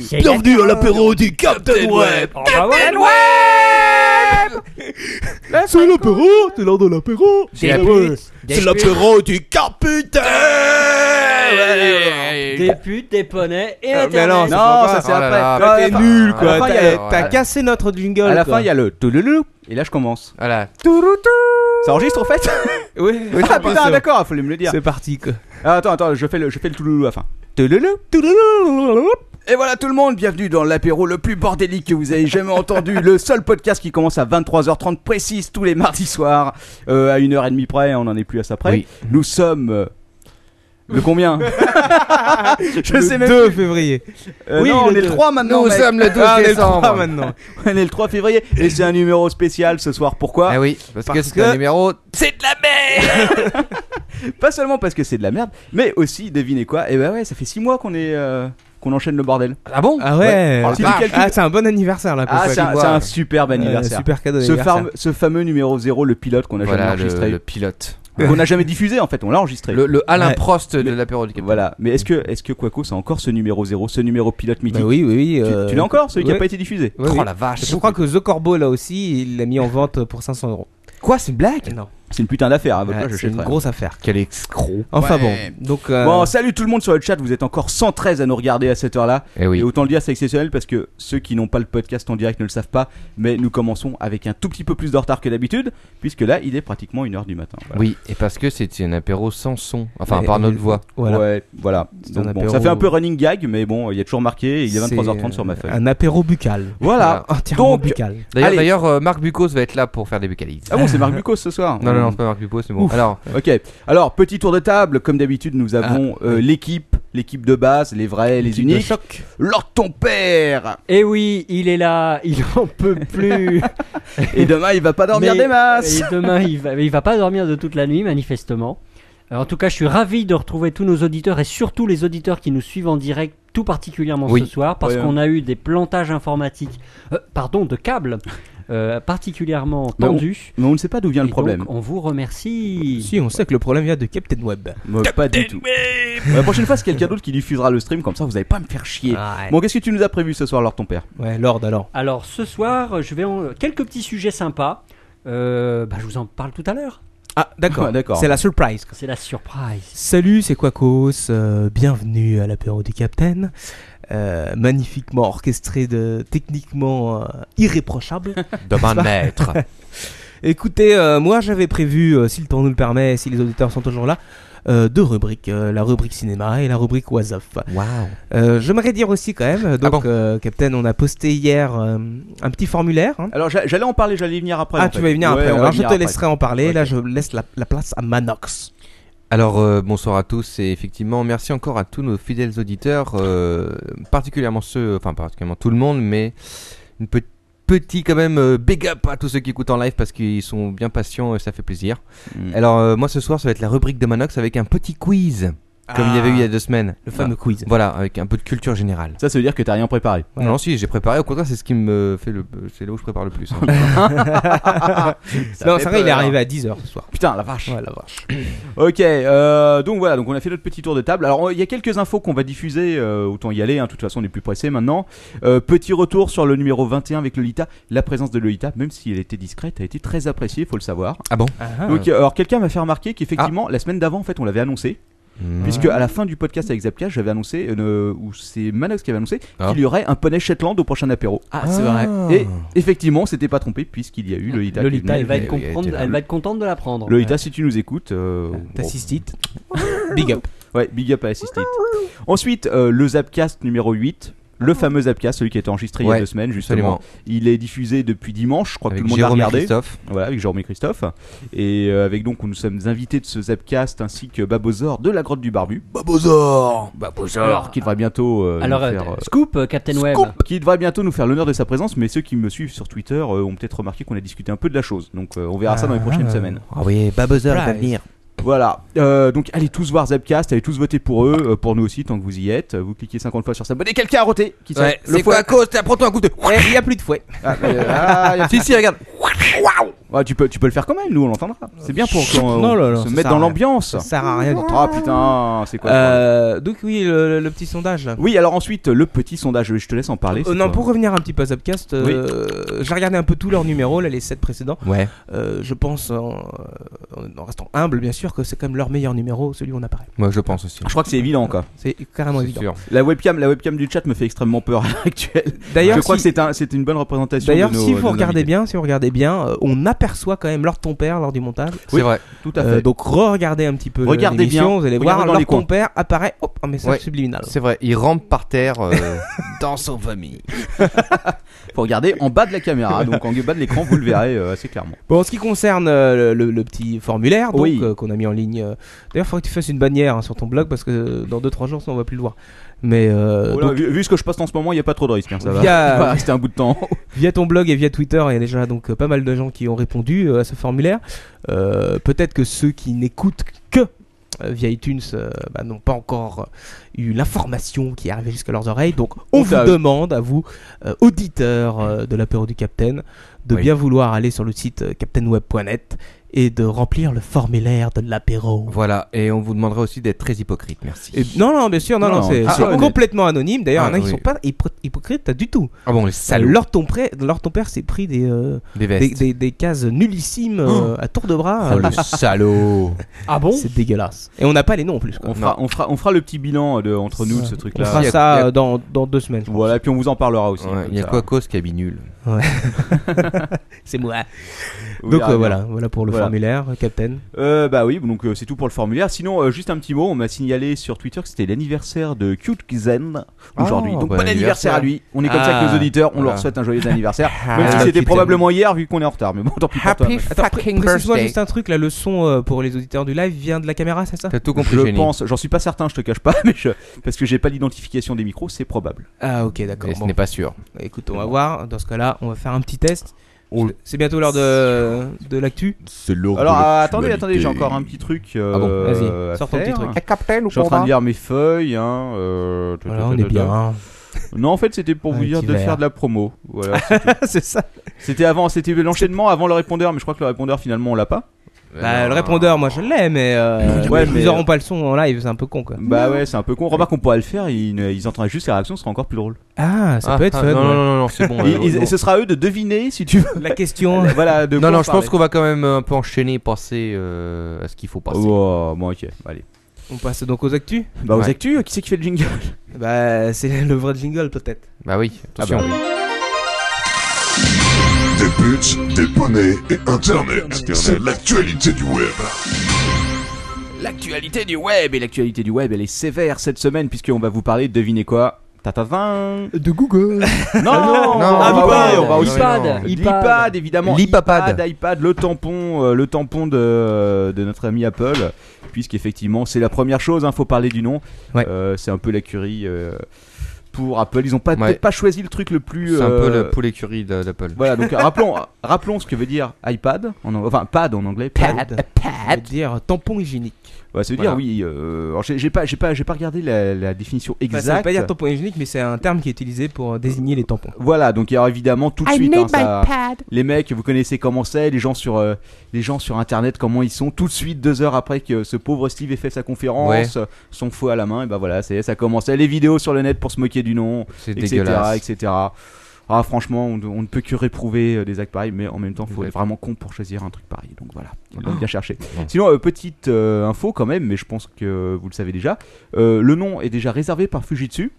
C'est Bienvenue à l'apéro du Captain Web. Oh, bah ouais. C'est l'apéro, c'est l'heure de l'apéro. C'est l'apéro du Capitaine. Des putes, des poneys et mais Internet. non, ça c'est Oh après. T'es nul, À quoi. T'as cassé notre jingle. À la fin, il y a le touloulou. Et là, je commence. Voilà. Ça enregistre en fait Oui, Ah putain, d'accord, il fallait me le dire. C'est parti, quoi. Ah, attends, attends, je fais le, je fais le touloulou à la fin. Et voilà tout le monde, bienvenue dans l'apéro le plus bordélique que vous avez jamais entendu, le seul podcast qui commence à 23h30 précise tous les mardis soirs, euh, à 1h30 près, on en est plus à ça près. Oui. Nous sommes... euh, le combien Je sais même 2 plus. février. Euh, Oui, non, le on est le deux. 3 maintenant. Nous mec. sommes le 12 Ah, on est le décembre. 3 maintenant. On est le 3 février et c'est un numéro spécial ce soir. Pourquoi Ah oui, parce, que Parce c'est que- un numéro. C'est de la merde Pas seulement parce que c'est de la merde, mais aussi, devinez quoi Et ben ouais, ça fait 6 mois qu'on est euh, qu'on enchaîne le bordel. Ah bon? Ouais. Oh, Si la tu vache. calcules- Ah, c'est un bon anniversaire là pour Ah, c'est un, un superbe Euh, anniversaire. super cadeau ce, d'anniversaire. fam- ce fameux numéro 0, le pilote qu'on a Voilà, jamais le, enregistré. le pilote. Qu'on n'a jamais diffusé en fait, on l'a enregistré. Le, le Alain Ouais. Prost de l'apéro du Capitaine. Voilà, mais est-ce que, est-ce que Quaco c'est encore ce numéro 0, ce numéro pilote mythique Bah oui, oui, oui. Tu, euh, tu l'as encore, celui qui ouais. a pas été diffusé Ouais, Oh oui. la vache Je crois que The Corbeau là aussi, il l'a mis en vente pour 500 euros. Quoi, c'est une blague? Non. C'est une putain d'affaire, hein, votre Ouais, place, je c'est une grosse affaire. Quel escroc. Enfin Ouais. bon, donc. euh, Bon, salut tout le monde sur le chat, vous êtes encore 113 à nous regarder à cette heure-là. Eh oui. Et autant le dire, c'est exceptionnel parce que ceux qui n'ont pas le podcast en direct ne le savent pas, mais nous commençons avec un tout petit peu plus de retard que d'habitude, puisque là, il est pratiquement 1h du matin. Voilà. Oui, et parce que c'était un apéro sans son. Enfin, Ouais, par notre voix. Voilà. Ouais, voilà. C'est Donc un bon, apéro- ça fait un peu running gag, mais bon, il y a toujours marqué, il est 23h30 sur ma feuille. Un apéro buccal. Voilà. Entièrement Donc, buccal. D'ailleurs, allez. d'ailleurs, euh, Marc Bucos va être là pour faire des bucalises. Ah bon, c'est Marc Bucos ce soir Non, non, c'est pas Marc bon. Ouf. Alors, Ok. Alors, petit tour de table. Comme d'habitude, nous avons euh, l'équipe, l'équipe de base, les vrais, les L'équipe de uniques. Lord ton père. Eh oui, il est là, il en peut plus. Et demain, il va pas dormir Mais- des masses. Et demain, il va, il va pas dormir de toute la nuit, manifestement. Alors, en tout cas, je suis ravi de retrouver tous nos auditeurs et surtout les auditeurs qui nous suivent en direct, tout particulièrement Oui. ce soir, parce Ouais, qu'on a eu des plantages informatiques, euh, pardon, de câbles euh, particulièrement Mais on-. Mais on ne sait pas d'où vient le problème. donc, on vous remercie. Si, on sait que le problème vient de Captain Web. Moi, pas du tout. La prochaine fois, c'est quelqu'un d'autre qui diffusera le stream, comme ça, vous allez pas me faire chier. Ouais. Bon, qu'est-ce que tu nous as prévu ce soir, Lord ton père? Ouais, Lord alors. Alors, ce soir, je vais en... quelques petits sujets sympas. Euh, bah, je vous en parle tout à l'heure. Ah, d'accord. D'accord. C'est la surprise. C'est la surprise. Salut, c'est Quacos. euh, bienvenue à l'apéro du Capitaine. Euh, magnifiquement orchestré de techniquement euh, irréprochable. de maître. Écoutez, euh, moi j'avais prévu, euh, si le temps nous le permet, si les auditeurs sont toujours là, euh, deux rubriques, euh, la rubrique cinéma et la rubrique was of. Waouh. Euh, J'aimerais dire aussi quand même, euh, donc bon euh, Captain, on a posté hier euh, un petit formulaire. hein. Alors, j'a- j'allais en parler, j'allais y venir après. ah, tu fait. vas y venir Ouais, après. Alors je te après. laisserai en parler. Là, je laisse la, la place à Manox. Alors euh, bonsoir à tous et effectivement merci encore à tous nos fidèles auditeurs, euh, particulièrement ceux, enfin particulièrement tout le monde, mais une pe- petit quand même euh, big up à tous ceux qui écoutent en live parce qu'ils sont bien patients et ça fait plaisir. Mm. Alors moi ce soir ça va être la rubrique de Manox avec un petit quiz comme il y avait eu il y a deux semaines. Le fameux quiz. Voilà avec un peu de culture générale. Ça, ça veut dire que t'as rien préparé. Voilà. Non si j'ai préparé, au contraire c'est ce qui me fait le, c'est là où je prépare le plus. hein. Ça non, fait c'est vrai, il est peur. arrivé à 10h ce soir. Putain, la vache. Ouais, la vache. Ok, euh, donc voilà, donc on a fait notre petit tour de table. Alors il y a quelques infos qu'on va diffuser, euh, autant y aller, hein, de toute façon on est plus pressé maintenant. Euh, petit retour sur le numéro 21 avec Lolita. La présence de Lolita, même si elle était discrète, a été très appréciée, faut le savoir. ah bon Donc euh, alors quelqu'un m'a fait remarquer qu'effectivement la semaine d'avant en fait on l'avait annoncé, Hmm. puisque à la fin du podcast avec Zapka j'avais annoncé, euh, ou c'est Manox qui avait annoncé, Ah. qu'il y aurait un poney Shetland au prochain apéro. Ah, c'est vrai. Et effectivement on s'était pas trompé puisqu'il y a eu Lolita. qui est Lolita, venue. Elle va, être elle comprendre- va être contente de l'apprendre. Lolita si tu nous écoutes, euh, T'assistes. Big up. Ouais, big up à Assisted. Ensuite, euh, le Zapcast numéro 8. Le fameux Zapcast, celui qui a été enregistré il y a deux semaines, justement. Absolument. Il est diffusé depuis dimanche, je crois Avec que tout le monde Jérôme et l'a regardé. Christophe. Voilà, avec Jérôme et Christophe. Et euh, avec donc, nous sommes invités de ce Zapcast ainsi que Babozor de la Grotte du Barbu. Babozor Babozor Qui devrait bientôt euh, Alors, nous faire. euh, scoop, Captain Web. Scoop Qui devrait bientôt nous faire l'honneur de sa présence, mais ceux qui me suivent sur Twitter euh, ont peut-être remarqué qu'on a discuté un peu de la chose. Donc euh, on verra ça dans les prochaines Ah. semaines. Ah oui, Babozor va venir. Voilà. Euh, donc allez tous voir Zapcast, allez tous voter pour eux, euh, pour nous aussi tant que vous y êtes. Vous cliquez 50 fois sur s'abonner. Quelqu'un a roté qui Ouais, c'est quoi fouet. à cause Prends-toi un coup de. Il y a plus de fouet. Ah, mais, ah, y a- Si, si, regarde. Ouais, tu peux, tu peux le faire quand même. Nous on l'entendra. C'est bien pour qu'on se sert dans l'ambiance. Ça sert à rien du tout. Ah putain, c'est quoi Euh, donc oui, le, le petit sondage là. Oui, alors ensuite le petit sondage. Je te laisse en parler. Euh, non, pour revenir un petit peu à Zapcast, euh, j'ai regardé un peu tous leurs numéros, là, les 7 précédents. Ouais. Euh, je pense, en, en restant humble, bien sûr, que c'est quand même leur meilleur numéro, celui où on apparaît. Moi, je pense aussi. Je crois que c'est évident quoi. C'est carrément C'est évident. sûr. La webcam, la webcam du chat me fait extrêmement peur à l'heure actuelle. D'ailleurs, je crois si- que c'est un, c'est une bonne représentation. D'ailleurs, de nos- si de vous nos regardez invités. bien, si vous regardez bien, euh, on aperçoit quand même Lord ton père lors du montage. C'est Oui. vrai. tout à Euh, fait. donc re-regardez un petit peu Regardez bien. vous allez Regardez voir Lord ton père apparaît, hop, un message Ouais. subliminal. C'est vrai. Il rampe par terre euh, dans son famille. Faut regarder en bas de la caméra, donc en bas de l'écran, vous le verrez euh, assez clairement. Bon, en ce qui concerne euh, le, le petit formulaire donc, Oui. euh, qu'on a mis en ligne, euh, d'ailleurs, il faudrait que tu fasses une bannière hein, sur ton blog parce que dans 2-3 jours, ça, on va plus le voir. Mais euh, donc, vu, vu ce que je poste en ce moment, il n'y a pas trop de risque, hein, ça. Via- va rester un bout de temps. via ton blog et via Twitter, il y a déjà donc euh, pas mal de gens qui ont répondu euh, à ce formulaire. Euh, Peut-être que ceux qui n'écoutent que euh, via iTunes euh, bah, n'ont pas encore euh, eu l'information qui est arrivée jusqu'à leurs oreilles. Donc on On vous demande à vous, euh, auditeurs euh, de l'apéro du Capitaine, de Oui. bien vouloir aller sur le site euh, captainweb.net et de remplir le formulaire de l'apéro. Voilà. Et on vous demanderait aussi d'être très hypocrite. Merci. Et- non, non, bien sûr, non, Non, non, c'est ah, complètement anonyme. D'ailleurs, Ah, il y en a qui oui. sont pas hypo- hypocrites du tout. Ah bon, les salauds. Lors ton, pré- Lord ton père s'est pris des, euh, Des des, vestes. des- des cases nullissimes euh, à tour de bras. Oh, euh, le salaud. Ah bon? C'est dégueulasse. Et on n'a pas les noms en plus. quoi. On fera, on, fera, on fera le petit bilan de, entre nous de ce On truc-là. fera Il y a- ça a- euh, dans, dans deux semaines. Voilà, et puis on vous en parlera aussi. Ouais, Il y a quoi cause qui habille nul. C'est moi. Donc euh, voilà, voilà pour le Voilà. Formulaire, Captain. Euh, bah oui, donc euh, c'est tout pour le formulaire. Sinon, euh, juste un petit mot, on m'a signalé sur Twitter que c'était l'anniversaire de Cute Zen aujourd'hui. Ah, donc bon bon anniversaire à lui. On est comme ça avec Ah, nos auditeurs, on voilà. leur souhaite un joyeux anniversaire. Ah, Même si c'était Cute probablement hier vu qu'on est en retard. Mais bon, tant pis pour toi. Happy fucking précise-moi birthday. juste un truc, là, le son euh, pour les auditeurs du live vient de la caméra, c'est ça? T'as tout compris, Je Jenny. pense, j'en suis pas certain, je te cache pas, mais je, parce que j'ai pas l'identification des micros, c'est probable. Ah ok, d'accord. Et ce n'est pas sûr. Écoute, on va voir. Dans ce cas-là, on va faire un petit test. Oh. C'est bientôt l'heure de, de l'actu. C'est l'heure Alors de l'actualité. attendez, attendez, j'ai encore un petit truc. Euh, Ah bon, vas-y, sors ton petit truc. Je suis en train de lire mes feuilles. Hein, euh, Voilà, on est bien. Non, en fait, c'était pour vous dire de verre. faire de la promo. Voilà, c'était- c'est ça. c'était avant, c'était l'enchaînement avant le répondeur, mais je crois que le répondeur finalement on l'a pas. Bah, le répondeur, moi je l'ai, mais, euh, Ouais, ils auront pas le son en live, c'est un peu con quoi. Bah ouais, c'est un peu con. Remarque qu'on pourrait le faire, ils, ils entendraient juste la réaction, ce serait encore plus drôle. Ah, ça Ah, peut être ah, fun. Non, ouais. non, non, non, c'est bon. Et, euh, et- et ce sera à eux de deviner si tu veux. La question. voilà, de Non, quoi non, on je pense parlait. qu'on va quand même un peu enchaîner, passer euh, à ce qu'il faut passer. Oh, bon, ok, allez. On passe donc aux actus. Bah, aux Ouais. actus, qui c'est qui fait le jingle? Bah, c'est le vrai jingle peut-être. Bah oui, attention. Ah bah Des buts, des poneys et Internet. C'est l'actualité du web. L'actualité du web et l'actualité du web, elle est sévère cette semaine puisqu'on va vous parler de devinez quoi? Tatavin De Google. Non, Non, ah, bah ouais, on va non, aussi iPad, non. iPad. évidemment L'iPad. iPad, iPad, le tampon euh, le tampon de, de notre ami Apple puisqu'effectivement c'est la première chose il faut parler du nom Ouais. Euh, c'est un peu la curie euh, pour Apple ils ont pas Ouais. peut-être pas choisi le truc le plus C'est un peu euh, le poulet curry de- d'Apple. voilà donc rappelons rappelons ce que veut dire iPad en, enfin pad en anglais Pad. Ça veut dire tampon hygiénique. Ouais, ça veut Voilà. dire oui. euh, alors j'ai pas, j'ai pas, j'ai pas regardé la, la définition Enfin, exacte. ça veut pas dire tampon hygiénique, mais c'est un terme qui est utilisé pour désigner les tampons. Voilà, donc alors évidemment tout de suite, hein, ça- les mecs, vous connaissez comment c'est, les gens sur, euh, les gens sur Internet, comment ils sont. Tout de suite, deux heures après que ce pauvre Steve ait fait sa conférence, euh, son fouet à la main, et ben voilà, c'est, ça commençait les vidéos sur le net pour se moquer du nom, etc., etc. Ah, franchement, on, on ne peut que réprouver euh, des actes pareils, mais en même temps, faut Ouais. être vraiment con pour choisir un truc pareil. Donc voilà, ils l'ont Oh. bien cherché. Bon. Sinon, euh, petite euh, info quand même, mais je pense que vous le savez déjà. Euh, le nom est déjà réservé par Fujitsu.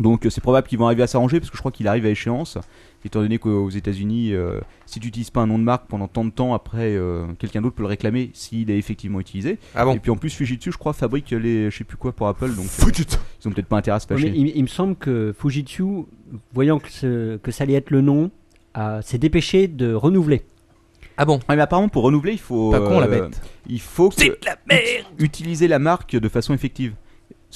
Donc c'est probable qu'ils vont arriver à s'arranger parce que je crois qu'il arrive à échéance. Étant donné qu'aux États-Unis, euh, si tu n'utilises pas un nom de marque pendant tant de temps, après euh, quelqu'un d'autre peut le réclamer s'il est effectivement utilisé. Ah bon Et puis en plus, Fujitsu, je crois, fabrique les, je sais plus quoi pour Apple, donc euh, ils ont peut-être pas intérêt à se mais fâcher. il, il me semble que Fujitsu, voyant que, ce- que ça allait être le nom, s'est dépêché de renouveler. Ah bon Ouais, mais apparemment pour renouveler, il faut. Pas con la bête. Il faut que- utiliser la marque de façon effective.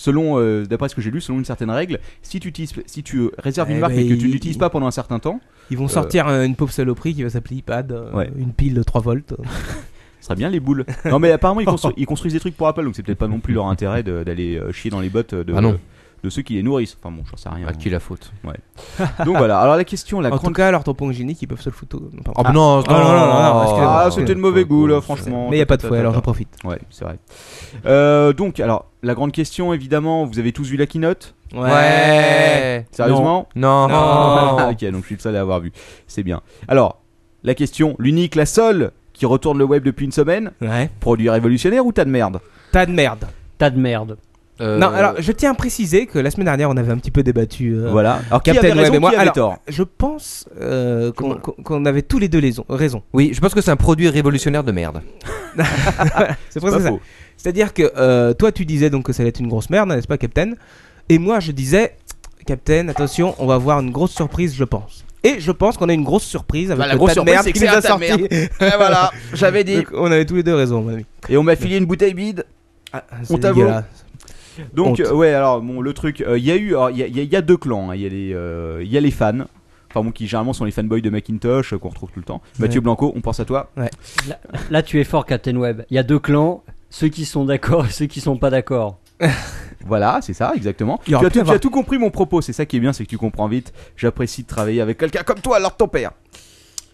Selon, euh, d'après ce que j'ai lu, selon une certaine règle, si tu, utilises, si tu euh, réserves une Eh marque ben, et que tu il- n'utilises pas pendant un certain temps, Ils vont sortir euh, une pauvre saloperie qui va s'appeler iPad, euh, Ouais. une pile de 3 volts. Ce serait bien les boules. Non, mais apparemment, ils, constru- ils construisent des trucs pour Apple, donc c'est peut-être pas non plus leur intérêt d'aller chier dans les bottes de, Ah non. De ceux qui les nourrissent. Enfin bon, j'en sais rien. À qui la faute Donc voilà, alors la question, la En grande. tout cas, leur tampon hygiénique, ils peuvent se le foutre. au- non, pardon. Oh bah non, non, non, non, non, excusez-moi. Ah, c'était de mauvais goût là, franchement. Mais il n'y a pas de fouet, alors j'en profite. Ouais, c'est vrai. Euh, donc, alors, la grande question, évidemment, vous avez tous vu la keynote? Ouais. Sérieusement? Non. Ah, ok, donc je suis le seul à avoir vu. C'est bien. Alors, la question, l'unique, la seule qui retourne le web depuis une semaine, Ouais. produit révolutionnaire ou tas de merde? Tas de merde. Tas de merde. Euh, Non, alors je tiens à préciser que la semaine dernière, on avait un petit peu débattu. euh, Voilà. Alors, qui Captain avait raison, et moi. Alors, tort Je pense euh, qu'on avait tous les deux raison. Oui, je pense que c'est un produit révolutionnaire de merde. C'est presque ça. C'est-à-dire que euh, toi, tu disais donc que ça allait être une grosse merde, n'est-ce pas, Captain? Et moi, je disais, Captain, attention, on va avoir une grosse surprise, je pense. Et je pense qu'on a une grosse surprise avec Bah, la le grosse tas de surprise, merde c'est que qui c'est nous un a sorti. Et voilà, j'avais dit. Donc, on avait tous les deux raison, mon ami. Et on m'a filé une bouteille vide. Ah, On t'avoue. Donc Honte. euh, ouais alors bon le truc euh, il y a eu alors, il y, a- il y a- il y a deux clans hein. il y a les euh, il y a les fans enfin bon qui généralement sont les fanboys de Macintosh euh, qu'on retrouve tout le temps Mathieu. Blanco on pense à toi Là, tu es fort, Captain Web. Il y a deux clans, ceux qui sont d'accord et ceux qui sont pas d'accord. voilà c'est ça exactement Il tu y as, pu tout, tu avoir- as tout compris mon propos c'est ça qui est bien c'est que tu comprends vite j'apprécie de travailler avec quelqu'un comme toi alors ton père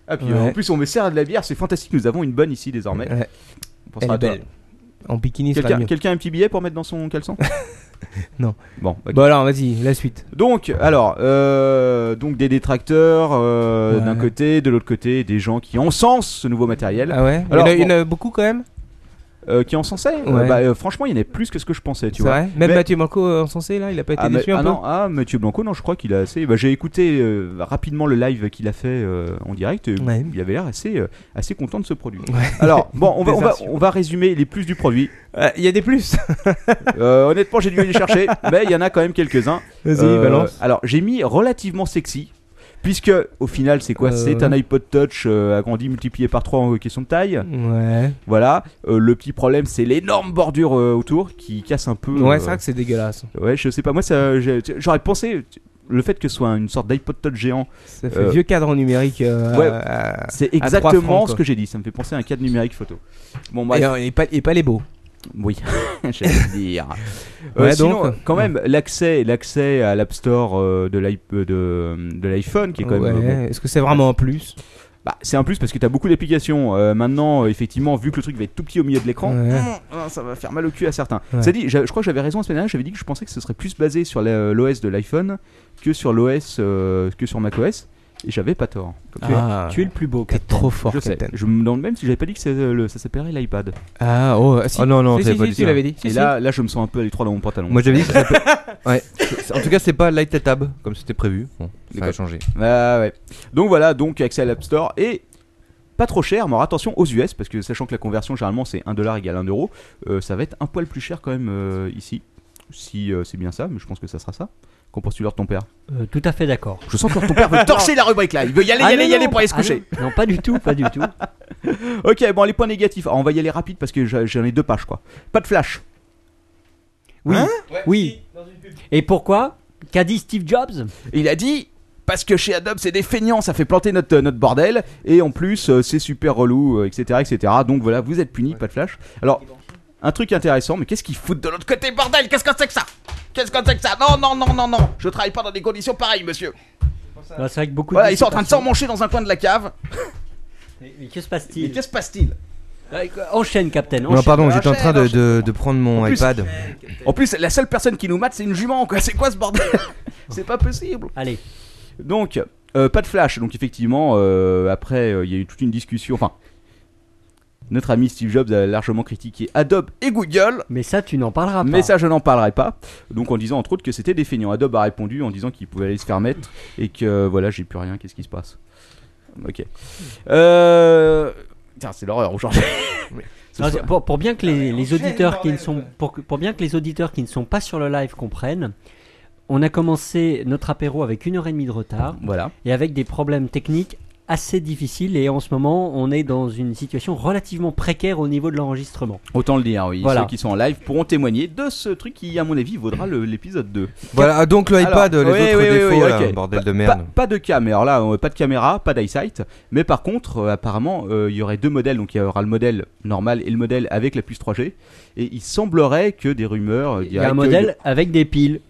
ah puis euh, Ouais. en plus on me sert de la bière c'est fantastique nous avons une bonne ici désormais Ouais. on pensera Elle à est toi. belle. En bikini, quelqu'un a un petit billet pour mettre dans son caleçon? Non. bon. Bon alors, vas-y, la suite. Donc, alors, euh, donc des détracteurs euh, Ouais. d'un côté, de l'autre côté, des gens qui encensent ce nouveau matériel. Ah ouais? Alors, il, y en a, il y en bon. a beaucoup quand même? Euh, qui encensaient euh, Ouais. bah, euh, Franchement, il y en a plus que ce que je pensais, tu vois. vrai Même Mais- Mathieu Manco euh, encensé là, il a pas été Ah, déçu un ah peu non, ah, Mathieu Blanco, non, je crois qu'il a assez. Bah, J'ai écouté rapidement le live qu'il a fait en direct. et Ouais. Il avait l'air assez, assez content de ce produit. Ouais. Alors, bon, on va, on, va, Désertion. on va résumer les plus du produit. Il y a des plus honnêtement, j'ai dû aller chercher, mais il y en a quand même quelques-uns. Vas-y, Euh, balance. Alors, j'ai mis relativement sexy. Puisque au final, c'est quoi Euh, C'est un iPod Touch euh, agrandi, multiplié par 3 en question de taille. Ouais. Voilà. Euh, le petit problème, c'est l'énorme bordure autour qui casse un peu. Ouais, c'est vrai que c'est dégueulasse. Ouais, je sais pas. Moi, j'aurais pensé le fait que ce soit une sorte d'iPod Touch géant. Ça fait Euh, vieux cadre numérique. euh, ouais. C'est exactement francs, ce que j'ai dit. Ça me fait penser à un cadre numérique photo. Bon, bref. Et, et pas, et pas les beaux. Oui, j'allais dire. Euh, Ouais, sinon, donc, quand même, l'accès, l'accès à l'App Store euh, de euh, de, de l'iPhone, qui est quand Ouais. même. euh, bon, Est-ce que c'est vraiment un plus? Bah, c'est un plus parce que tu as beaucoup d'applications. Euh, maintenant, euh, effectivement, vu que le truc va être tout petit au milieu de l'écran, Ouais. ah, ça va faire mal au cul à certains. Ouais. Ça dit, je crois que j'avais raison la semaine dernière. J'avais dit que je pensais que ce serait plus basé sur l'OS de l'iPhone que sur l'OS que sur macOS. Et j'avais pas tort. Comme tu es. Ah, Tu es le plus beau, t'es trop fort, je sais. Je me demande même si j'avais pas dit que c'est, euh, le- ça s'appellerait l'iPad. Ah, oh, si. Oh non, non, Si, pas si, dit tu ça. l'avais dit. Et si. là, là, je me sens un peu à l'étroit dans mon pantalon. Moi j'avais dit que ça s'appelait- ouais. En tout cas, c'est pas Light Tab comme c'était prévu. Bon, ça a changé. Ah ouais. Donc voilà, donc accès à l'App Store et pas trop cher, mais alors attention aux US parce que sachant que la conversion généralement c'est 1 dollar égale 1 euro, euh, ça va être un poil plus cher quand même euh, ici. Si euh, c'est bien ça, mais je pense que ça sera ça. Leur de ton père Euh, tout à fait d'accord. Je sens que ton père veut torcher la rubrique là, il veut y aller, y Ah aller, non, y aller non, pour aller se ah coucher. non, non, pas du tout, pas du tout. Ok, bon les points négatifs, Alors, on va y aller rapide parce que j'en ai deux pages quoi. Pas de flash. Oui, Hein oui. Et pourquoi Qu'a dit Steve Jobs? Il a dit parce que chez Adobe c'est des feignants, ça fait planter notre, notre bordel et en plus euh, c'est super relou, euh, etc., etc. Donc voilà, vous êtes punis, pas de flash. Alors un truc intéressant, mais qu'est-ce qu'ils foutent de l'autre côté, bordel? Qu'est-ce que c'est que ça? Qu'est-ce que c'est que ça? Non, non, non, non, non Je travaille pas dans des conditions pareilles, monsieur Bah, C'est vrai que beaucoup Voilà, de ils sont en train de s'emmancher dans un coin de la cave. Mais mais que se Mais passe-t-il? Qu'est-ce qui se passe-t-il? Euh, Enchaîne, Captain. Non, enchaîne. pardon, j'étais en train de, enchaîne, de, de prendre mon En plus- iPad. En plus, la seule personne qui nous mate, c'est une jument, quoi. C'est quoi ce bordel? C'est pas possible Allez, Donc, euh, pas de flash. Donc, effectivement, euh, après, euh, il y a eu toute une discussion. Enfin, notre ami Steve Jobs a largement critiqué Adobe et Google. mais ça, tu n'en parleras pas. Mais ça, je n'en parlerai pas. Donc, en disant entre autres que c'était des feignants. Adobe a répondu en disant qu'il pouvait aller se faire mettre et que euh, voilà, j'ai plus rien. Qu'est-ce qui se passe? Ok. Euh. Tiens, c'est l'horreur aujourd'hui. Pour, pour bien que les, les auditeurs qui ne sont pour bien que les auditeurs qui ne sont pas sur le live comprennent, on a commencé notre apéro avec une heure et demie de retard Voilà. et avec des problèmes techniques assez difficile et en ce moment, on est dans une situation relativement précaire au niveau de l'enregistrement. Autant le dire, oui. Voilà. Ceux qui sont en live pourront témoigner de ce truc qui, à mon avis, vaudra l'épisode 2. Voilà, ah, donc le iPad, Alors, les oui, autres oui, défauts, oui, là, ok. bordel Pas- de merde. Pas, pas de cam, alors là, euh, pas de caméra, pas d'eyesight. Mais par contre, euh, apparemment, euh, il y aurait deux modèles. Donc il y aura le modèle normal et le modèle avec la puce 3G. Et il semblerait que des rumeurs. Il y a un que- modèle avec des piles.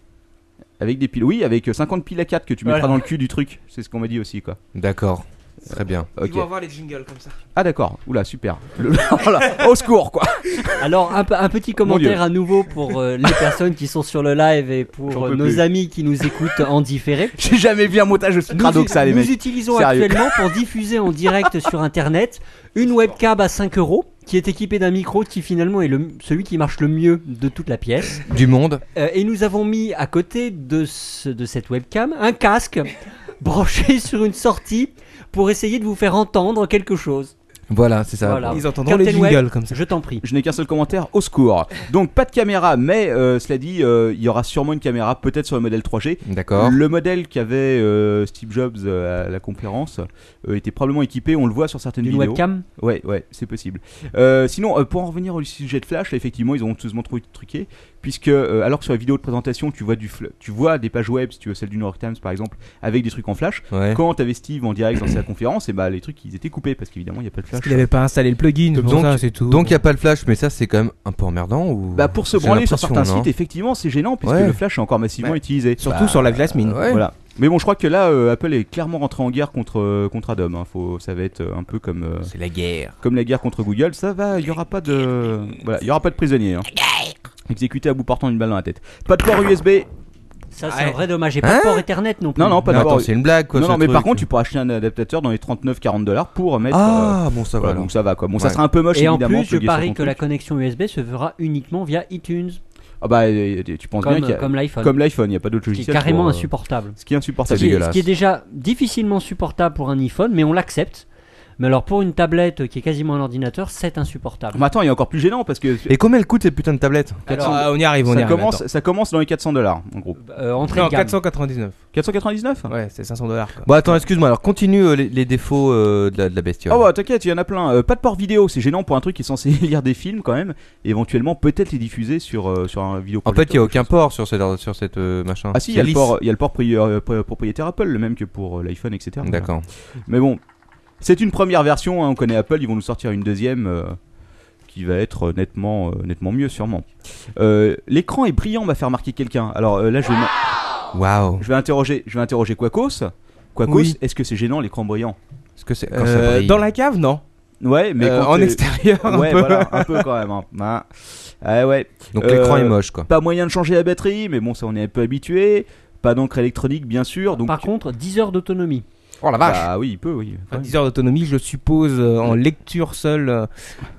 Avec des piles. Oui, avec euh, 50 piles à 4 que tu mettras Voilà. dans le cul du truc. C'est ce qu'on m'a dit aussi, quoi. D'accord, très bien. Ils vont avoir les jingles comme ça. Ah, d'accord. Oula, super. Le- voilà. Au secours, quoi. Alors, un, pe- un petit commentaire à nouveau pour euh, les personnes qui sont sur le live et pour euh, peux nos plus. amis qui nous écoutent en différé. J'ai jamais vu un montage aussi Nous, crado que ça, les nous mecs. utilisons Sérieux. actuellement pour diffuser en direct sur internet une webcam à 5 euros qui est équipée d'un micro qui finalement est le, celui qui marche le mieux de toute la pièce. Du monde. Euh, et nous avons mis à côté de, ce- de cette webcam un casque branché sur une sortie pour essayer de vous faire entendre quelque chose. Voilà, c'est ça. Voilà. Ils entendront les Captain Web, jingles comme ça. Je t'en prie. Je n'ai qu'un seul commentaire, au secours. Donc pas de caméra, mais euh, cela dit, euh, il y aura sûrement une caméra, peut-être sur le modèle 3G. D'accord. Le modèle qu'avait euh, Steve Jobs euh, à la conférence euh, était probablement équipé, on le voit sur certaines Une vidéos. webcam Ouais, ouais, c'est possible. Euh, sinon, euh, pour en revenir au sujet de Flash, effectivement, ils ont tout truqué, truqué puisque euh, alors que sur la vidéo de présentation, tu vois du, fl- tu vois des pages web, si tu veux celle du New York Times par exemple, avec des trucs en Flash. Ouais. Quand t'avais Steve en direct dans sa conférence, et bah les trucs ils étaient coupés parce qu'évidemment il y a pas de Flash. Parce qu'il avait pas installé le plugin, pour Donc- ça, c'est tout. Donc il n'y a pas le flash, mais ça c'est quand même un peu emmerdant ou Bah pour se branler sur certains sites, effectivement, c'est gênant puisque Ouais. le Flash est encore massivement Ouais. utilisé. Surtout Bah, sur la glace mine. ouais. Voilà. Mais bon, je crois que là, euh, Apple est clairement rentré en guerre contre euh, contre Adobe. hein. Faut, ça va être euh, un peu comme euh, C'est la guerre. comme la guerre contre Google. Ça va, il y aura pas de voilà, il y aura pas de prisonniers. Hein. Exécuté à bout portant une balle dans la tête. Pas de port USB. Ça, c'est Ouais. un vrai dommage. Et pas de Hein port Ethernet non plus. Non, non, pas de Non, port. attends, c'est une blague quoi. non, non, mais par contre, tu pourras acheter un adaptateur dans les 39-40 dollars pour mettre. euh, Ah, bon, ça va donc ça va quoi. Bon, ça sera un peu moche Et en plus, je parie que la connexion USB se fera uniquement via iTunes, Ah bah, euh, tu penses bien comme, qu'il y a- comme l'iPhone, comme l'iPhone, il y a pas d'autre qui est logiciel. carrément pour, euh, insupportable. Ce qui est Ce insupportable. qui, est, dégueulasse. ce qui est déjà difficilement supportable pour un iPhone, mais on l'accepte. Mais alors pour une tablette qui est quasiment un ordinateur, c'est insupportable. Mais attends, il y a encore plus gênant parce que Et combien elle coûte cette putain de tablette Alors, Ah, on y arrive, on y arrive. commence, attends. ça commence dans les 400 dollars en gros. euh, entrée Non, de gamme. 499. 499 Ouais, c'est 500 dollars. Bon, attends, excuse-moi. Alors continue euh, les, les défauts euh, de, la, de la bestiole. Oh bah t'inquiète, il y en a plein. Euh, pas de port vidéo, c'est gênant pour un truc qui est censé lire des films quand même, et éventuellement peut-être les diffuser sur, euh, sur un vidéo. en fait, il n'y a aucun port sur cette, sur cette euh, machin. Ah si, il y y a le port pri- euh, pri- propriétaire Apple, le même que pour euh, l'iPhone, etc. D'accord. Mais bon, c'est une première version, hein, on connaît Apple, ils vont nous sortir une deuxième euh, qui va être euh, nettement, euh, nettement mieux sûrement. Euh, L'écran est brillant, m'a fait remarquer quelqu'un. Alors euh, là, je vais, Waouh. je vais interroger, je vais interroger Quacos. Quacos, Oui. est-ce que c'est gênant l'écran brillant Est-ce que c'est quand ça Euh, brille dans la cave, non. Ouais, mais Euh, quand en t'es- extérieur, un ouais, peu. voilà, un peu quand même. hein. Ah. Ah ouais. Donc Euh, l'écran est moche quoi. Pas moyen de changer la batterie, mais bon, ça on est un peu habitué. Pas d'encre électronique, bien sûr. Donc Par contre, 10 heures d'autonomie. Oh la bah oui, il peut, oui. Enfin, 10 heures d'autonomie, je suppose, euh, en lecture seule, euh,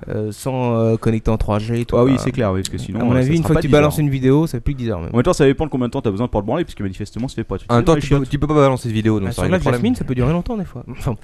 euh, sans euh, connecter en 3G et tout. Ah oui, Bah, c'est clair, oui, parce que sinon. À mon euh, ça avis, une fois que tu 10 heures. balances une vidéo, ça fait plus que 10 heures même. En même temps, ça dépend de combien de temps t'as besoin pour le branler, puisque manifestement, ça fait pas En même temps, tu peux, les tu peux pas balancer de vidéo, donc Bah, ça sur règle la le problème. Jasmine, ça peut durer longtemps des fois. Enfin.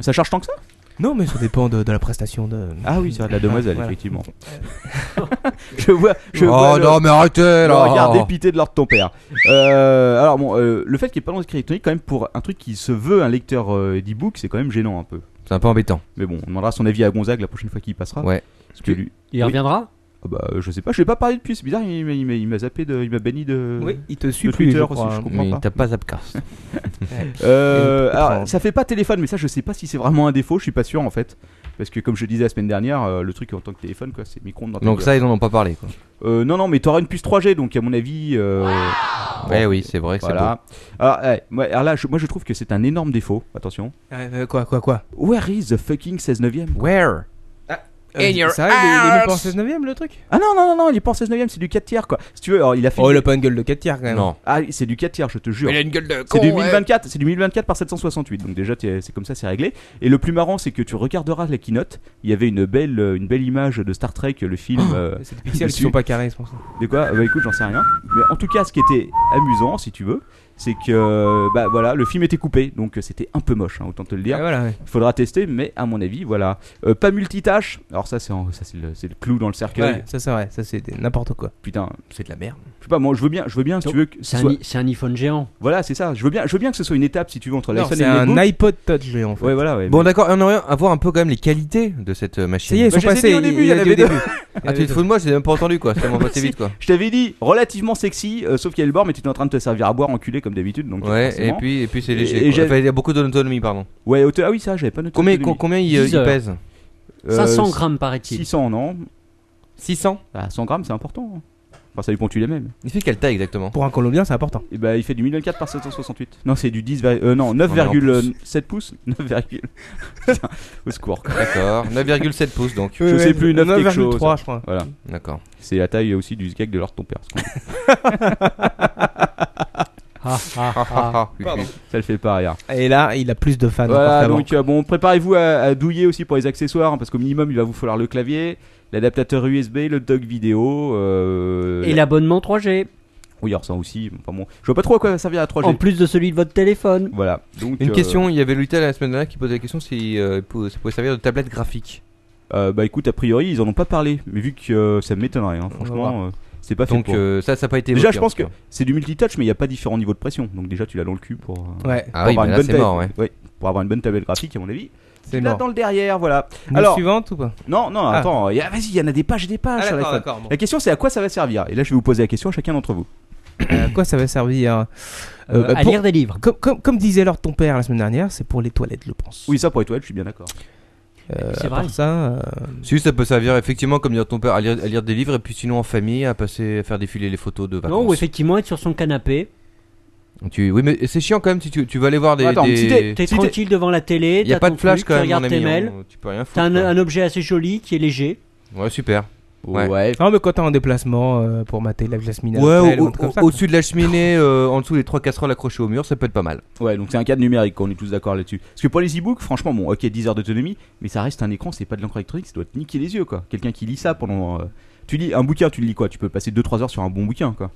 Ça charge tant que ça? Non, mais ça dépend de, de la prestation de. Ah oui, c'est vrai, de la demoiselle, Voilà. effectivement. je vois, je oh vois le- non, mais arrêtez le là regard dépité de l'ordre de ton père. Euh, alors bon, euh, le fait qu'il n'y ait pas d'encre électronique, quand même, pour un truc qui se veut un lecteur euh, d'e-book, c'est quand même gênant un peu. C'est un peu embêtant. Mais bon, on demandera son avis à Gonzague la prochaine fois qu'il y passera. Ouais. Parce que lui, Il Oui. reviendra? Ah bah, euh, je sais pas, je vais pas parler depuis, c'est bizarre, il, m'a- il m'a- il m'a zappé, de, il m'a banni de. Oui, il te suit de plus, Twitter je aussi, crois. je comprends Mais pas. t'as pas Zapcast. Euh, Et alors, ça fait pas téléphone, mais ça je sais pas si c'est vraiment un défaut, je suis pas sûr en fait. Parce que comme je disais la semaine dernière, euh, le truc en tant que téléphone, quoi, c'est micro-ondes dans ta Donc gueule. ça, ils en ont pas parlé quoi. Euh, non, non, mais t'auras une puce 3G, donc à mon avis. euh, Ouais, oui, c'est vrai que c'est beau. voilà. Alors, ouais, moi, alors là, je- moi je trouve que c'est un énorme défaut. Attention. Euh, quoi, quoi, quoi? Where is the fucking 16 neuvième Where? In your Ça, il est- il pas en ass. 16 neuvième le truc? Ah non, non, non, non, il est pas en 16 neuvième, c'est du 4 tiers quoi. Si tu veux, alors il a fait. Oh, il a pas une gueule de 4 tiers quand même. Non. Ah, c'est du 4 tiers, je te jure. a une gueule de C'est du 1024, c'est du 1024 par 768. Donc déjà t'es- c'est comme ça, c'est réglé. Et le plus marrant, c'est que tu regarderas la keynote. Il y avait une belle, euh, une belle image de Star Trek, le film. euh, C'est des pixels qui Dessus. sont pas carrés, c'est pour ça. de quoi? Ah Bah écoute, j'en sais rien. Mais en tout cas, ce qui était amusant, si tu veux, c'est que euh, bah voilà, le film était coupé, donc euh, c'était un peu moche, hein, autant te le dire. Ah, voilà, ouais. Il faudra tester, mais à mon avis, voilà. Euh, pas multitâche. Alors ça, c'est en- ça, c'est le, c'est le clou dans le cercueil. Ouais, ça c'est vrai, ça c'est n'importe quoi. Putain, C'est de la merde. Je sais pas, moi je veux bien, je veux bien si Donc, tu veux que ce C'est un, soit- i- c'est un iPhone géant. Voilà, c'est ça. Je veux bien, je veux bien que ce soit une étape si tu veux entre l'iPhone c'est et le un MacBook. iPod Touch géant en fait. Ouais, voilà. Ouais, Bon, mais- d'accord, on aimerait avoir un peu quand même les qualités de cette euh, machine. Ça y est, ils Bah, sont passés. au début, il y en a avait dit au deux. début. Ah, tu te fous de moi, j'ai même pas entendu quoi. C'est passé vite quoi. Je t'avais dit relativement sexy, euh, sauf qu'il y a le bord, mais tu étais en train de te servir à boire, enculé comme d'habitude. Donc Ouais, et puis, et puis c'est léger. il y a beaucoup d'autonomie, pardon. Ouais, ah oui, ça, j'avais pas noté. Combien, combien il, euh, 10 il heures. pèse? Euh, 500 grammes, paraît-il. 600, non 600 Ah, 100 grammes, c'est important. Hein. Enfin, ça dépend tu les mêmes. Il fait quelle taille exactement? Pour un Colombien, c'est important. Et bah, il fait du 1004 par 768. Non, c'est du 10, euh, non, mais en 9,7 pouces. 9, Putain, au secours. D'accord, 9,7 pouces donc. Je sais plus, 9 quelque chose. 9,3 je crois. Voilà. D'accord. C'est la taille aussi du cake de l'or de ton père. Ah, ah, ah. Pardon. Ça le fait pas rire. Et là, il a plus de fans. Voilà, donc euh, bon, préparez-vous à, à douiller aussi pour les accessoires, hein, parce qu'au minimum, il va vous falloir le clavier, l'adaptateur USB, le dock vidéo. euh, Et l'abonnement 3G. Oui, alors ça aussi. Enfin bon, je vois pas trop à quoi ça servir à 3G. En plus de celui de votre téléphone. Voilà. Donc, Une euh, question, il y avait Luther la semaine dernière qui posait la question si euh, ça pouvait servir de tablette graphique. euh, bah écoute, a priori, ils en ont pas parlé, mais vu que euh, ça m'étonnerait, hein, franchement, euh, c'est pas fait Donc pour. euh, ça, ça n'a pas été Déjà, je en pense que c'est du multitouch, mais il n'y a pas différents niveaux de pression. Donc déjà, tu l'as dans le cul pour, Ouais, Ah pour oui, avoir une là bonne c'est tablette. mort, ouais. Ouais, pour avoir une bonne tablette graphique, à mon avis. C'est mort. dans le derrière, voilà. News Alors- suivante ou pas? Non, non, Ah. attends, y a- vas-y, il y en a des pages et des pages sur l'iPhone. d'accord. La question, c'est à quoi ça va servir? Et là, je vais vous poser la question à chacun d'entre vous. À quoi ça va servir Euh, Euh, bah, à pour- lire des livres. comme, comme, comme disait alors ton père la semaine dernière, c'est pour les toilettes, je pense. Oui, ça pour les toilettes, je suis bien d'accord. Euh, C'est à vrai. part ça, euh, Si ça peut servir effectivement, comme dire ton père, à lire, à lire des livres et puis sinon en famille à passer, à faire défiler les photos de vacances. Non, ou effectivement être sur son canapé. Tu, oui, mais c'est chiant quand même si tu, tu vas aller voir des. Attends, des- si t'es- T'es Si t'es- tranquille devant la télé. Il y a pas de flash truc, quand Tu même, mon regardes tes mails. Tu peux rien foutre. T'as un, un objet assez joli qui est léger. Ouais, super. Ouais. Ouais. Non, mais quand t'es en déplacement euh, pour mater la minérale, Ouais, ou au- comme au- ça, au-dessus de la cheminée, euh, en dessous des trois casseroles accrochées au mur, ça peut être pas mal. Ouais, donc c'est un cadre numérique, on est tous d'accord là-dessus. Parce que pour les e-books, franchement, bon, ok, 10 heures d'autonomie, mais ça reste un écran, c'est pas de l'encre électronique, ça doit te niquer les yeux, quoi. Quelqu'un qui lit ça pendant. euh, Tu lis un bouquin, tu le lis quoi Tu peux passer 2-3 heures sur un bon bouquin, quoi.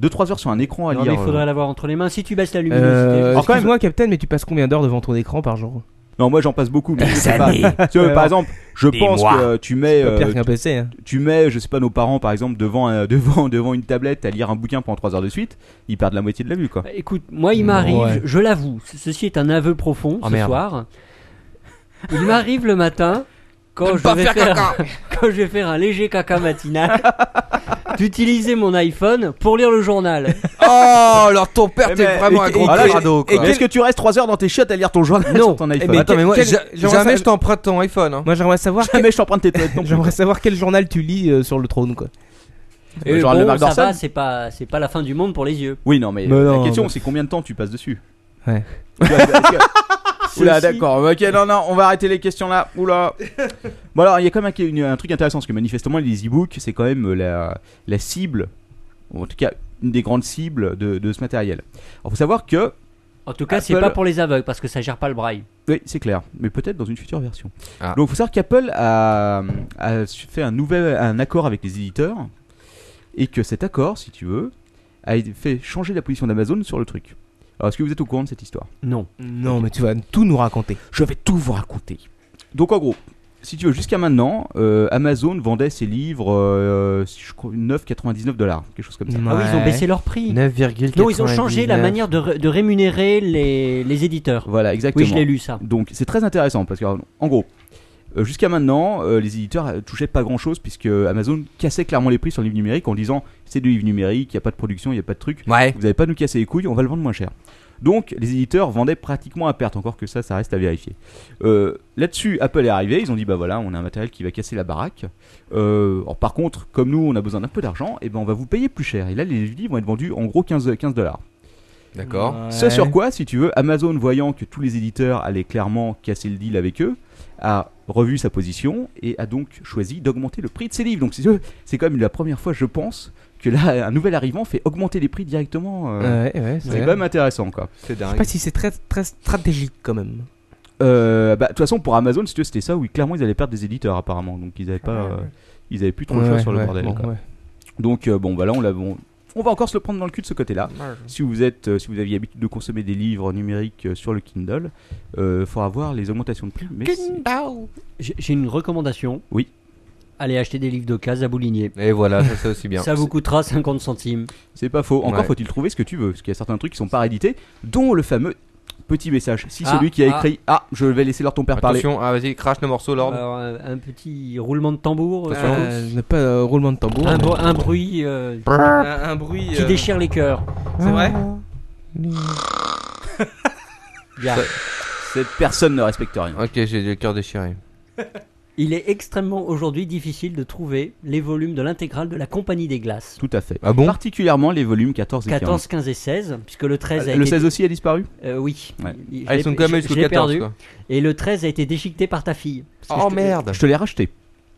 2-3 heures sur un écran à Non, lire. mais il faudrait euh. l'avoir entre les mains. Si tu baisses la luminosité. Euh, Alors, quand même- Excuse-moi, Captain, mais tu passes combien d'heures devant ton écran par jour? Non, moi j'en passe beaucoup, mais je sais pas. Tu vois, par exemple, je pense que tu mets. Pas pire euh, qu'un PC. Hein. tu mets, je sais pas, nos parents par exemple devant, un- devant, devant une tablette à lire un bouquin pendant 3 heures de suite, ils perdent la moitié de la vue quoi. Bah, Écoute, moi il m'arrive, Ouais. je, je l'avoue, ce- ceci est un aveu profond Oh, ce merde. soir. Il m'arrive le matin, quand je, vais faire, quand je vais faire un léger caca matinal, d'utiliser mon iPhone pour lire le journal. Oh, alors ton père, Eh t'es ben, vraiment et- un gros et- crado, Et quoi. est-ce que tu restes 3 heures dans tes chiottes à lire ton journal Non. sur ton iPhone? mais- Attends, mais moi, quel- ja- j'aimerais jamais je t'emprunte ton iPhone. Hein. Moi, j'aimerais savoir, Jamais je t'emprunte tes toilettes non plus. j'aimerais savoir quel journal tu lis euh, sur le trône, quoi. Et Le journal de bon, Mark ça va, c'est pas, c'est pas la fin du monde pour les yeux. Oui, non, mais, Mais la non, question mais- c'est combien de temps tu passes dessus? Ouais. Tu vois, est-ce que- Oula, d'accord. Ok, non, non, on va arrêter les questions là. Oula. Bon, alors, il y a quand même un, une- un truc intéressant parce que manifestement, les e-books, c'est quand même la, la cible, ou en tout cas, une des grandes cibles de, de ce matériel. Alors, faut savoir que, En tout cas, c'est Apple- pas pour les aveugles parce que ça gère pas le braille. oui, c'est clair, mais peut-être dans une future version. Ah. Donc, faut savoir qu'Apple a, a fait un nouvel un accord avec les éditeurs et que cet accord, si tu veux, a fait changer la position d'Amazon sur le truc. Alors, est-ce que vous êtes au courant de cette histoire? Non. Non, mais tu vas tout nous raconter. Je vais tout vous raconter. Donc en gros, si tu veux, jusqu'à maintenant, euh, Amazon vendait ses livres euh, je crois 9,99 dollars, quelque chose comme ça. Ah oui, ils ont baissé leur prix. 9,99. Non, ils ont changé la manière de, ré- de rémunérer les, les éditeurs. Voilà, exactement. Oui, je l'ai lu ça. Donc c'est très intéressant parce que en gros, euh, jusqu'à maintenant, euh, les éditeurs euh, touchaient pas grand chose puisque Amazon cassait clairement les prix sur le livre numérique en disant c'est du livre numérique, il n'y a pas de production, il n'y a pas de truc. Ouais. Vous n'allez pas nous casser les couilles, on va le vendre moins cher. Donc les éditeurs vendaient pratiquement à perte, encore que ça, ça reste à vérifier. Euh, Là-dessus, Apple est arrivé, ils ont dit bah voilà, on a un matériel qui va casser la baraque. Euh, alors, par contre, comme nous, on a besoin d'un peu d'argent, et ben on va vous payer plus cher. Et là, les livres vont être vendus en gros 15 15 D'accord. Ce sur quoi, si tu veux, Amazon, voyant que tous les éditeurs allaient clairement casser le deal avec eux, a revu sa position et a donc choisi d'augmenter le prix de ses livres. Donc, c'est quand même la première fois, je pense, que là, un nouvel arrivant fait augmenter les prix directement. euh, Ouais, ouais, c'est quand même intéressant, quoi. C'est Je sais pas si c'est très, très stratégique quand même. Euh, bah, de toute façon, pour Amazon, si tu veux, c'était ça où clairement ils allaient perdre des éditeurs apparemment. Donc ils avaient pas, euh, ils avaient plus trop le choix Ouais, sur le ouais, bordel. bon, quoi. ouais. Donc euh, bon, bah là on l'a, bon, on va encore se le prendre dans le cul de ce côté-là. Si vous êtes, euh, si vous aviez l'habitude de consommer des livres numériques euh, sur le Kindle, il faudra voir les augmentations de prix. Mais c'est- J'ai j'ai une recommandation. Oui. Allez acheter des livres de cases à Boulinier. Et voilà, ça c'est aussi bien. Ça vous coûtera 50 centimes. c'est pas faux. Encore Ouais. faut-il trouver ce que tu veux, parce qu'il y a certains trucs qui sont pas réédités, dont le fameux petit message. Si Ah, celui qui a ah. écrit Ah, je vais laisser leur ton père parler. Attention, ah vas-y, crache le morceau, Lord. Alors, un, un petit roulement de tambour. euh, Euh, ne pas euh, roulement de tambour. un, mais- bru- un bruit euh, un, un bruit. qui euh, déchire les cœurs. C'est vrai. Cette personne ne respecte rien. Ok, j'ai le cœur déchiré. Il est extrêmement aujourd'hui difficile de trouver les volumes de l'intégrale de la Compagnie des Glaces. Tout à fait. Ah bon Particulièrement les volumes 14 et 15. 14, 15 et 16, puisque le 13 a le été... 16 aussi a disparu? Euh, oui. Ouais. Il- je Ah, ils sont quand même je- jusqu'au je l'ai 14 perdu. quoi. Et le 13 a été déchiqueté par ta fille. Parce que Oh je te- merde Je te l'ai racheté.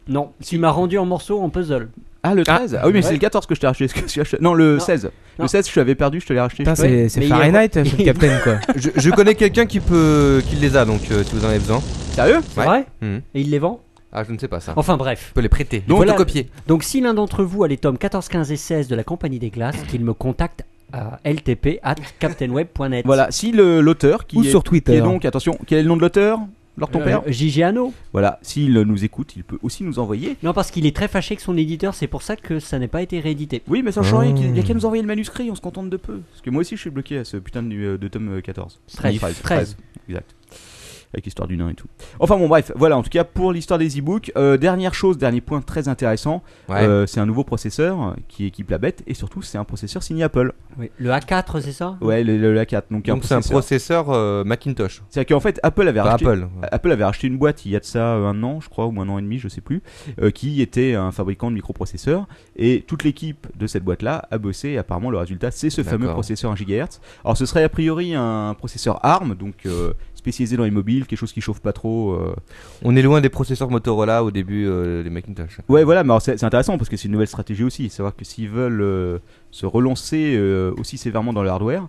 Non, tu m'as rendu en morceaux en puzzle. Ah, le 13 Ah, oui, mais c'est le 14 que je t'ai racheté. Excuse- je t'ai- Non, le Non. 16. Non. Le 16, je l'avais perdu, je te l'ai racheté. Putain, c'est c'est Mais il y a- Fahrenheit, le Captain quoi. je, je connais quelqu'un qui peut, qui les a donc euh, si vous en avez besoin. Sérieux? C'est Ouais. vrai? Mhm. Et il les vend? Ah, je ne sais pas ça. Enfin bref. Je peux les prêter. Donc, voilà. copier. Donc si l'un d'entre vous a les tomes 14, 15 et 16 de la Compagnie des Glaces, qu'il me contacte à ltp at captainweb.net. Voilà, si le- l'auteur qui Ou est, sur qui Twitter. est donc, attention, quel est le nom de l'auteur? Lord ton Euh, père JG Hano. Voilà, s'il nous écoute, il peut aussi nous envoyer. Non, parce qu'il est très fâché que son éditeur, c'est pour ça que ça n'a pas été réédité. Oui, mais ça change rien, il n'y a qu'à nous envoyer le manuscrit, on se contente de peu. Parce que moi aussi, je suis bloqué à ce putain de, euh, de tome euh, 14. 13. 13, 13. exact. Avec l'histoire du nain et tout. Enfin bon, bref, voilà, en tout cas, pour l'histoire des e-books, euh, dernière chose, dernier point très intéressant, Ouais. euh, c'est un nouveau processeur qui équipe la bête, et surtout, c'est un processeur signé Apple. Oui. Le A4, c'est ça? Ouais, le, le A4. Donc, donc c'est un processeur. processeur euh, Macintosh. C'est-à-dire qu'en fait, Apple avait Pas racheté. Apple. Apple avait racheté une boîte il y a de ça euh, un an, je crois, ou un an et demi, je sais plus, euh, qui était un fabricant de microprocesseurs. Et toute l'équipe de cette boîte-là a bossé. Et apparemment, le résultat, c'est ce fameux processeur 1 GHz. Alors, ce serait a priori un processeur ARM, donc euh, spécialisé dans les mobiles, quelque chose qui chauffe pas trop. euh. On est loin des processeurs Motorola au début euh, des Macintosh. Ouais, voilà, mais alors, c'est c'est intéressant parce que c'est une nouvelle stratégie aussi. Savoir que s'ils veulent euh, se relancer euh, aussi sévèrement dans le hardware,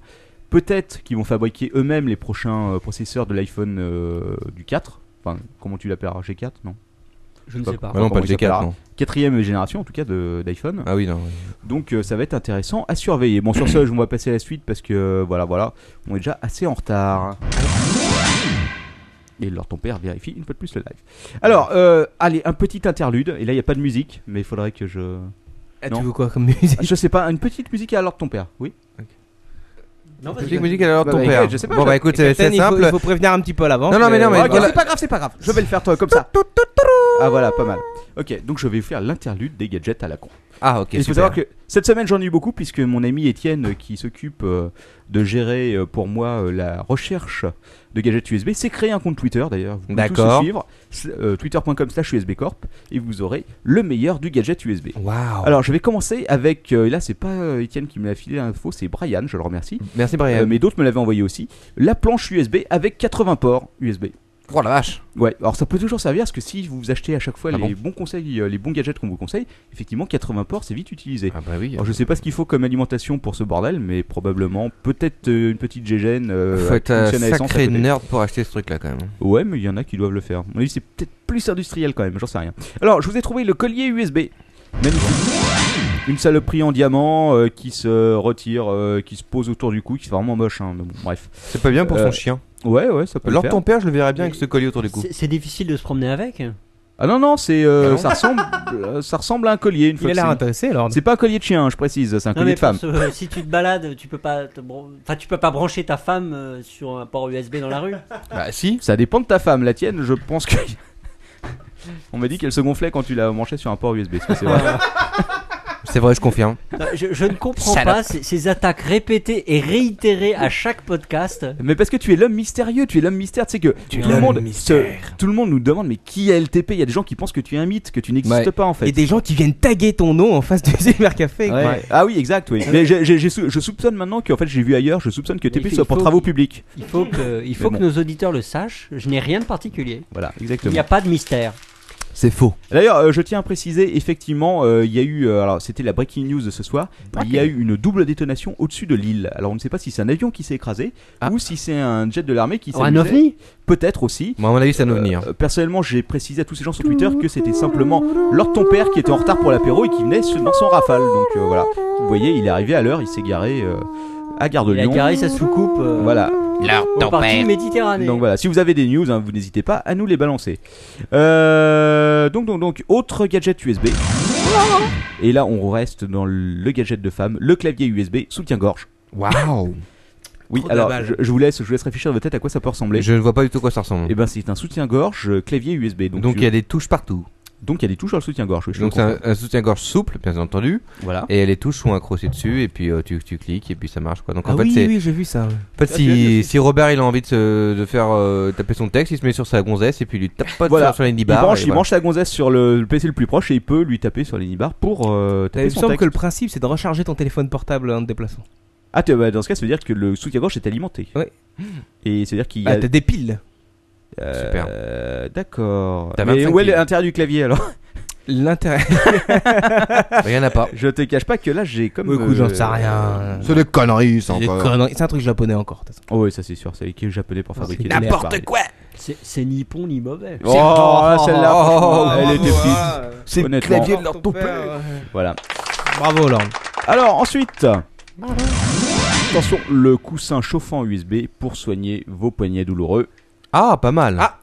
peut-être qu'ils vont fabriquer eux-mêmes les prochains euh, processeurs de l'iPhone euh, du 4. Enfin, comment tu l'appelles G4 Non? Je ne Pas- sais pas. Ah non, pas le il s'appellera. G4, non. quatrième génération en tout cas de- d'iPhone. Ah oui, non. Donc euh, ça va être intéressant à surveiller. Bon sur ce, je vais passer à la suite parce que euh, voilà, voilà, on est déjà assez en retard. Et alors ton père vérifie une fois de plus le live. Alors, euh, allez, un petit interlude. Et là, il n'y a pas de musique, mais il faudrait que je... Ah, Non. tu veux quoi comme musique Je sais pas, une petite musique à l'ordre de ton père, oui Non, vas-y, Musique, musique, alors Bah, ton bah, père. je sais pas, bon, je- bah écoute, c'est il faut, simple. il faut prévenir un petit peu à l'avance. Non, non, mais non, mais quelle- C'est pas grave, c'est pas grave. Je vais le faire toi comme ça. Ah voilà, pas mal. Ok, donc je vais vous faire l'interlude des gadgets à la con. Ah, ok. Il faut savoir que cette semaine j'en ai eu beaucoup puisque mon ami Étienne euh, qui s'occupe euh, de gérer euh, pour moi euh, la recherche de gadgets USB s'est créé un compte Twitter d'ailleurs. Vous pouvez tous le D'accord. suivre s- euh, twitter.com slash usbcorp et vous aurez le meilleur du gadget USB. Waouh. Alors je vais commencer avec, euh, et là c'est pas euh, Étienne qui me l'a filé l'info, c'est Brian, je le remercie, Merci Euh, Brian. mais d'autres me l'avaient envoyé aussi, la planche USB avec 80 ports USB. Oh la vache. Ouais, alors ça peut toujours servir parce que si vous achetez à chaque fois Ah les bon bons conseils, euh, les bons gadgets qu'on vous conseille, effectivement 80 ports c'est vite utilisé. Ah bah oui. Alors je sais pas ce qu'il faut comme alimentation pour ce bordel, mais probablement peut-être euh, une petite GGN. Euh, Faut être un sacré nerd pour acheter ce truc là quand même. Ouais, mais il y en a qui doivent le faire. Avis, c'est peut-être plus industriel quand même, j'en sais rien. Alors, je vous ai trouvé le collier USB. Magnifique. Une saloperie en diamant euh, qui se retire, euh, qui se pose autour du cou, qui fait vraiment moche. Hein, mais bon, bref. C'est pas bien pour Euh, son chien. Ouais, ouais, ça peut Alors le faire. ton père, je le verrais bien avec ce collier autour du cou. C'est- C'est difficile de se promener avec. Ah non, non, c'est, euh, Ah ça ressemble, euh, ça ressemble à un collier. Une Il fois a que l'air c'est- intéressé alors. c'est pas un collier de chien, hein, je précise, c'est un collier de femme. parce que, euh, si tu te balades, tu peux pas, te bran- enfin tu peux pas brancher ta femme euh, sur un port USB dans la rue. Bah si. Ça dépend de ta femme. La tienne, je pense que. On m'a dit qu'elle se gonflait quand tu la branchais sur un port USB. Est-ce que c'est vrai C'est vrai, je confirme. Non, je, je ne comprends pas ces, ces attaques répétées et réitérées à chaque podcast. Mais parce que tu es l'homme mystérieux, tu es l'homme mystère, tu sais que Tu es tout le l'homme monde, mystère. se- tout le monde nous demande mais qui est LTP Il y a des gens qui pensent que tu es un mythe, que tu n'existes Ouais. pas en fait. Et des gens qui viennent taguer ton nom en face du. Ouais. quoi. Ah oui, exact, oui. Mais j'ai sou- je soupçonne maintenant qu'en fait j'ai vu ailleurs, je soupçonne que Mais TP il soit pour travaux publics. Il faut que, il faut Mais que nos auditeurs le sachent. Je n'ai rien de particulier. Voilà, Il exactement. n'y a pas de mystère. C'est faux. D'ailleurs, euh, je tiens à préciser, effectivement, euh, il y a eu, euh, alors c'était la breaking news de ce soir, il y a eu une double détonation au-dessus de l'île. Alors on ne sait pas si c'est un avion qui s'est écrasé Ah. ou si c'est un jet de l'armée qui s'est Oh, un ovni Peut-être aussi. Moi, à mon avis, ça doit venir. Euh, personnellement, j'ai précisé à tous ces gens sur Twitter que c'était simplement Lord ton père qui était en retard pour l'apéro et qui venait sur- dans son rafale. Donc euh, voilà, vous voyez, il est arrivé à l'heure, il s'est garé euh, à Gare de Il a Lyon. garé sa soucoupe euh, Voilà. Au parti Méditerranée. Donc voilà, si vous avez des news, hein, vous n'hésitez pas à nous les balancer. Euh, donc, donc, donc, autre gadget USB. Et là, on reste dans le gadget de femme, le clavier USB soutien-gorge. Waouh Oui, Trop alors je, je vous laisse, je vous laisse réfléchir de votre tête à quoi ça peut ressembler. Je ne vois pas du tout à quoi ça ressemble. Et ben, c'est un soutien-gorge euh, clavier USB. Donc, Donc tu- il y a des touches partout. Donc il y a des touches sur le soutien-gorge. oui, Donc le c'est un, soutien-gorge souple, bien entendu. Voilà. Et les touches sont accrochées dessus, et puis euh, tu, tu cliques, et puis ça marche quoi. Donc Ah fait, oui, c'est. oui, j'ai vu ça. ouais. En fait, Ah, si, si Robert il a envie de, se- de faire euh, taper son texte, il se met sur sa gonzesse et puis il lui tape pas Voilà. sur, sur Il bar. branche, et il voilà. branche sa gonzesse sur le, le PC le plus proche et il peut lui taper sur les nibards pour euh, Il taper me son semble texte. que le principe c'est de recharger ton téléphone portable en te déplaçant. Ah, tu- bah, dans ce cas, ça veut dire que le soutien-gorge est alimenté. Ouais. Et c'est-à-dire qu'il y a Ah, t'as des piles. Euh, Super. D'accord. T'as Mais 25 où est l'intérêt du clavier alors? L'intérêt. Rien n'a pas. Je te cache pas que là j'ai comme. Écoute, j'en sais euh, rien. C'est des conneries, ça C'est des conneries. C'est un truc japonais encore. de toute façon. Oh, oui, ça c'est sûr, c'est avec les japonais pour fabriquer c'est des appareils. quoi C'est c'est ni bon ni mauvais. Oh, là, celle-là, Oh, franchement, oh, elle était oh, petite. C'est le Honnêtement. clavier de leur ton père. Voilà. Bravo, Lord. Alors ensuite. Attention, le coussin chauffant USB pour soigner vos poignets douloureux. Ah, pas mal. Ah.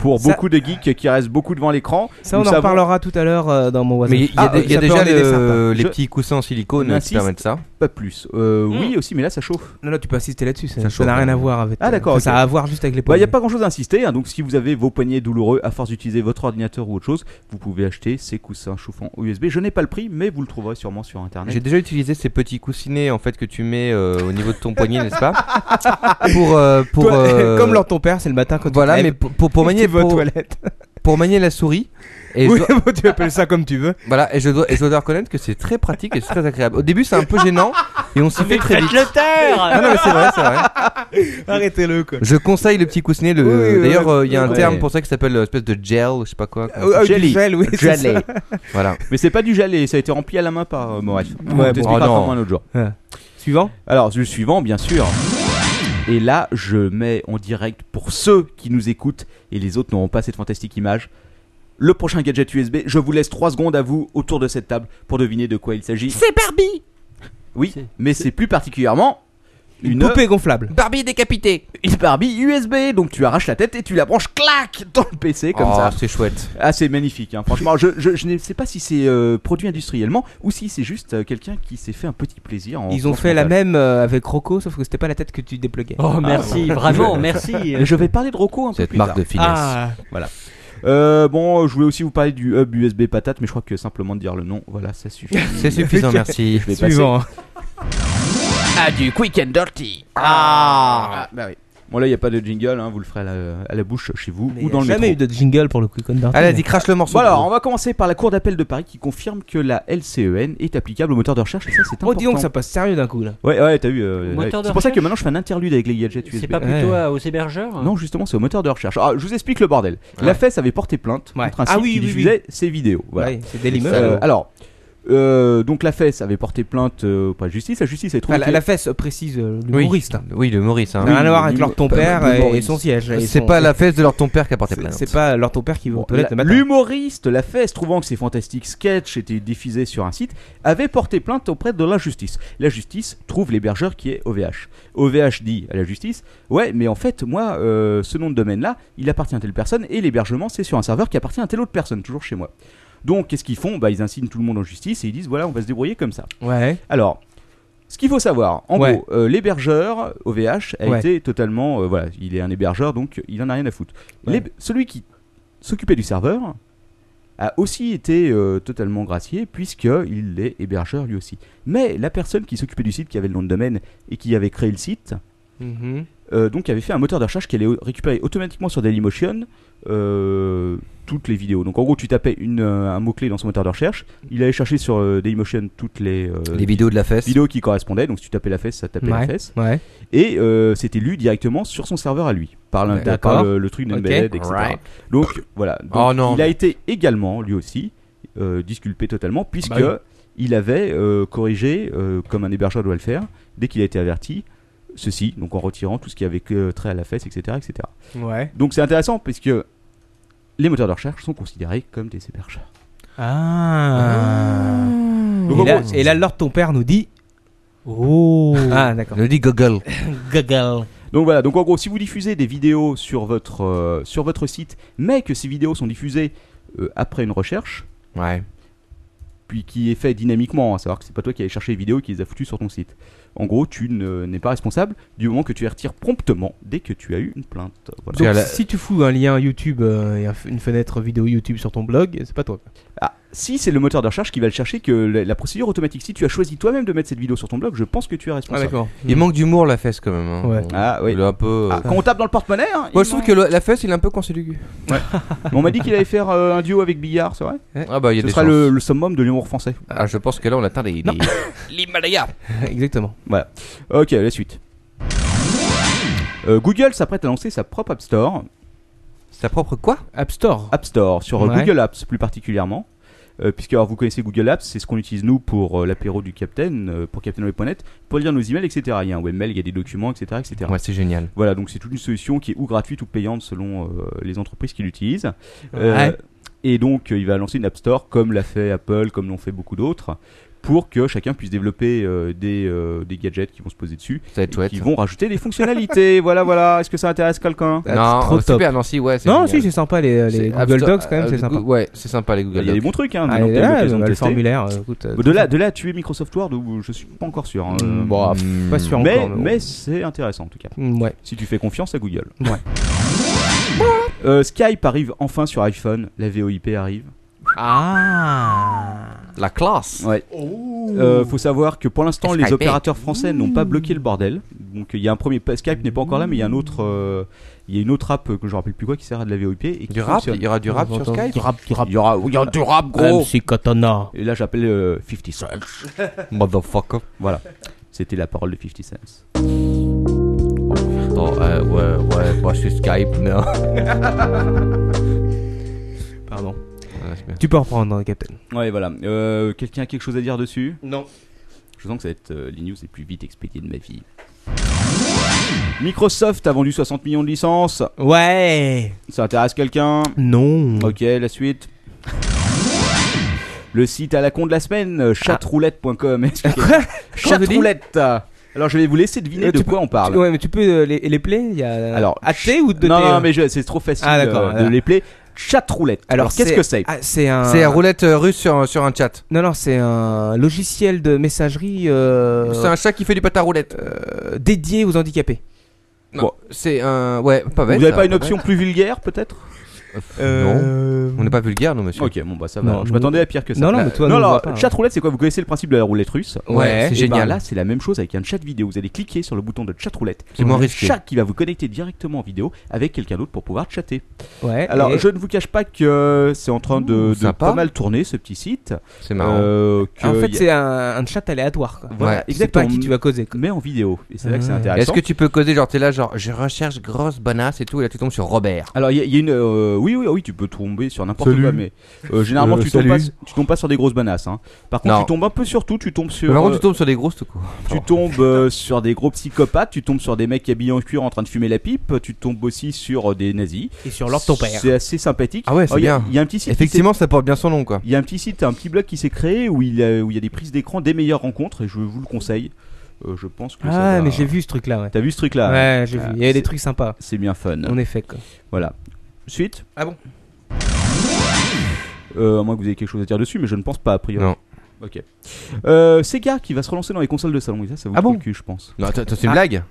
Pour Ça- beaucoup de geeks qui restent beaucoup devant l'écran. Ça, on en savons- parlera tout à l'heure euh, dans mon WhatsApp. Mais il y a, Ah, y a déjà le- les Je- petits coussins en silicone qui permettent ça. Pas plus. Euh, Hmm. Oui aussi, mais là ça chauffe. Non, non, tu peux insister là-dessus. Ça n'a rien hein. à voir avec. Ah, d'accord, Enfin, ok. Ça a à voir juste avec les Bah, il n'y a poignets. pas grand chose à insister, hein, donc si vous avez vos poignets douloureux à force d'utiliser votre ordinateur ou autre chose, vous pouvez acheter ces coussins chauffants USB. Je n'ai pas le prix, mais vous le trouverez sûrement sur internet. J'ai déjà utilisé ces petits coussinets en fait que tu mets euh, au niveau de ton poignet, n'est-ce pas? Pour euh, pour Toi, euh, Comme Lord ton père, c'est le matin quand voilà, tu te mais pour, pour, pour manier pour, toilettes. pour manier la souris. Et Oui, je dois, tu appelles ça comme tu veux. voilà, et je dois et je dois reconnaître que c'est très pratique et c'est très agréable. Au début, c'est un peu gênant et on s'y fait très vite. le taire Ah non, mais c'est vrai, c'est vrai. Arrêtez-le quoi. Je conseille le petit coussinet. Le... Oui, oui, D'ailleurs, euh, il y a un Ouais. terme pour ça qui s'appelle euh, espèce de gel, je sais pas quoi. Ah, ah, Jelly. du gel, oui, Jelly. Voilà. Mais c'est pas du gelé, ça a été rempli à la main par euh, Moref. On Ouais, t'expliquera bon. Oh, un autre jour. Suivant? Alors, le suivant, bien sûr. Et là, je mets en direct pour ceux qui nous écoutent et les autres n'auront pas cette fantastique image. Le prochain gadget USB, je vous laisse 3 secondes à vous autour de cette table pour deviner de quoi il s'agit. C'est Barbie Oui, mais c'est plus particulièrement Une poupée gonflable. Barbie décapitée. une Barbie USB. Donc tu arraches la tête et tu la branches, clac, dans le PC comme oh, ça. c'est chouette. Ah, c'est magnifique. hein. Franchement, je, je, je ne sais pas si c'est euh, produit industriellement ou si c'est juste euh, quelqu'un qui s'est fait un petit plaisir. En Ils ont fait la même euh, avec Rocco, sauf que c'était pas la tête que tu dépluguais. Oh merci, vraiment, merci. Je vais parler de Rocco un peu Cette plus marque tard. de finesse. Ah, Euh, bon, je voulais aussi vous parler du hub USB patate, mais je crois que simplement de dire le nom, voilà, ça suffit. C'est suffisant, merci. Je vais passer suivant. à du quick and dirty. Ah, bah oui. Bon là, il y a pas de jingle, hein, vous le ferez à la, à la bouche chez vous Mais ou y a dans le jamais métro. eu de jingle pour le Quick on Dirty. Allez, vas-y, crache le morceau. Bon alors, on va commencer par la Cour d'appel de Paris qui confirme que la LCEN est applicable au moteur de recherche et ça c'est important. Oh, dis donc, ça passe sérieux d'un coup là. Ouais, ouais, t'as vu. euh, Au ouais. moteur de C'est pour ça que recherche maintenant je fais un interlude avec les gadgets USB. C'est pas plutôt à- aux hébergeurs Non, justement, c'est au moteur de recherche. Ah, je vous explique le bordel. La. FES avait porté plainte Ouais. contre un Ah site oui, qui oui, diffusait ses vidéos. Voilà. Ouais, c'est Dailymotion. Euh, alors, euh, donc la FES avait porté plainte euh, auprès de la justice. La justice avait trouvé Ah, la, la fesse précise euh, Oui. l'humoriste. Oui, le Maurice. Ça Hein. n'a rien à voir avec Oui, leur ton pas- père pas- et, Maurice. et son siège. et C'est pas la fesse de leur ton père qui a porté plainte. C'est pas leur ton père qui va Bon, le. L'humoriste, la FES, trouvant que ces fantastiques sketchs étaient diffusés sur un site, avait porté plainte auprès de la justice. La justice trouve l'hébergeur qui est OVH. OVH dit à la justice Ouais, mais en fait, moi, euh, ce nom de domaine-là, il appartient à telle personne et l'hébergement, c'est sur un serveur qui appartient à telle autre personne, toujours chez moi. Donc, qu'est-ce qu'ils font? Bah, Ils insignent tout le monde en justice et ils disent Voilà, on va se débrouiller comme ça. Ouais. Alors. Ce qu'il faut savoir, en Ouais. gros, euh, l'hébergeur OVH a Ouais. été totalement, euh, voilà, il est un hébergeur donc il en a rien à foutre. Ouais. Celui qui s'occupait du serveur a aussi été euh, totalement gracié puisqu'il est hébergeur lui aussi. Mais la personne qui s'occupait du site, qui avait le nom de domaine et qui avait créé le site, Mhm. euh, donc avait fait un moteur de recherche qui allait récupérer automatiquement sur Dailymotion euh, toutes les vidéos. Donc en gros, tu tapais une, euh, un mot-clé dans son moteur de recherche, il allait chercher sur euh, Dailymotion toutes les, euh, Les vidéos de la fesse. vidéos qui correspondaient. Donc si tu tapais la fesse, ça tapait la fesse. Ouais. Et euh, c'était lu directement sur son serveur à lui. par, Ouais, le, le truc d'embedded, Ok. etc. Right. Donc voilà. Donc, Oh non. Il a été également, lui aussi, euh, disculpé totalement, puisque Bah oui. il avait euh, corrigé, euh, comme un hébergeur doit le faire, dès qu'il a été averti, ceci, donc en retirant tout ce qui avait que trait à la fesse, etc. etc. Ouais. Donc c'est intéressant, puisque les moteurs de recherche sont considérés comme des hébergeurs. Ah. Donc, Et en là, gros, et là, Lord ton père nous dit. Oh. Ah, d'accord. Je dis Google. Goggle. Donc voilà, donc en gros, si vous diffusez des vidéos sur votre, euh, sur votre site, mais que ces vidéos sont diffusées euh, après une recherche, Ouais. puis qui est fait dynamiquement, à savoir que c'est pas toi qui allais chercher les vidéos et qui les a foutues sur ton site. En gros, tu ne- n'es pas responsable du moment que tu les retires promptement dès que tu as eu une plainte. Voilà. Donc, la- si tu fous un lien YouTube euh, et une fenêtre vidéo YouTube sur ton blog, c'est pas toi. Ah, si c'est le moteur de recherche qui va le chercher, que la, la procédure automatique, si tu as choisi toi-même de mettre cette vidéo sur ton blog, je pense que tu es Ah, responsable. d'accord. Il manque d'humour la fesse quand même. hein. Ouais. Ah, oui. Il est un peu. Ah, euh, quand on tape dans le porte-monnaie, hein, Moi je trouve que le- la fesse il est un peu consilugu. on m'a dit qu'il allait faire euh, un duo avec Billard, c'est vrai Ah bah il y a Ce des sera le, le summum de l'humour français. Ah je pense que là on atteint les. Non. les- L'Himalaya. Exactement. Ok, la suite. Euh, Google s'apprête à lancer sa propre App Store, Sa propre quoi? App Store. App Store sur euh, Ouais. Google Apps plus particulièrement. Euh, puisque alors, vous connaissez Google Apps, c'est ce qu'on utilise nous pour euh, l'apéro du Captain, euh, pour CaptainWeb.net, pour lire nos emails, etc. Il y a un webmail, il y a des documents, etc. etc. Ouais c'est génial. Voilà, donc c'est toute une solution qui est ou gratuite ou payante selon euh, les entreprises qui l'utilisent. Euh, Ouais. Et donc, euh, il va lancer une App Store comme l'a fait Apple, comme l'ont fait beaucoup d'autres, pour que chacun puisse développer euh, des, euh, des gadgets qui vont se poser dessus, Ça va et être chouette. qui vont rajouter des fonctionnalités. voilà, voilà. Est-ce que ça intéresse quelqu'un Ah, Non, c'est trop top. super, non, si, ouais. c'est Non, génial. si, c'est sympa les, les Google Store- Docs quand même, euh, c'est sympa. Ouais, c'est sympa les Il Google y a des Docs. bons trucs, hein. Ah, là, l'occasion de le tester. formulaire, euh, écoute. euh, De là, de là à tuer Microsoft Word, où je suis pas encore sûr. hein. Mm, bon, Hmm. pas sûr mais encore. mais c'est intéressant en tout cas. Mm, Ouais. Si tu fais confiance à Google. Ouais. Euh, Skype arrive enfin sur iPhone. La VoIP arrive. Ah. La classe. Ouais. Euh, faut savoir que pour l'instant, les Skype. opérateurs français n'ont pas bloqué le bordel. Donc il y a un premier Skype n'est pas encore là, mais il y a un autre, euh, il y a une autre app euh, que je me rappelle plus quoi qui sert à de la VoIP et qui Du rap fonctionne. Il y aura du rap sur Skype Du rap, du rap. Il y aura, il y aura du rap gros. MC Katana. Et là, j'appelle euh, 50 Cent. Motherfucker. Voilà. C'était la parole de 50 Cent. Attends, euh, ouais, ouais, bah c'est Skype, mais. Pardon. Tu peux reprendre, Captain. Ouais, voilà. Euh, Quelqu'un a quelque chose à dire dessus? Non. Je sens que ça va être euh, les news les plus vite expédiées de ma vie. Microsoft a vendu 60 millions de licences. Ouais. Ça intéresse quelqu'un? Non. Ok, la suite. Le site à la con de la semaine, euh, chatroulette.com. Expliquez. Chatroulette. Alors je vais vous laisser deviner Euh, de quoi on parle. Tu- Ouais, mais tu peux euh, les, les play Il y a Alors, athée ou de non, non, mais c'est trop facile Ah, euh, de les play. Chatroulette. Alors, qu'est-ce que c'est? ah, C'est un. C'est roulette euh, russe sur, sur un chat. Non, non, c'est un logiciel de messagerie euh, C'est un chat qui fait du pâte à roulette. euh, dédié aux handicapés. Non, c'est un. Ouais, pas bête. Vous n'avez pas une option plus vulgaire peut-être? Non. On n'est pas vulgaire, non, monsieur. Ok, bon bah ça va. Non, je m'attendais à pire que ça. Non, non, mais toi, non, nous, on alors, pas, hein. chatroulette, c'est quoi? Vous connaissez le principe de la roulette russe? Ouais, c'est Et ben génial. là, c'est la même chose avec un chat vidéo. Vous allez cliquer sur le bouton de chatroulette. C'est moins Un risqué. chat qui va vous connecter directement en vidéo avec quelqu'un d'autre pour pouvoir chatter. Ouais. Alors, et- je ne vous cache pas que c'est en train de, Ouh, de sympa. pas mal tourner ce petit site. C'est marrant. Euh, que en fait, a- c'est un, un chat aléatoire. Quoi. voilà, Ouais, sais pas à exactement. qui tu vas causer. quoi. Mais en vidéo. Et c'est là que c'est Ah. intéressant. Est-ce que tu peux coder, genre, t'es là, genre, je recherche grosse bonasse et tout, et là tu tombes sur Robert. Alors, il y, a- il y a une. Euh, oui, oui, oui, tu peux tomber sur n'importe Salut. quoi, mais euh, généralement, Euh, tu, tombes salut. pas, tu tombes pas sur des grosses banasses. hein. Par contre, Non. tu tombes un peu sur tout. Tu tombes sur. Par contre, euh, tu tombes sur des grosses tout court. Tu tombes euh, sur des gros psychopathes, tu tombes sur des mecs habillés en cuir en train de fumer la pipe, tu tombes aussi sur euh, des nazis. Et sur l'ordre de ton père. C'est assez sympathique. Ah ouais, c'est il y a- bien. Il y a un petit site. qui Effectivement, ça porte bien son nom, quoi. s'est- Il y a un petit site, un petit blog qui s'est créé où il, y a, où il y a des prises d'écran des meilleures rencontres et je vous le conseille. Euh, je pense que ça Ah, va- mais j'ai vu ce truc-là. Ouais, T'as vu ce truc là ouais j'ai vu. Ah, Il y avait des c'est- trucs sympas. C'est bien fun. En effet. Quoi. Voilà. Suite Ah bon euh, À moins que vous ayez quelque chose à dire dessus, mais je ne pense pas a priori. Non. Ok. Euh, Sega qui va se relancer dans les consoles de salon. Et ça, ça vous Ah bon le cul, je pense. Non, attends, attends, c'est une Ah. blague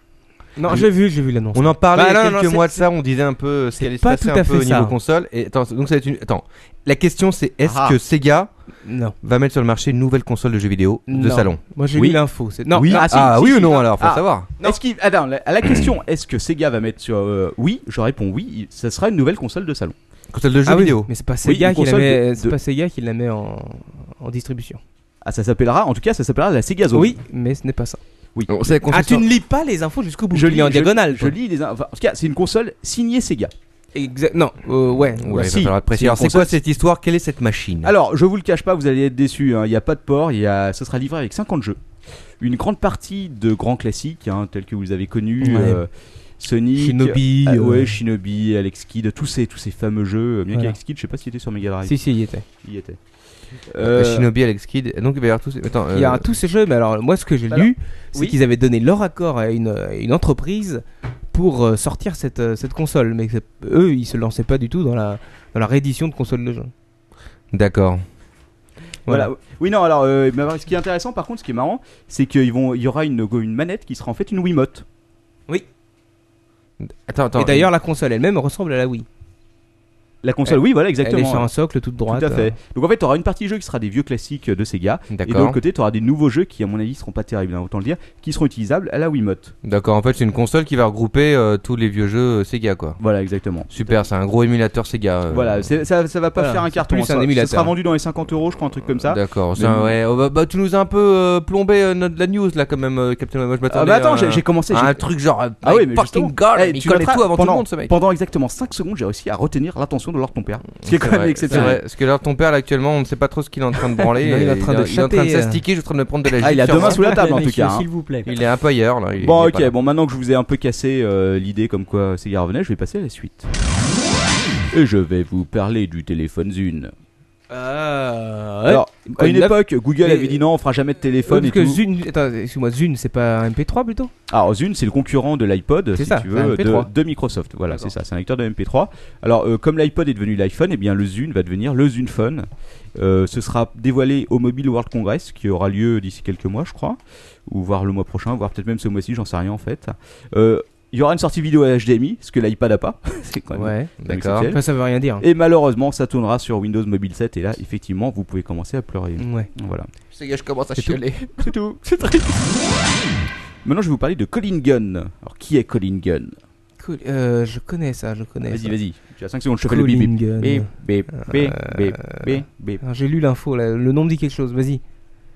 Non, j'ai vu, j'ai vu l'annonce. On en parlait Bah, il y a non, non, quelques c'est- mois de ça, on disait un peu ce qui allait se pas passer tout un à peu au fait niveau ça. console. Et attends, donc ça va être une. Attends, la question c'est est-ce Ah. que Sega Non. va mettre sur le marché une nouvelle console de jeux vidéo de Non. salon Moi, j'ai Oui. lu l'info. Non. Oui. Ah, Ah, si, oui si, ou si. non alors, faut Ah. savoir. Est-ce qu'il attends la- à la question est-ce que Sega va mettre sur euh, oui je réponds oui ça sera une nouvelle console de salon Console de jeux Ah oui, vidéo. mais c'est pas Oui, Sega qui la met, c'est pas Sega qui la met en, en distribution. ah ça s'appellera en tout cas ça s'appellera la Sega Zone Oui, mais ce n'est pas ça. Oui. On sait qu'on Ah, tu ne lis pas les infos jusqu'au bout. Je lis en je- diagonale. Je toi. lis les. Enfin, en tout cas, c'est une console signée Sega. Exact. Non, euh, ouais. Ouais, il va si, falloir Alors, c'est console- quoi cette histoire? Quelle est cette machine? Alors, je vous le cache pas, vous allez être déçus. hein. Il n'y a pas de port. Il y a, ce sera livré avec 50 jeux. Une grande partie de grands classiques, hein, tels que vous avez connus. Ouais. euh, Sonic, Shinobi, ah, ouais, euh, Shinobi, Alex Kidd, tous ces, tous ces fameux jeux. Bien Voilà. qu'Alex Kidd, je sais pas s'il était sur Mega Drive. Si, si, il y était. Il y était. Euh, Shinobi, Alex Kidd. Donc il va y avoir tous. Attends, Il y a euh, tous ces jeux, mais alors moi ce que j'ai Alors, lu, c'est oui. qu'ils avaient donné leur accord à une, une entreprise pour euh, sortir cette, cette console, mais eux ils se lançaient pas du tout dans la, dans la réédition de console de jeu. D'accord. Voilà. Oui, non, alors, euh, ce qui est intéressant, par contre, ce qui est marrant, c'est qu'il y aura une, une manette qui sera en fait une Wiimote. Attends, attends. Et d'ailleurs la console elle-même ressemble à la Wii. La console, Elle- oui, voilà, Elle est exactement. sur un socle toute droite. Tout à fait. Donc en fait, tu auras une partie jeu qui sera des vieux classiques de Sega. Et de D'accord. l'autre côté, tu auras des nouveaux jeux qui, à mon avis, seront pas terribles, hein, autant le dire, qui seront utilisables à la Wiimote. D'accord. En fait, c'est une console qui va regrouper euh, tous les vieux jeux euh, Sega, quoi. Voilà, exactement. Super, c'est un gros émulateur Sega. euh, Voilà, c'est- ça, ça va pas Voilà, faire un c'est carton. ça, un ça émulateur. sera vendu dans les 50 euros, je crois, un truc comme ça. D'accord. Mais ça, ouais. Oh, bah, bah, tu nous as un peu euh, plombé notre, la news là, quand même, Captain. Moi, je Ah bah attends, j'ai commencé. un truc genre. Ah oui, mais fucking. God, Eh, il connaît tout avant tout le monde, ce mec. Pendant exactement 5 secondes, j'ai réussi à retenir l'attention de Lord ton père. Ce qui est C'est quand même exceptionnel. Parce que là, ton père, là, actuellement, on ne sait pas trop ce qu'il est en train de branler. Non, il est en train de il est en train de euh. s'astiquer, je suis en train de me prendre de la Ah, il a deux mains sous la table en tout cas. hein. S'il vous plaît. Il est un peu ailleurs là. Bon, ok, bon, maintenant que je vous ai un peu cassé euh, l'idée comme quoi Sega revenait, je vais passer à la suite. Et je vais vous parler du téléphone Zune. Ah, ouais. Alors, à une époque, Google Mais- avait dit non, on fera jamais de téléphone et parce que tout. Zune, attends, excuse-moi, Zune, c'est pas un MP3 plutôt? Alors Zune, c'est le concurrent de l'iPod, si ça, tu veux, de, MP3. de Microsoft. Voilà, D'accord. c'est ça, c'est un lecteur de MP3. Alors, euh, comme l'iPod est devenu l'iPhone, eh bien le Zune va devenir le Zune Phone. Euh, ce sera dévoilé au Mobile World Congress, qui aura lieu d'ici quelques mois, je crois, ou voire le mois prochain, voire peut-être même ce mois-ci, j'en sais rien en fait. Euh, Il y aura une sortie vidéo HDMI, ce que l'iPad a pas. c'est quand même Ouais, D'accord. Enfin, ça veut rien dire. Et malheureusement, ça tournera sur Windows Mobile 7 et là, effectivement, vous pouvez commencer à pleurer. Ouais. Voilà. Ça y est, je commence à C'est tout. chialer. C'est tout. C'est très. Maintenant, je vais vous parler de Colin Gunn. Alors, qui est Colin Gunn? Cool. Euh, je connais ça, je connais. Vas-y, ça. vas-y. Tu as 5 secondes, je fais le bip bip. Colin Gunn. Bip, bip, bip, bip, Euh, bip, J'ai lu l'info, là, le nom me dit quelque chose, vas-y.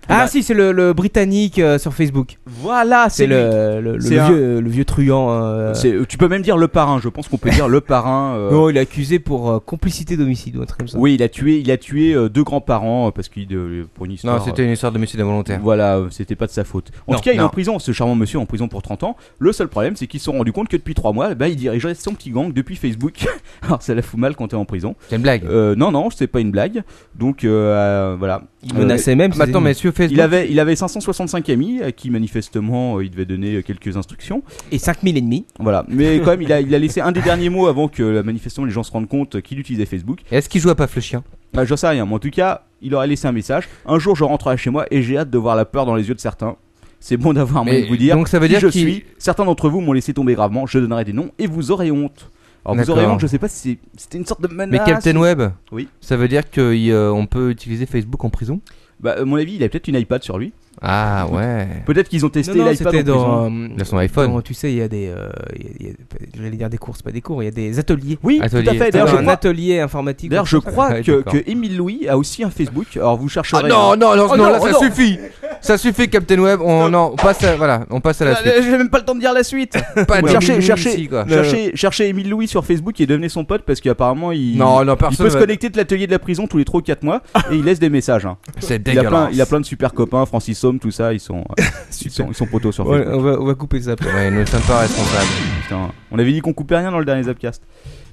Ah si, c'est le, le britannique euh, sur Facebook. Voilà, C'est le, le, le C'est un- vieux, le vieux truand. euh, C'est- Tu peux même dire le parrain. Je pense qu'on peut dire le parrain. euh, Non, il est accusé pour euh, complicité d'homicide ou un truc comme ça. Oui, il a tué, il a tué euh, deux grands-parents euh, parce qu'il euh, pour une histoire. Non, c'était une histoire de monsieur involontaire. Voilà, euh, c'était pas de sa faute. En Non, tout cas, il est non. en prison, ce charmant monsieur est en prison pour 30 ans. Le seul problème, c'est qu'ils se sont rendus compte que depuis 3 mois, bah, il dirigeait son petit gang depuis Facebook. Alors, ça la fout mal quand t'es en prison. C'est une blague. Euh, non, non, c'est pas une blague. Donc, euh, euh, voilà. Il menaçait même. Maintenant, c'était- messieurs, Facebook. Il avait, il avait 565 amis à qui manifestement euh, il devait donner euh, quelques instructions. Et 5000 ennemis. Voilà. Mais quand même, il a, il a laissé un des derniers mots avant que euh, manifestement les gens se rendent compte qu'il utilisait Facebook. Est-ce qu'il joue à Paf le chien? Bah, j'en sais rien. Mais en tout cas, il aurait laissé un message. Un jour, je rentrerai chez moi et j'ai hâte de voir la peur dans les yeux de certains. C'est bon d'avoir un moyen de vous dire. donc ça veut qui dire je qu'il- suis. Certains d'entre vous m'ont laissé tomber gravement. Je donnerai des noms et vous aurez honte. Alors vous aurez honte. Je sais pas si c'était une sorte de menace. Mais Captain Web Oui. Ça veut dire qu'on peut utiliser Facebook en prison? Bah, à mon avis, il a peut-être une iPad sur lui. Ah ouais. Peut-être qu'ils ont testé Non, non, l'iPad c'était dans. Il a son iPhone. dans- tu sais, il y a des. euh, il y a- il y a- J'allais dire des courses, pas des cours, il y a des ateliers. Oui, Atelier. tout à fait. D'ailleurs, D'ailleurs, je un crois, atelier informatique. d'ailleurs, je crois que, que Émile Louis a aussi un Facebook. Alors vous chercherez. Ah non, non, non, Oh non, non, là oh ça non. suffit. Ça suffit, Captain Web. On, non, on passe à, voilà, on passe à la Euh, suite. J'ai même pas le temps de dire la suite. Pas de cherchez, cherchez, ici, quoi. cherchez, cherchez Émile Louis sur Facebook et devenez son pote parce qu'apparemment il, Non, non, il personne. peut se connecter de l'atelier de la prison tous les 3 ou 4 mois et il laisse des messages. hein. C'est Il, dégueulasse. il a plein de super copains, Francis Somme, tout ça, ils sont, euh, ils sont, ils sont potos sur Ouais, Facebook. on, va, on va couper ça. Ouais, nous sommes pas responsables. Putain, on avait dit qu'on coupait rien dans le dernier Zapcast.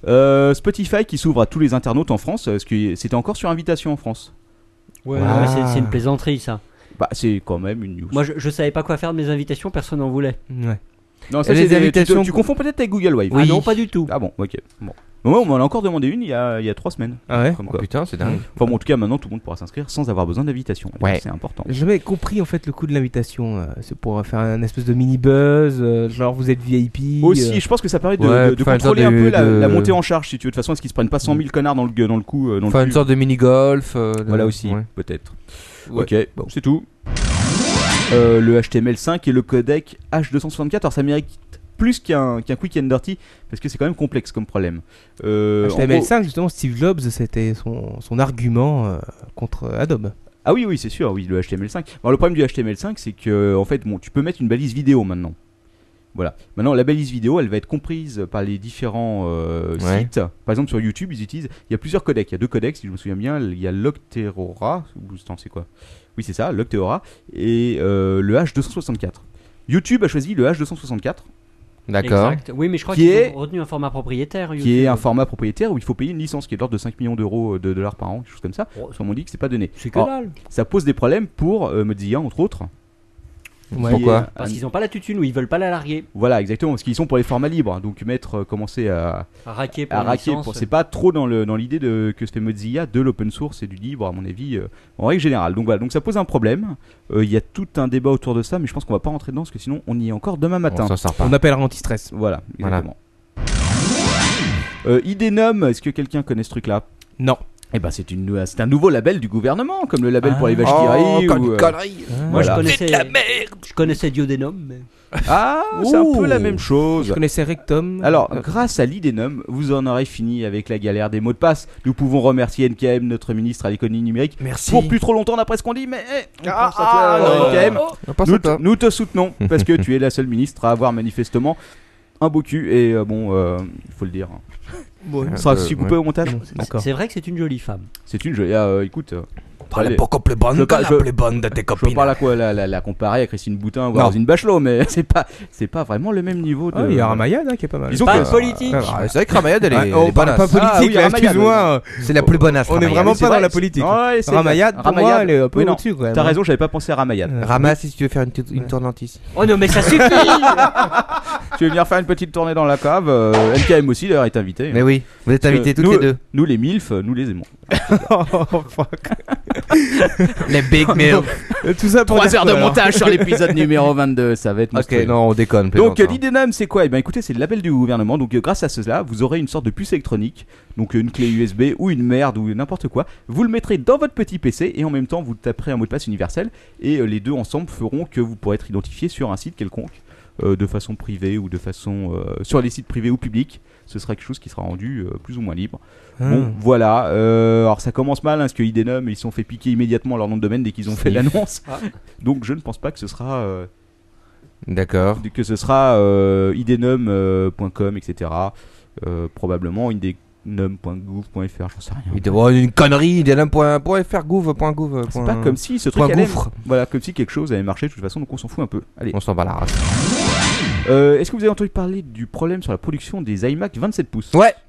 Euh, Spotify qui s'ouvre à tous les internautes en France, parce que c'était encore sur invitation en France? Ouais, Ah. ouais, c'est- c'est une plaisanterie ça. Bah, c'est quand même une news. Moi je, je savais pas quoi faire de mes invitations, personne n'en voulait. Ouais. Non, ça, les tu invitations- Tu, confonds peut-être avec Google Wave. Ah non, pas du tout. Ah bon, ok. Bon. Mais on m'en a encore demandé une il y a, il y a 3 semaines. Ah ouais Comme Oh, quoi. putain, c'est dingue. Enfin bon, en tout cas, maintenant tout le monde pourra s'inscrire sans avoir besoin d'invitation. Ouais. C'est important. J'ai jamais compris en fait le coup de l'invitation. euh, C'est pour faire un espèce de mini buzz, euh, genre vous êtes VIP. Aussi, euh, je pense que ça permet de, Ouais, de- de faire une contrôler un peu de- la, montée en charge, si tu veux. De toute façon, est-ce qu'ils se prennent pas 100 000 connards dans le, dans le coup euh, le Enfin, une sorte de mini-golf. euh, de- Voilà aussi, ouais. peut-être. Ouais. Ok, bon, c'est tout. Euh, le HTML5 et le codec H264, alors ça mérite plus qu'un quick and dirty parce que c'est quand même complexe comme problème. Euh, en gros- HTML5, justement, Steve Jobs, c'était son, son argument euh, contre Adobe. Ah oui, oui, c'est sûr, oui, le HTML5. Alors, le problème du HTML5, c'est que, en fait, bon, tu peux mettre une balise vidéo maintenant. Voilà. Maintenant, la balise vidéo, elle va être comprise par les différents euh, Ouais. sites. Par exemple, sur YouTube, ils utilisent. Il y a plusieurs codecs. Il y a deux codecs, si je me souviens bien. Il y a Locteora. ou- c'est quoi? Oui, c'est ça, Locteora. Et euh, le H264. YouTube a choisi le H264, D'accord. Exact. Oui, mais je crois Qui qu'ils est- ont retenu un format propriétaire. qui YouTube. est un format propriétaire où il faut payer une licence qui est de l'ordre de 5 millions d'euros de dollars par an, quelque chose comme ça. Oh, Sur mon dit que c'est pas donné. C'est que Alors, dalle. ça pose des problèmes pour euh, Mozilla, entre autres. Ouais. Pourquoi Parce un- qu'ils n'ont pas la tutune ou ils veulent pas la larguer. Voilà, exactement, parce qu'ils sont pour les formats libres. Donc mettre, euh, commencer à, À raquer pour à une raquer, pour- c'est pas trop dans le dans l'idée de que se fait Mozilla de l'open source et du libre, à mon avis, euh, en règle générale. Donc voilà, donc ça pose un problème. Euh, Il y a tout un débat autour de ça, mais je pense qu'on va pas rentrer dedans parce que sinon on y est encore demain matin. On s'en sort pas. On appellera anti-stress. Voilà, Voilà. exactement. Euh, Idenum, est-ce que quelqu'un connaît ce truc-là? Non. Eh ben c'est une, c'est un nouveau label du gouvernement, comme le label pour les vaches qui Oh, rient. comme ou, une euh, connerie. Moi, Voilà. je connaissais. Je connaissais Diodenum, mais. Ah, c'est un Oh. peu la même chose. Je connaissais Rectum. Alors, Euh, grâce à l'IDENUM, vous en aurez fini avec la galère des mots de passe. Nous pouvons remercier NKM, notre ministre à l'économie numérique. Merci. Pour plus trop longtemps d'après ce qu'on dit, mais eh, on Ah, pense à toi, ah, euh. NKM. Pense Nous, te soutenons parce que tu es la seule ministre à avoir manifestement un beau cul et euh, bon, euh, il faut le dire. Bon, Un Ça sera peu, si coupé ouais. au montage. D'accord. C'est vrai que c'est une jolie femme. C'est une jolie. euh, écoute, euh, Pas Je bonne que pas- la je- plus bonne de tes je copines. veux pas la, quoi, la, la, la comparer à Christine Boutin ou à. Rosine Bachelot, mais c'est pas, c'est pas vraiment le même niveau de. Ah, il y a Ramayad hein, qui est pas mal. Disons Pas que- de politique. Ah, Ah, c'est vrai que Ramayad, elle est, on parle pas politique, Ah oui, Ramayad, excuse-moi. C'est la plus bonasse. On est vraiment pas dans la politique. Ramayad, pour Ramayad- moi, elle est un peu au-dessus quand même. T'as raison, j'avais pas pensé à Ramayad. Euh, Ramas, si tu veux faire une, ici. Oh non, mais ça suffit Tu veux venir faire une petite tournée dans la cave euh, NKM aussi d'ailleurs est invité. Mais oui, vous êtes invités toutes les deux. Nous les MILF, nous les aimons. Oh, fuck. Les Big Milk. Tout ça pour 3 dire heures de quoi, montage sur l'épisode numéro 22, ça va être Ok, monstrueux. non, on déconne. Donc hein. l'IDENUM c'est quoi? Eh bien écoutez c'est le label du gouvernement donc euh, grâce à cela vous aurez une sorte de puce électronique donc euh, une clé USB ou une merde ou n'importe quoi vous le mettrez dans votre petit PC et en même temps vous taperez un mot de passe universel et euh, les deux ensemble feront que vous pourrez être identifié sur un site quelconque euh, de façon privée ou de façon euh, sur les sites privés ou publics ce sera quelque chose qui sera rendu euh, plus ou moins libre Hmm. Bon, voilà. euh, alors ça commence mal, hein, parce que Idenum, ils se sont fait piquer immédiatement leur nom de domaine dès qu'ils ont fait l'annonce. Ah. Donc je ne pense pas que ce sera, euh, D'accord. que ce sera idenum.com, etc. Probablement idenum.gouv.fr, j'en sais rien. Il te voit une connerie, idem.fr, gouv.gouv. C'est pas comme si ce truc allait- voilà, comme si quelque chose avait marché de toute façon, donc on s'en fout un peu. Allez. On s'en bat la race. Euh, Est-ce que vous avez entendu parler du problème sur la production des iMac 27 pouces Ouais.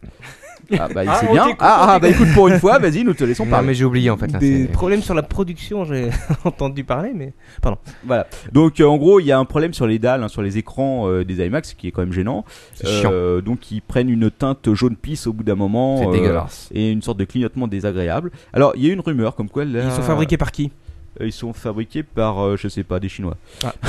Ah bah Ah, c'est on bien. t'écoute, Ah, on ah, bah écoute pour une fois, vas-y, nous te laissons Non, parler. mais j'ai oublié en fait. là, Des c'est- problèmes sur la production, j'ai entendu parler, mais. Voilà. Donc euh, en gros, il y a un problème sur les dalles, hein, sur les écrans euh, des iMac, ce qui est quand même gênant. C'est chiant. Euh, donc ils prennent une teinte jaune pisse au bout d'un moment. C'est euh, dégueulasse. Et une sorte de clignotement désagréable. Alors il y a une rumeur comme quoi là, Ils sont fabriqués par qui? Ils sont fabriqués par euh, je sais pas des Chinois. Ah.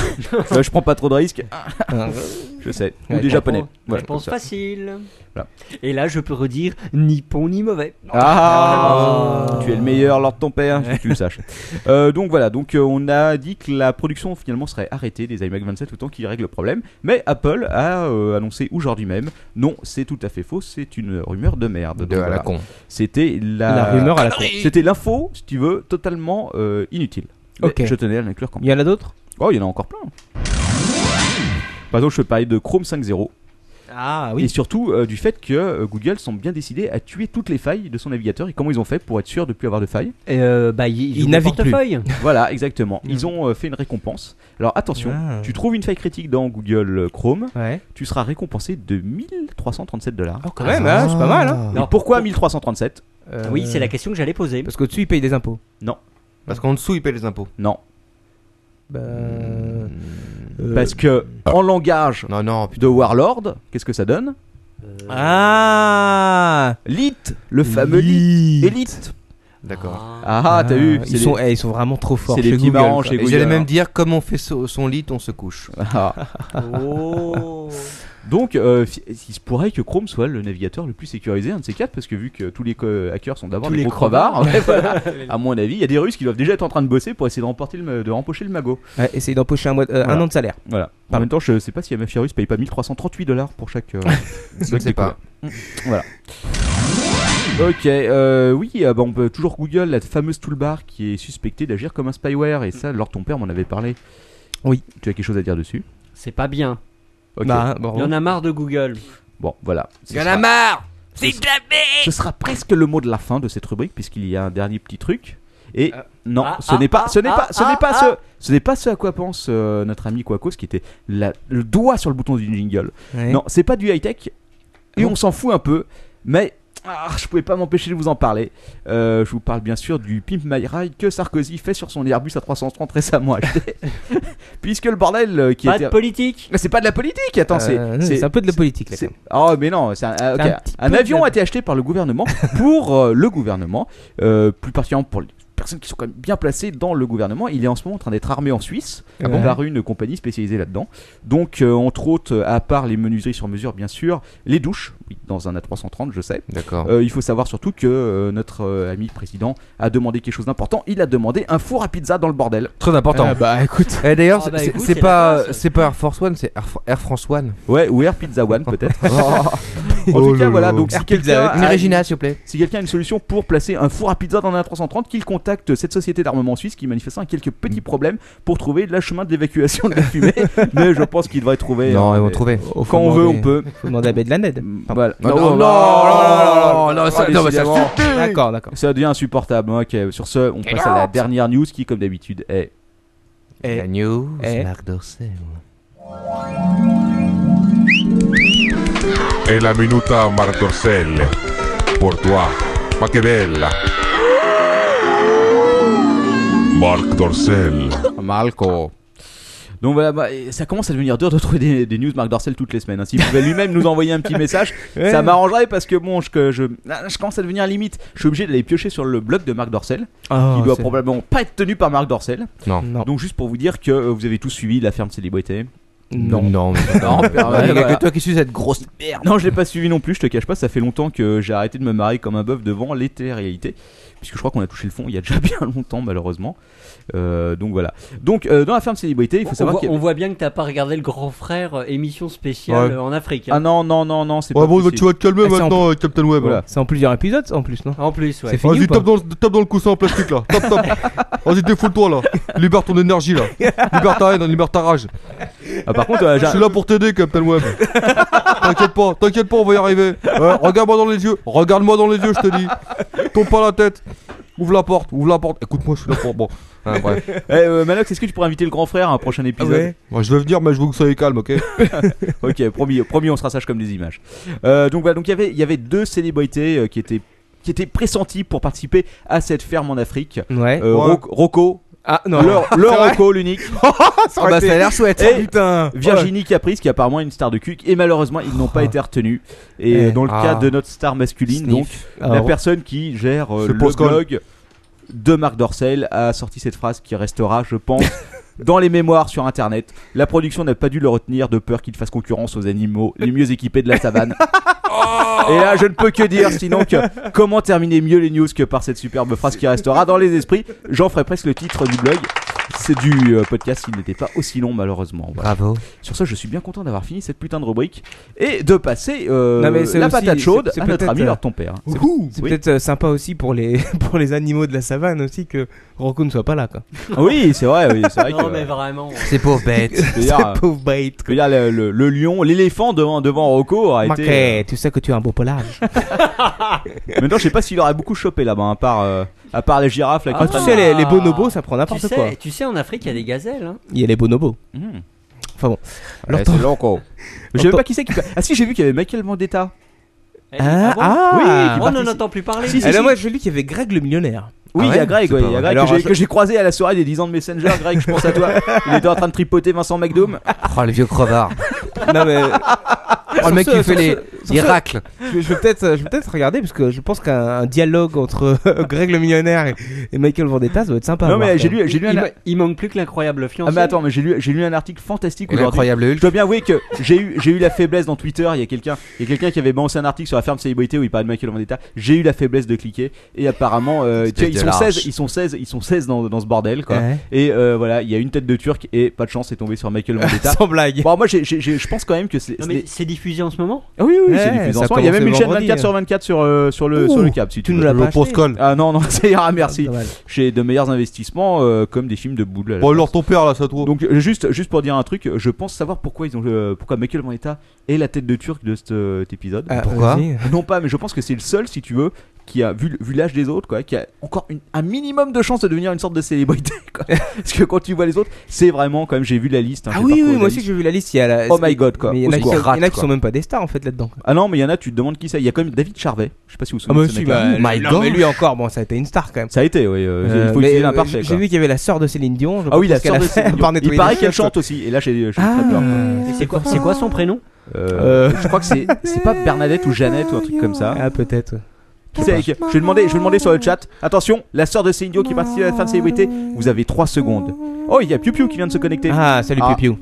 Euh, je prends pas trop de risques. Euh, Je sais. Ou Ouais, des japonais. Voilà, Réponse facile. Voilà. Et là, je peux redire ni bon ni mauvais. Ah, Ah. Tu es le meilleur lors de ton père, que tu le saches. Euh, donc voilà, donc euh, on a dit que la production finalement serait arrêtée des iMac 27 autant qu'ils règlent le problème. Mais Apple a euh, annoncé aujourd'hui même, non, c'est tout à fait faux, c'est une rumeur de merde. De Donc, à la con. C'était la... La rumeur à la con. C'était l'info, si tu veux, totalement euh, inutile. Mais Ok. Je tenais à l'inclure quand même. Il y en a d'autres? Oh, il y en a encore plein. Par exemple, je peux parler de Chrome 5.0 Ah et surtout euh, du fait que euh, Google semble bien décidé à tuer toutes les failles de son navigateur et comment ils ont fait pour être sûr de ne plus avoir de failles. Euh, bah, il, Il navigue plus. Voilà, exactement. Ils ont euh, fait une récompense. Alors attention, Ah. tu trouves une faille critique dans Google Chrome, Ouais. tu seras récompensé de 1337 dollars. Oh, quand même, hein, c'est pas mal. Hein. Et pourquoi 1337 Euh, Oui, c'est la question que j'allais poser. Parce qu'au-dessus, ils payent des impôts. Parce qu'en dessous, ils paient les impôts. Non, Bah. Euh, parce que en langage Non, non, de Warlord, qu'est-ce que ça donne? Ah Lit, le fameux lit. Elite. D'accord. Ah, ah, t'as vu Ils c'est sont, eh, ils sont vraiment trop forts c'est chez les petits Google. marrants chez Google. j'allais même dire, comme on fait so- son lit, on se couche. Ah. Oh. Donc, euh, il se pourrait que Chrome soit le navigateur le plus sécurisé, un de ces quatre, parce que vu que tous les hackers sont d'abord Tous des les gros crevards, ouais, voilà. à mon avis, il y a des Russes qui doivent déjà être en train de bosser pour essayer de remporter le, de rempocher le magot. Ouais, essaye d'empocher un, mois- euh, un an de salaire. Voilà. En même temps, je sais pas si la mafia russe paye pas 1338 dollars pour chaque. euh, Je ne sais pas. Voilà. Ok, euh, oui, euh, bah, on peut toujours Google la fameuse toolbar qui est suspectée d'agir comme un spyware et ça, Lord ton père m'en avait parlé. Oui. Tu as quelque chose à dire dessus? C'est pas bien. Ok. Bah, bon. Il y en a marre de Google. Bon, voilà. Ce Y'en sera- a marre ce sera- Ce sera presque le mot de la fin de cette rubrique puisqu'il y a un dernier petit truc. Et non, Ah, ce n'est ah, pas, ah, ce n'est pas, ce ah, n'est pas ah, ce, ce n'est pas ce à quoi pense euh, notre ami Quacos qui était la- le doigt sur le bouton du jingle. Ouais. Non, c'est pas du high tech et on s'en fout un peu, mais ah, je pouvais pas m'empêcher de vous en parler. Euh, je vous parle bien sûr du Pimp My Ride que Sarkozy fait sur son Airbus A330 récemment acheté, puisque le bordel euh, qui Pas était. de politique. Mais c'est pas de la politique, attends, c'est Euh, c'est un peu de la politique là. c'est- quand même. Oh mais non, c'est un, ah, ok. Un petit Un peu avion de- a été acheté par le gouvernement pour euh, le gouvernement, euh, plus particulièrement pour les personnes qui sont quand même bien placées dans le gouvernement. Il est en ce moment en train d'être armé en Suisse Ah bon par une compagnie spécialisée là-dedans. Donc euh, entre autres, euh, à part les menuiseries sur mesure bien sûr, les douches, oui, dans un A330 je sais. D'accord. Euh, il faut savoir surtout que euh, notre euh, ami président a demandé quelque chose d'important. Il a demandé un four à pizza dans le bordel. Très important. Ah, bah écoute. Eh, D'ailleurs, Ah, bah, c'est- écoute, c'est c'est pas, la classe. c'est pas Air Force One, c'est Air, Air France One. Ouais, ou Air Pizza One peut-être. en Oh tout cas, là voilà. là. Donc si Air quelqu'un Pizza, Mais a- Regina, s'il vous plaît. Si quelqu'un a une solution pour placer un four à pizza dans un A330, qu'il contacte cette société d'armement suisse qui manifestement a quelques petits problèmes pour trouver le chemin de l'évacuation de la fumée. Mais je pense qu'il devrait trouver. Non, hein, ils vont mais trouver. Quand on veut, on peut. Faut demander à Bedlaned. Voilà. Non, non, non, non, non, non, ça- Ah, non, ça décidément, D'accord, d'accord. ça devient insupportable. Ok, sur ce, on passe à la dernière news qui, comme d'habitude, est. La news. Marc Dorcel. È la minuta Marc Dorcel. Pour toi. Ma bella. Marc Dorcel. Marco. Donc voilà, bah, ça commence à devenir dur de trouver des, des news Marc Dorcel toutes les semaines. hein. S'il pouvait lui-même nous envoyer un petit message, ça m'arrangerait parce que bon, je, que je, commence à devenir limite. Je suis obligé d'aller piocher sur le blog de Marc Dorcel, Oh, qui doit probablement pas être tenu par Marc Dorcel. Non. Non. Donc juste pour vous dire que euh, vous avez tous suivi la ferme célébrité. Non. Non, mais Non, Il y a voilà. que toi qui suis cette grosse merde. Non, je l'ai pas suivi non plus, je te cache pas, ça fait longtemps que j'ai arrêté de me marrer comme un bœuf devant les téléréalités. Puisque je crois qu'on a touché le fond il y a déjà bien longtemps, malheureusement. Euh, donc voilà. Donc euh, dans la ferme célébrité, il faut On, savoir voit, qu'il y a- on voit bien que t'as pas regardé le grand frère euh, émission spéciale Ouais. en Afrique. Ah hein. non, non, non, non, c'est Ouais, pas bon, possible. tu vas te calmer Ah, maintenant, Captain Web. Voilà. C'est en plusieurs épisodes en plus, non En plus, ouais. Vas-y, tape dans, le- tape dans le coussin en plastique là. Tape, tape. Vas-y, défoule-toi là. Libère ton énergie là. Libère ta haine, libère ta rage. Ah, par contre, euh, Je suis là pour t'aider, Captain Web. t'inquiète pas, t'inquiète pas, on va y arriver. Ouais, Regarde-moi dans les yeux. Regarde-moi dans les yeux, je te dis. Tombe pas la tête. Ouvre la porte, ouvre la porte. Écoute-moi, je suis là pour. Bon. Ah, bref. Eh, euh, Manox, est-ce que tu pourrais inviter le grand frère à un prochain épisode Moi, je vais venir, mais je veux que vous soyez calme, ok Ok, promis, promis, on sera sage comme des images. Euh, donc voilà, donc il y avait, il y avait deux célébrités euh, qui étaient qui étaient pressenties pour participer à cette ferme en Afrique. Ouais. Euh, Ouais. Ro- Rocco, Ah non. le, le C'est vrai Rocco, l'unique. Ah bah, ça a l'air chouette. Et putain. Virginie Caprice, qui est apparemment une star de cul, et malheureusement ils n'ont pas été retenus. Et Eh. dans le Ah. cas de notre star masculine, donc Sniff. la Alors, personne qui gère euh, le blog de Marc Dorcel a sorti cette phrase qui restera, je pense, dans les mémoires sur internet. La production n'a pas dû le retenir de peur qu'il fasse concurrence aux animaux les mieux équipés de la savane. Et là, je ne peux que dire, sinon que comment terminer mieux les news que par cette superbe phrase qui restera dans les esprits. J'en ferai presque le titre du blog. C'est du euh, podcast qui n'était pas aussi long malheureusement. Voilà. Bravo. Sur ça, je suis bien content d'avoir fini cette putain de rubrique et de passer euh, Non, mais c'est la aussi- patate chaude c'est- c'est à notre peut-être, ami euh, leur ton père. c'est Oui. peut-être euh, sympa aussi pour les pour les animaux de la savane aussi que Rocco ne soit pas là quoi. Oui, c'est vrai, oui, c'est vrai Non, que. mais vraiment. C'est pauvre bête. je veux dire, euh, pauvre bête. je veux dire, le, le- le lion, l'éléphant devant, devant Rocco Ok, été. tu sais que tu as un beau pelage. Maintenant, je sais pas s'il aurait beaucoup chopé là-bas, à part, euh, à part les girafes là Ah, qui tu sais les, les bonobos ça prend Tu n'importe sais, quoi. tu sais, en Afrique, il y a des gazelles. Hein. Il y a les bonobos. Mmh. Enfin bon. Alors, Ouais, c'est Rocco. Je sais pas qui c'est qui. Ah si, j'ai vu qu'il y avait Michael Vendetta. Eh, Ah, bon ah. Oui, qui On participe. n'en entend plus parler. Si, si, si. moi j'ai lu qu'il y avait Greg le millionnaire. Oui, Ah il y a Greg, C'est ouais, pas il y a vrai. Greg Alors, que j'ai- je- que j'ai croisé à la soirée des 10 ans de Messenger. Greg, je pense à toi. Il était en train de tripoter Vincent McDoom. Oh, le vieux crevard. non mais Oh, le mec qui fait les, ce- racles. je, je vais peut-être je vais peut-être regarder parce que je pense qu'un un dialogue entre Greg le millionnaire et, et Michael Vendetta ça doit être sympa. Non mais j'ai lu, j'ai lu il, un. il manque plus que l'incroyable fiancé. Ah mais attends, mais j'ai lu, j'ai lu un article fantastique aujourd'hui. l'incroyable Je Hulk. dois bien avouer que j'ai eu, j'ai eu la faiblesse dans Twitter. Il y a quelqu'un, il y a quelqu'un qui avait balancé un article sur la ferme célébrité où il parlait de Michael Vendetta. J'ai eu la faiblesse de cliquer et apparemment, euh, ils sont lâche. 16, ils sont 16, ils sont 16 dans, dans ce bordel quoi. Ouais. Et euh, voilà, il y a une tête de turc et pas de chance, c'est tombé sur Michael Vendetta. Sans blague. bon, moi, j'ai- je pense quand même que c'est, Non, c'est- mais c'est diffusé en ce moment? Ah oui, oui, c'est Ouais, diffusé en ça ce moment. Il y a même une le chaîne vendredi, 24 sur 24 sur, euh, sur, le, sur le câble, si tu, tu veux. nous l'as Le pas acheté Postcall. Ah non, non, ça ira, merci. Dommage. J'ai de meilleurs investissements euh, comme des films de boules. à la Bon, place. alors ton père là, ça toi. Donc euh, juste, juste pour dire un truc, je pense savoir pourquoi ils ont euh, pourquoi Michael Vendetta est la tête de turc de cet, euh, cet épisode. Ah, Pourquoi vas-y. Non pas, mais je pense que c'est le seul, si tu veux, qui a vu, vu l'âge des autres, quoi, qui a encore une- un minimum de chance de devenir une sorte de célébrité. Quoi. Parce que quand tu vois les autres, c'est vraiment quand même. J'ai vu la liste. hein, Ah j'ai oui, parcouru oui, la moi aussi liste. j'ai vu la liste. Il y a la... Oh my god, quoi. Mais il y en a, qui, secours. il y en a Rate, qui quoi. sont même pas des stars en fait là-dedans. Ah non, mais il y en a, tu te demandes qui c'est. Il y a quand même David Charvet. Je sais pas si vous vous Ah souvenez bah si, mec-là. bah, My God. mais lui encore, bon, ça a été une star quand même. Ça a été, oui. euh, Euh, il faut mais, utiliser euh, l'imparfait. J'ai quoi. vu qu'il y avait la sœur de Céline Dion. je Ah oui, la sœur de Céline Dion. Il paraît qu'elle chante aussi. Et là, j'ai j'ai très Ah. peur. C'est quoi, son prénom? Euh, Euh. Je crois que c'est pas Bernadette ou Jeannette ou un truc comme ça. Ah peut-être. Je vais demander, je vais demander sur le chat. Attention, la sœur de Céline Dion qui participe à la fin de célébrité. Vous avez 3 secondes. Oh, il y a Piu Piu qui vient de se connecter. Ah salut Ah. Piu Piu.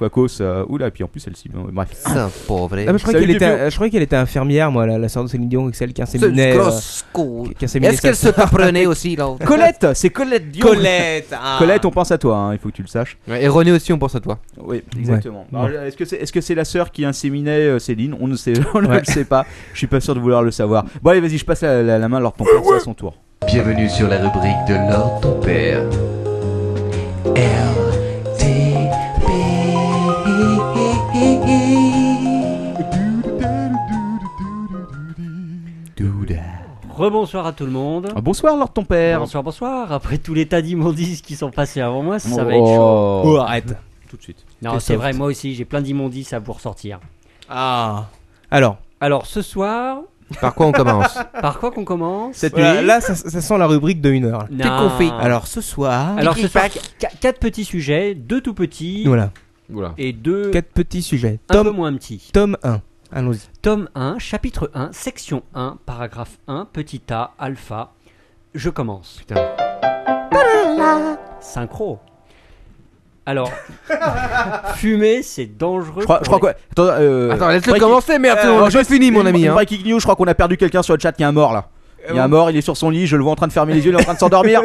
Quacos, euh, oula, et puis en plus celle-ci. bon, bref. Ça, pauvre. Ah, mais je croyais qu'elle était, je croyais qu'elle était infirmière, moi, la, la sœur de Céline Dion, celle qui inséminait. euh, Est-ce qu'elle se apprenait aussi là Colette, c'est Colette Dion. Colette ah. Colette, on pense à toi, hein, il faut que tu le saches. Et René aussi, on pense à toi. Oui, exactement. Ouais. Alors, Est-ce que c'est est -ce c'est la sœur qui inséminait euh, Céline? On ne sait, on ne Ouais. le sait pas. Je suis pas sûr de vouloir le savoir. Bon, allez, vas-y, je passe la, la- la main alors ton père, c'est à son tour. Bienvenue sur la rubrique de Lord ton père. Rebonsoir à tout le monde. Ah, bonsoir, Lord ton père. Bonsoir, bonsoir. Après tous les tas d'immondices qui sont passés avant moi, ça va être chaud. Oh. Oh, arrête. Tout de suite. Non, c'est vrai, moi aussi, j'ai plein d'immondices à vous ressortir. Ah. Alors, Alors, ce soir, Par quoi on commence par quoi qu'on commence Cette voilà, nuit, là, ça, ça sent la rubrique de 1 heure. Non. Alors, ce soir. Alors, ce soir, qu- quatre petits sujets, deux tout petits Voilà, et deux quatre petits sujets. un peu moins petits. tome 1. Allons-y. Tome 1, chapitre 1, section 1, paragraphe 1, petit a, alpha. Je commence. Putain. Synchro. Alors, fumer, c'est dangereux. je crois, je quoi Attends, euh, Attends, laisse-le breaking- commencer, merde. Euh, je finis, mon ami. Hein. breaking news, je crois qu'on a perdu quelqu'un sur le chat. A un mort là. Il y a un mort, il est sur son lit, je le vois en train de fermer les yeux, il est en train de s'endormir.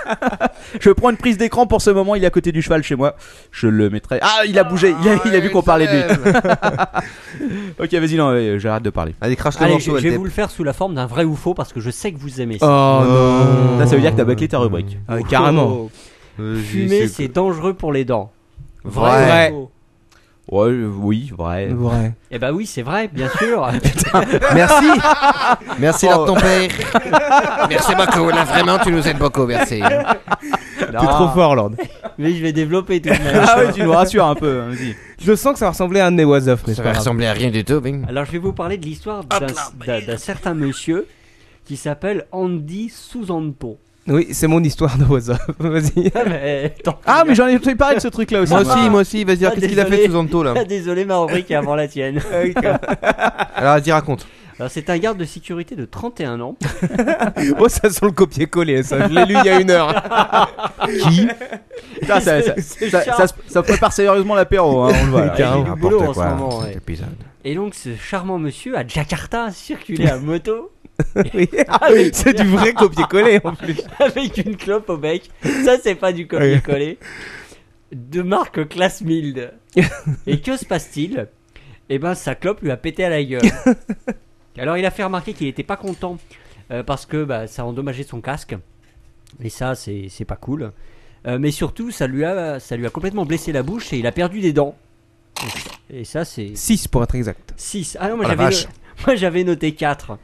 je prends une prise d'écran pour ce moment, il est à côté du cheval chez moi. Je le mettrai. Ah, il a bougé, il a, il a vu qu'on parlait de lui. ok, vas-y, non, ouais, j'arrête de parler. Allez, crache le Allez, morceau, je, je vais vous le faire sous la forme d'un vrai ou faux parce que je sais que vous aimez Oh ça. non. Là, ça veut dire que t'as bâclé ta rubrique. Ah, carrément. Fumer, c'est dangereux pour les dents. Vrai. ou faux Ouais, oui, vrai. Vrai. Eh ben oui, c'est vrai, bien sûr. Merci. Merci, Lord ton père. merci beaucoup. Là, vraiment, tu nous aides beaucoup. Merci. T'es trop fort, Lord. Mais je vais développer tout de même. Ah ouais, tu nous rassures un peu, hein. Je sens que ça va ressembler à un de mes was off, mais c'est Ça va ressembler à rien du tout. Bing. Alors, je vais vous parler de l'histoire d'un certain monsieur qui s'appelle Andy Susanto. Oui, c'est mon histoire de off. Vas-y. Ah, mais. Ah, mais j'en ai entendu parler de ce truc là aussi. Moi aussi, moi aussi. Vas-y, Ah, qu'est-ce qu'il a fait sous Anto là Ah, Désolé, ma rubrique est avant la tienne. Alors, vas-y, raconte. Alors, c'est un garde de sécurité de 31 ans. Oh, ça sent le copier-coller, ça. Je l'ai lu il y a une heure. Qui Putain, ça, ça, C'est ça, Charles. ça se- ça prépare sérieusement l'apéro, hein, on le voit. là. Ouais, il y a du boulot en ce quoi, moment, ouais. épisode. Et donc, ce charmant monsieur à Jakarta circulait à moto Oui. avec, C'est du vrai copier-coller en plus. avec une clope au bec. Ça, c'est pas du copier-coller. De marque Class Mild. Et que se passe-t-il? Eh ben, sa clope lui a pété à la gueule. Alors, il a fait remarquer qu'il était pas content euh, parce que bah, ça a endommagé son casque. Et ça, c'est c'est pas cool. Euh, mais surtout, ça lui, a, ça lui a complètement blessé la bouche et il a perdu des dents. Et ça, c'est 6 pour être exact. 6. Ah non, moi Oh la j'avais vache. no- moi, j'avais noté 4.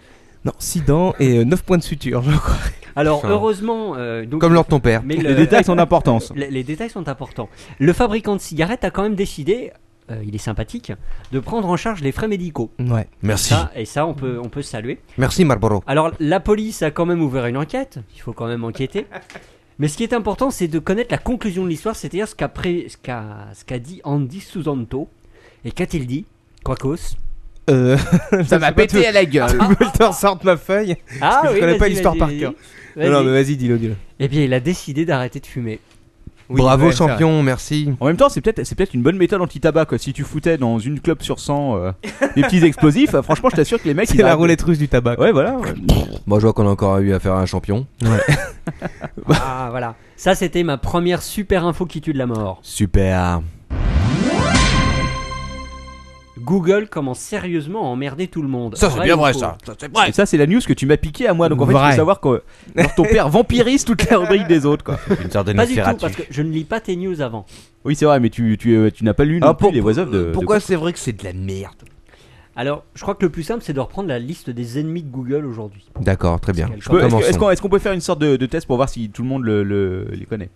Non, 6 dents et 9 points de suture, je crois. Alors, heureusement. euh, donc, Comme Lord ton père. mais Les le- détails sont d'importance. les, les détails sont importants. Le fabricant de cigarettes a quand même décidé, euh, il est sympathique, de prendre en charge les frais médicaux. Ouais. Merci. Ça, et ça, on peut, on peut saluer. Merci, Marlboro. Alors, la police a quand même ouvert une enquête. Il faut quand même enquêter. Mais ce qui est important, c'est de connaître la conclusion de l'histoire, c'est-à-dire ce qu'a pré- ce qu'a ce qu'a dit Andy Susanto. Et qu'a-t-il dit Quacos Euh, Ça m'a pété à la gueule. tu veux que je te ressorte ma feuille Ah que je connais pas l'histoire par cœur. Non, mais vas-y, dis-le, dis-le. Eh bien, il a décidé d'arrêter de fumer. Oui, Bravo, ouais, champion. Merci. En même temps, c'est peut-être c'est peut-être une bonne méthode anti-tabac quoi. Si tu foutais dans une clope sur 100 euh, des petits explosifs, euh, franchement, je t'assure que les mecs C'est ils la arrêtent- roulette russe du tabac. Ouais, voilà. ouais. Moi, je vois qu'on a encore eu affaire à un champion. Ah, voilà. Ça, c'était ma première super info qui tue de la mort. Super. Google commence sérieusement à emmerder tout le monde. Ça, c'est bien ou vrai, faux ça. Ça, c'est vrai. Et ça, c'est la news que tu m'as piqué à moi. Donc en fait, il Vrai. faut savoir que ton père vampirise toute la rubrique des autres, quoi. Une sorte de Pas du tout, parce que je ne lis pas tes news avant. Oui, c'est vrai, mais tu, tu, euh, tu n'as pas lu non Ah, plus pour- les voix off de. de- Pourquoi c'est vrai que c'est de la merde Alors, je crois que le plus simple, c'est de reprendre la liste des ennemis de Google aujourd'hui. D'accord, très bien. Parce Je peux- Est-ce que- Commençons. est-ce qu'on est-ce qu'on peut faire une sorte de, de test pour voir si tout le monde le, le- les connaît?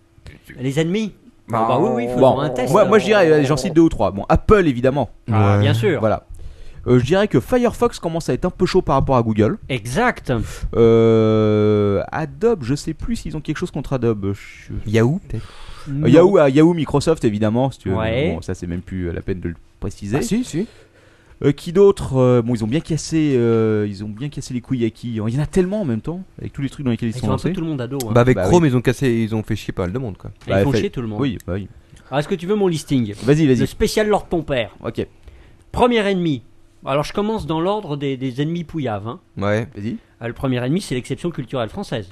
Les ennemis? Ah bah oui, oui, faisons Bon, un test. moi, moi je dirais, euh, j'en cite deux ou trois. Bon, Apple évidemment. Ah, Ouais. bien sûr. Voilà. Euh, je dirais que Firefox commence à être un peu chaud par rapport à Google. Exact. Euh, Adobe, je sais plus s'ils ont quelque chose contre Adobe. Je- Yahoo, peut-être Euh, Yahoo, ah, Yahoo, Microsoft évidemment. Si tu veux. Ouais. Bon, ça c'est même plus la peine de le préciser. Ah, si, si. Euh, qui d'autre Euh, Bon, ils ont bien cassé, euh, ils ont bien cassé les couilles à qui Il y en a tellement en même temps, avec tous les trucs dans lesquels ils, Ils sont lancés. tout le monde ado. hein. Bah, avec Bah Chrome, ils ont cassé, ils ont fait chier pas mal de monde, quoi. Et bah, ils font fait- chier tout le monde. Oui, bah oui. Alors, est-ce que tu veux mon listing? Vas-y, Le vas-y. spécial Lord ton père. Ok, Premier ennemi. Alors, je commence dans l'ordre des, des ennemis pouillaves. hein. Ouais. vas-y. Ah, le premier ennemi, c'est l'exception culturelle française.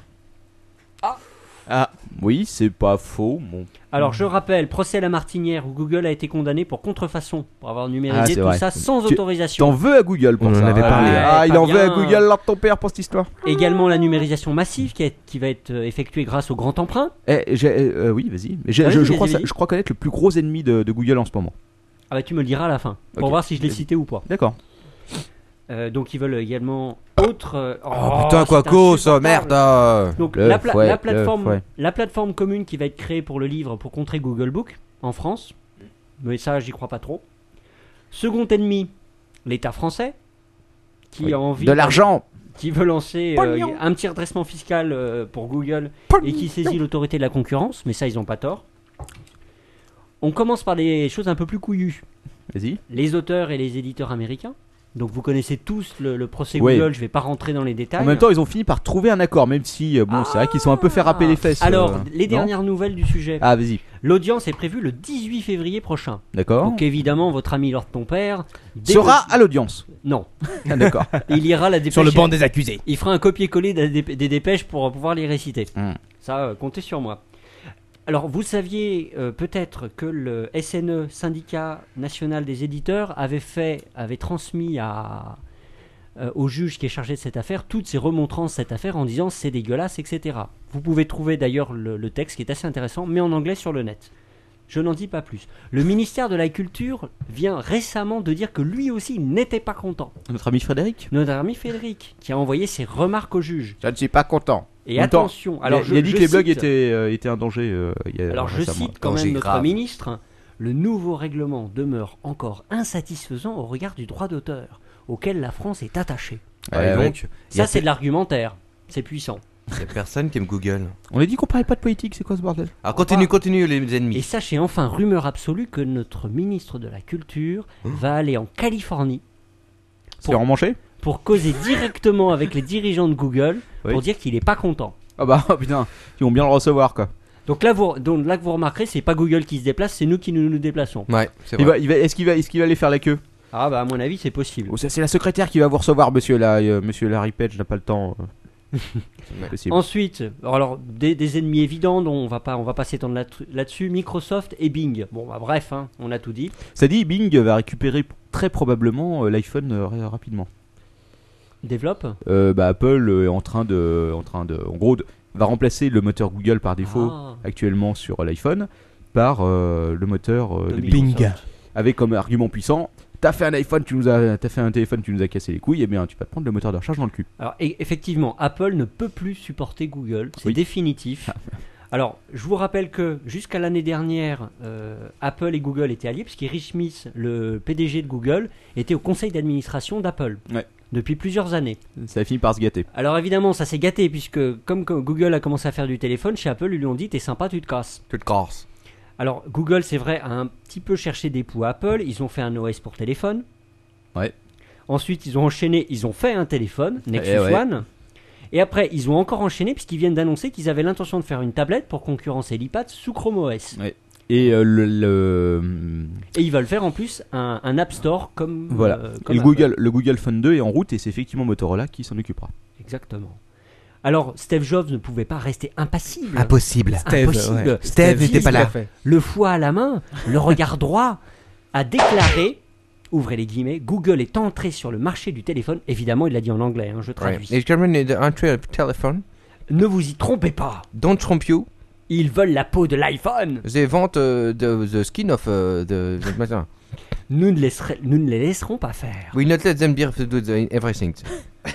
Ah, oui, c'est pas faux. Bon. Alors, je rappelle, procès à la Martinière où Google a été condamné pour contrefaçon, pour avoir numérisé Ah, c'est tout vrai. ça sans Tu- autorisation. T'en veux à Google pour On en avait parlé. Ah, Ouais, il pas en veut à bien. Google, là, ton père pour cette histoire. Également la numérisation massive qui, est- qui va être euh, effectuée grâce au grand emprunt. Eh, j'ai- euh, oui, vas-y. Mais j'ai- Vas-y, je, je vas-y, crois, vas-y. je crois connaître le plus gros ennemi de, de Google en ce moment. Ah bah tu me le diras à la fin, pour Ok. voir si je l'ai cité ou pas. D'accord. Euh, donc ils veulent également autre... euh, Oh, putain, quoi que ça, merde. Donc la, pla- fouet, la plateforme, la plateforme commune qui va être créée pour le livre pour contrer Google Book en France, mais ça j'y crois pas trop. Second ennemi, l'État français qui Oui. a envie De l'argent qui veut lancer euh, un petit redressement fiscal pour Google et qui saisit l'autorité de la concurrence, mais ça ils ont pas tort. On commence par des choses un peu plus couillues. Vas-y. Les auteurs et les éditeurs américains. Donc vous connaissez tous le, le procès. Google, je vais pas rentrer dans les détails. En même temps, ils ont fini par trouver un accord, même si, euh, bon, c'est vrai qu'ils sont un peu fait râper les fesses. Alors, euh, les dernières nouvelles du sujet. Ah, vas-y. L'audience est prévue le 18 février prochain. D'accord. Donc évidemment, votre ami Lord ton père Sera à l'audience. Non, Ah, D'accord. il ira la dépêche. Sur le banc des accusés. Il fera un copier-coller des dépêches pour pouvoir les réciter. Hmm. Ça, euh, comptez sur moi. Alors, vous saviez euh, peut-être que le SNE, syndicat national des éditeurs, avait fait, avait transmis euh, au juge qui est chargé de cette affaire toutes ses remontrances cette affaire en disant c'est dégueulasse, etc. Vous pouvez trouver d'ailleurs le, le texte qui est assez intéressant, mais en anglais sur le net. Je n'en dis pas plus. Le ministère de la Culture vient récemment de dire que lui aussi n'était pas content. Notre ami Frédéric Notre ami Frédéric, qui a envoyé ses remarques au juge. Je ne suis pas content. Et attention, Alors, il, je, a dit je que les blogs étaient, euh, étaient un danger. euh, il y a- Alors je récemment. cite quand danger même notre grave. ministre. Le nouveau règlement demeure encore insatisfaisant au regard du droit d'auteur, auquel la France est attachée. Ouais, Ouais, ouais. donc, y a Ça c'est de l'argumentaire. C'est puissant. Y a personne qui aime Google. On a dit qu'on parlait pas de politique, c'est quoi ce bordel? Alors continue, continue les Et ennemis. sachez enfin, rumeur absolue, que notre ministre de la Culture va aller en Californie C'est en pour causer directement avec les dirigeants de Google Oui. pour dire qu'il n'est pas content. Ah bah putain, ils vont bien le recevoir quoi. Donc là, vous, donc là que vous remarquerez, c'est pas Google qui se déplace, c'est nous qui nous, nous déplaçons. Ouais, c'est Il vrai. va, il va, est-ce qu'il va, est-ce qu'il va aller faire la queue? Ah bah à mon avis, c'est possible. Oh, ça, C'est la secrétaire qui va vous recevoir, monsieur là, euh, monsieur Larry Page n'a pas le temps. euh. Ensuite, alors des, des ennemis évidents dont on va pas on va pas s'étendre là- là-dessus, Microsoft et Bing. Bon bah bref, hein, on a tout dit. Ça dit, Bing va récupérer très probablement euh, l'iPhone euh, ra- rapidement. Développe. Euh, bah, Apple est en train de, en train de, en gros, de- va remplacer le moteur Google par défaut Ah, actuellement sur l'iPhone par euh, le moteur euh, de de Bing. Avec comme argument puissant. T'as fait un iPhone, tu nous as, t'as fait un téléphone, tu nous as cassé les couilles. Eh bien, tu vas te prendre le moteur de recharge dans le cul. Alors e- effectivement, Apple ne peut plus supporter Google, c'est Oui. définitif. Alors, je vous rappelle que jusqu'à l'année dernière, euh, Apple et Google étaient alliés, puisqu'Eric Schmidt, le PDG de Google, était au conseil d'administration d'Apple Ouais. depuis plusieurs années. Ça a fini par se gâter. Alors évidemment, ça s'est gâté, puisque comme Google a commencé à faire du téléphone, chez Apple, ils lui ont dit T'es sympa, tu te casses. Tu te casses. Alors, Google, c'est vrai, a un petit peu cherché des poux à Apple. Ils ont fait un OS pour téléphone. Ouais. Ensuite, ils ont enchaîné, ils ont fait un téléphone, Nexus Eh ouais. One. Et après, ils ont encore enchaîné puisqu'ils viennent d'annoncer qu'ils avaient l'intention de faire une tablette pour concurrencer l'iPad sous Chrome OS. Et euh, le, le- Et ils veulent faire en plus un, un App Store comme. voilà. euh, Et le Apple. Google, le Google Phone 2 est en route et c'est effectivement Motorola qui s'en occupera. Exactement. Alors, Steve Jobs ne pouvait pas rester impassible. Impossible. Impossible. ouais. Steve n'était pas là. Le foie à la main, le regard droit, a déclaré ouvrez les guillemets, Google est entré sur le marché du téléphone. Évidemment, il l'a dit en anglais, hein, je traduis. Ne vous y trompez pas. Don't trompe you. Ils veulent la peau de l'iPhone. They want uh, the, the skin of uh, the, the matter. Nous ne, laisserons- nous ne les laisserons pas faire. We not let them be to do everything.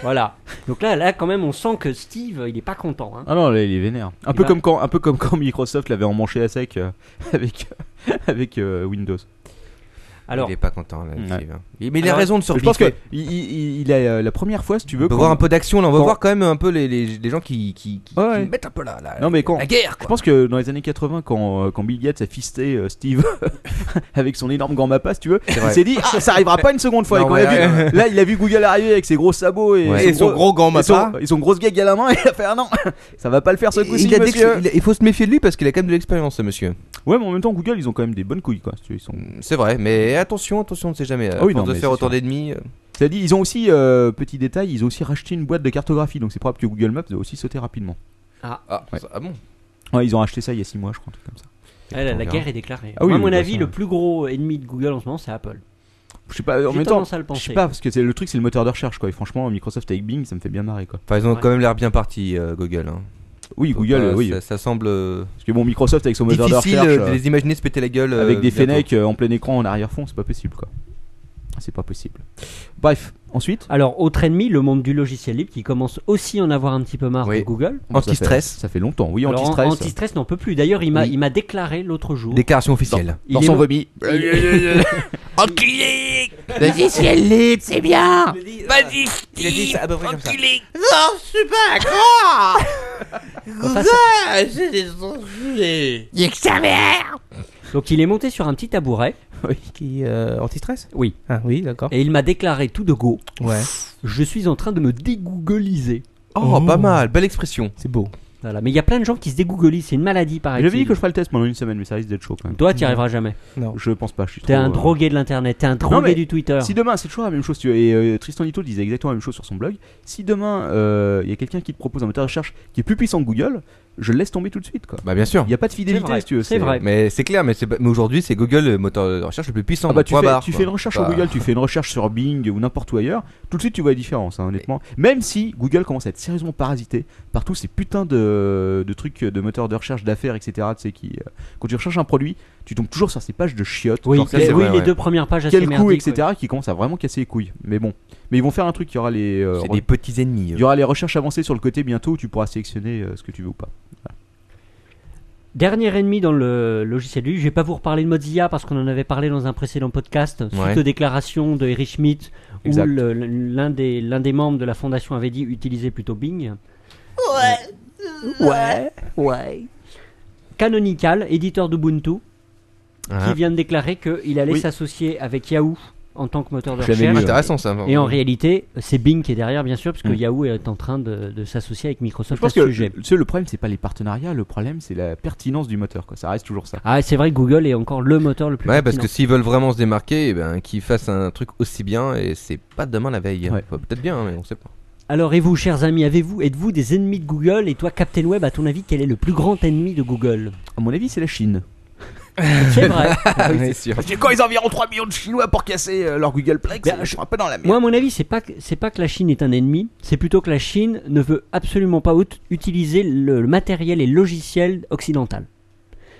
Voilà. Donc là, là, quand même, on sent que Steve, il est pas content. hein. Ah non, là, il est vénère. Un peu va- comme quand, un peu comme quand Microsoft l'avait emmanché à sec euh, avec avec euh, Windows. Alors, il est pas content là. Ouais. Steve, hein. Mais il a raison de se Je pense que il, il- il a euh, la première fois, si tu veux. On quand- voir un peu d'action là. On va quand- voir quand même un peu les, les, les gens qui, qui, qui, Ouais, qui mettent un peu la, Non, mais quand- la guerre Je pense que dans les années 80, quand, euh, quand Bill Gates a fisté euh, Steve avec son énorme gant mappa, si tu veux, il s'est dit ah, ça arrivera pas une seconde fois. Non, Et quand ouais, il a vu- ouais, Là, il a vu Google arriver avec ses gros sabots et. Et son gros et son, mappa. et son grosse gag à la main. Et il a fait ah non, ça va pas le faire ce coup-ci, il, faut se méfier de lui parce qu'il a quand même de l'expérience, ce monsieur. Ouais, mais en même temps, Google, ils ont quand même des bonnes couilles, quoi. Ils sont... C'est vrai, mais attention, attention, on ne sait jamais. Ah oui, non, de mais faire c'est autant d'ennemis. euh, Cela dit, ils ont aussi, euh, petit détail, ils ont aussi racheté une boîte de cartographie, donc c'est probable que Google Maps a aussi sauté rapidement. Ah, Ouais. ça- ah bon Ouais, ils ont acheté ça il y a 6 mois, je crois, un truc comme ça. Ah, la, guerre est déclarée. Ah oui, Moi, à oui, mon bah, avis, ça, le ouais. plus gros ennemi de Google en ce moment, c'est Apple. Je sais pas, en J'ai même temps, tendance à le je penser. sais pas, parce que c'est le truc, c'est le moteur de recherche, quoi. Et franchement, Microsoft avec Bing, ça me fait bien marrer, quoi. Enfin, ils ont Ouais. quand même l'air bien partis, euh, Google. hein. Oui, Google, euh, oui. Ça, ça semble euh, Parce que bon, Microsoft avec son moteur de difficile recherche, euh, de les imaginer se péter la gueule. avec euh, des euh, en plein écran en arrière-fond, c'est pas possible, quoi. C'est pas possible. Bref, ensuite. Alors, autre ennemi, le monde du logiciel libre qui commence aussi à en avoir un petit peu marre Oui. de Google. Ça Anti-stress. Ça fait longtemps, oui, Alors, anti-stress. Anti-stress n'en peut plus. D'ailleurs, il m'a Oui. il m'a déclaré l'autre jour. Déclaration officielle. Il Dans est son vomi. Enculé Logiciel libre, c'est bien Vas-y, Il a dit ça à peu près comme ça. enculé Non, je suis pas d'accord Ah, c'est des enculés Nique sa mère Donc, il est monté sur un petit tabouret Qui euh, anti-stress Oui. Ah oui, d'accord. et il m'a déclaré tout de go Ouais. Je suis en train de me dégoogliser. Oh, pas mal, belle expression. C'est beau. Voilà. Mais il y a plein de gens qui se dégooglisent. C'est une maladie, pareil. J'avais dit que je ferais le test pendant une semaine, mais ça risque d'être chaud quand même. Toi, tu n'y arriveras jamais. Non. Je pense pas, je suis T'es trop, un euh, drogué de l'internet. T'es un drogué mais du Twitter. Si demain, c'est toujours la même chose, tu et euh, Tristan Lito disait exactement la même chose sur son blog. Si demain, euh, il y a quelqu'un qui te propose un moteur de recherche qui est plus puissant que Google, je le laisse tomber tout de suite, quoi. Bah, bien sûr. Il n'y a pas de fidélité, C'est vrai, si tu veux. c'est vrai. Mais c'est clair, mais, mais aujourd'hui, c'est Google le moteur de recherche le plus puissant. Ah bah tu, fais, barre, tu quoi. fais une recherche Bah, sur Google, tu fais une recherche sur Bing ou n'importe où ailleurs, tout de suite tu vois la différence, hein, honnêtement. Même si Google commence à être sérieusement parasité par tous ces putains de, de trucs de moteurs de recherche d'affaires, etc. Tu sais, qui, euh, quand tu recherches un produit, tu tombes toujours sur ces pages de chiottes, Oui, Genre, les, oui, vrai, les ouais. deux premières pages assez quel coup, etc. ouais. qui commencent à vraiment casser les couilles. Mais bon, mais ils vont faire un truc, il y aura les, euh, re- des petits ennemis. il y aura les recherches avancées sur le côté bientôt où tu pourras sélectionner euh, ce que tu veux ou pas. Dernier ennemi dans le logiciel libre, je vais pas vous reparler de Mozilla parce qu'on en avait parlé dans un précédent podcast suite Ouais. aux déclarations de Erich Schmidt où l'un des, l'un des membres de la fondation avait dit utiliser plutôt Bing. Ouais Ouais, ouais. Canonical, éditeur d'Ubuntu, Ah. qui vient de déclarer qu'il allait Oui. s'associer avec Yahoo en tant que moteur de recherche. lu, Intéressant ça. Et en réalité, c'est Bing qui est derrière, bien sûr, parce que Mm. Yahoo est en train de, de s'associer avec Microsoft Je pense à ce que sujet. tu sais, le problème c'est pas les partenariats, le problème c'est la pertinence du moteur, quoi. Ça reste toujours ça. Ah, c'est vrai que Google est encore le moteur le plus Ouais, parce que s'ils veulent vraiment se démarquer, eh ben, qu'ils fassent un truc aussi bien et c'est pas demain la veille. Ouais. Enfin, Peut-être bien, mais on sait pas. Alors, et vous, chers amis, avez-vous, êtes-vous des ennemis de Google? Et toi, Captain Web, à ton avis, quel est le plus grand ennemi de Google? À mon avis, c'est la Chine. C'est vrai. Ah oui, c'est sûr. Parce que quand ils ont environ 3 millions de Chinois pour casser euh, leur Googleplex, Ben, je suis un peu dans la merde. Moi, à mon avis, c'est pas que, c'est pas que la Chine est un ennemi, c'est plutôt que la Chine ne veut absolument pas ut- utiliser le, le matériel et le logiciel occidental.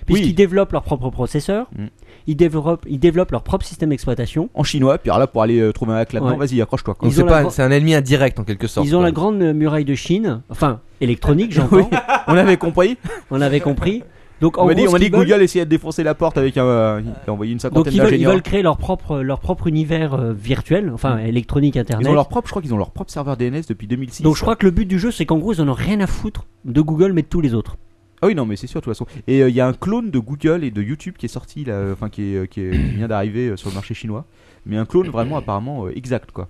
Puisqu'ils Oui. développent leur propre processeur, Mm. ils, développent, ils développent leur propre système d'exploitation, en chinois, puis alors là pour aller euh, trouver un hack là-dedans, Ouais. vas-y, accroche-toi. quoi. Donc Ils c'est ont la pas, grand- c'est un ennemi indirect en quelque sorte. ils ont quoi. la grande muraille de Chine, enfin, électronique, j'entends, On avait compris. on avait compris. Donc, en On m'a dit, que veulent- Google essayait de défoncer la porte avec un. euh, il a envoyé une Donc cinquantaine ils veulent, ils d'ingénieurs. veulent créer leur propre, leur propre univers euh, virtuel, enfin électronique internet. Ils ont leur propre, je crois qu'ils ont leur propre serveur DNS depuis 2006. Donc je crois que le but du jeu c'est qu'en gros ils en ont rien à foutre de Google mais de tous les autres. Ah oui, non, mais c'est sûr, de toute façon. Et euh, il y a un clone de Google et de YouTube qui est sorti, là, enfin, qui, est, qui, est- qui vient d'arriver sur le marché chinois. Mais un clone vraiment, apparemment, euh, exact, quoi.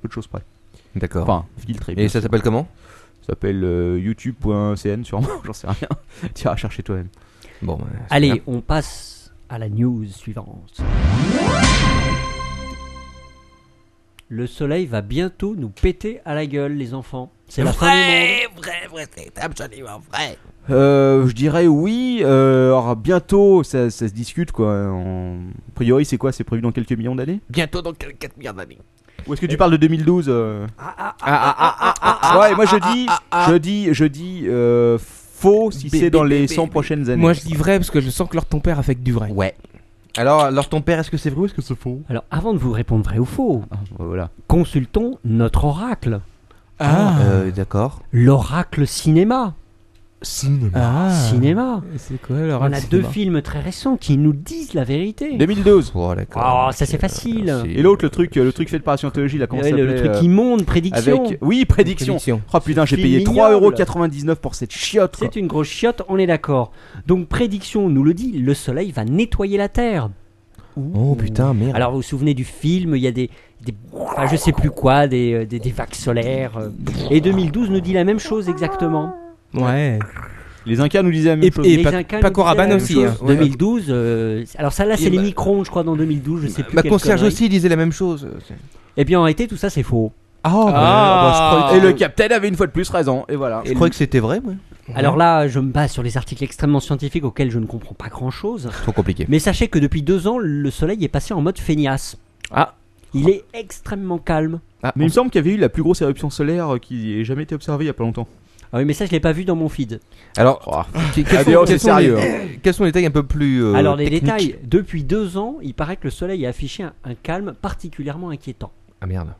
Peu de choses près. D'accord. Enfin, filtré. et bien ça s'appelle comment? Ça s'appelle euh, youtube.cn, sûrement, j'en sais rien. tu iras chercher toi-même. Bon, bah, Allez, bien. on passe à la news suivante. le soleil va bientôt nous péter à la gueule, les enfants. C'est la fin du monde. Vrai, vrai, vrai, c'est absolument vrai. Euh, je dirais oui. euh, alors bientôt, ça, ça se discute quoi. En... A priori, c'est quoi? C'est prévu dans quelques millions d'années? Bientôt dans 4 milliards d'années. Ou est-ce que tu parles de 2012 euh Ah, ah, Ah, Ouais, moi je dis, je dis, je dis euh, faux si c'est dans les bé- 100 bé- prochaines années. Moi je dis vrai parce que je sens que leur ton père affecte du vrai. Ouais. Alors, alors ton père, est-ce que c'est vrai ou est-ce que c'est faux? Alors, avant de vous répondre vrai ou faux, Ah, voilà. consultons notre oracle. Ah, Euh, D'accord. L'oracle cinéma. Ah. Cinéma. C'est quoi leur On a deux films très récents qui nous disent la vérité. 2012. Oh, d'accord. Oh, ça, c'est facile. merci. Et l'autre, le truc, le truc fait par la scientologie, là, comment ça le, le truc euh, immonde, prédiction. avec oui prédiction. Prédiction. Oh putain, j'ai payé ignoble. 3,99€ pour cette chiotte. C'est une grosse chiotte, on est d'accord. Donc, prédiction nous le dit, le soleil va nettoyer la Terre. Oh putain, merde. Alors, vous vous souvenez du film, il y a des. des enfin, je sais plus quoi, des, euh, des, des vagues solaires. euh. Et 2012 nous dit la même chose exactement. Ouais. Les Incas nous disaient la même Et, chose. et Les Paco- Incas nous Paco disaient la Rabanne même aussi. chose. hein. Ouais. 2012, euh, alors ça là c'est les ma- micro-ondes je crois dans 2012, je sais plus. Ma concierge aussi disait la même chose. Et bien en réalité tout ça c'est faux. Ah, Ah. Et le capitaine avait une fois de plus raison. Et voilà. Je croyais que c'était vrai, moi. Alors là je me base sur les articles extrêmement scientifiques auxquels je ne comprends pas grand chose. Trop compliqué. Mais sachez que depuis deux ans le soleil est passé en mode feignasse. Ah. Il est extrêmement calme. Ah, Mais il me semble qu'il y avait eu la plus grosse éruption solaire qui ait jamais été observée il y a pas longtemps. Ah oui mais ça je l'ai pas vu dans mon feed. Alors, que- quels Ah, sont- quels c'est sont les- sérieux, Quels sont les détails un peu plus. euh, alors les techniques détails, depuis deux ans il paraît que le soleil a affiché un, un calme particulièrement inquiétant. Ah merde.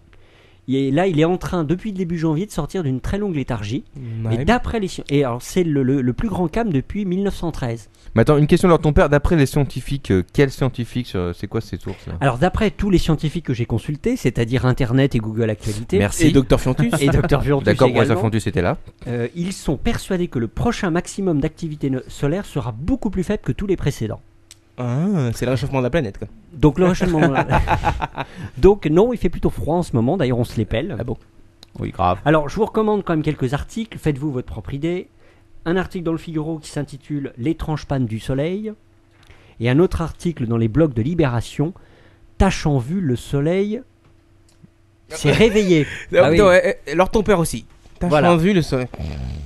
Et là il est en train depuis le début janvier de sortir d'une très longue léthargie. Ouais. Et d'après les et alors c'est le, le- le plus grand calme depuis 1913. Mais attends, une question de ton père. D'après les scientifiques, euh, quels scientifiques sur- C'est quoi ces sources là? Alors d'après tous les scientifiques que j'ai consultés, c'est-à-dire Internet et Google Actualité, Merci. Et Docteur Fiantus. et Dr Fiontus D'accord, également, fondu, c'était là. euh, ils sont persuadés que le prochain maximum d'activité solaire sera beaucoup plus faible que tous les précédents. Ah, c'est le réchauffement de la planète quoi. Donc le réchauffement... Donc non, il fait plutôt froid en ce moment, d'ailleurs on se les pèle. Ah bon? Oui, grave. Alors je vous recommande quand même quelques articles, faites-vous votre propre idée. Un article dans le Figaro qui s'intitule L'étrange panne du soleil. Et un autre article dans les blogs de Libération, Tâche en vue, le soleil s'est réveillé. Ah oui. Ouais, euh, leur ton père aussi. T'as Voilà. vu le soleil.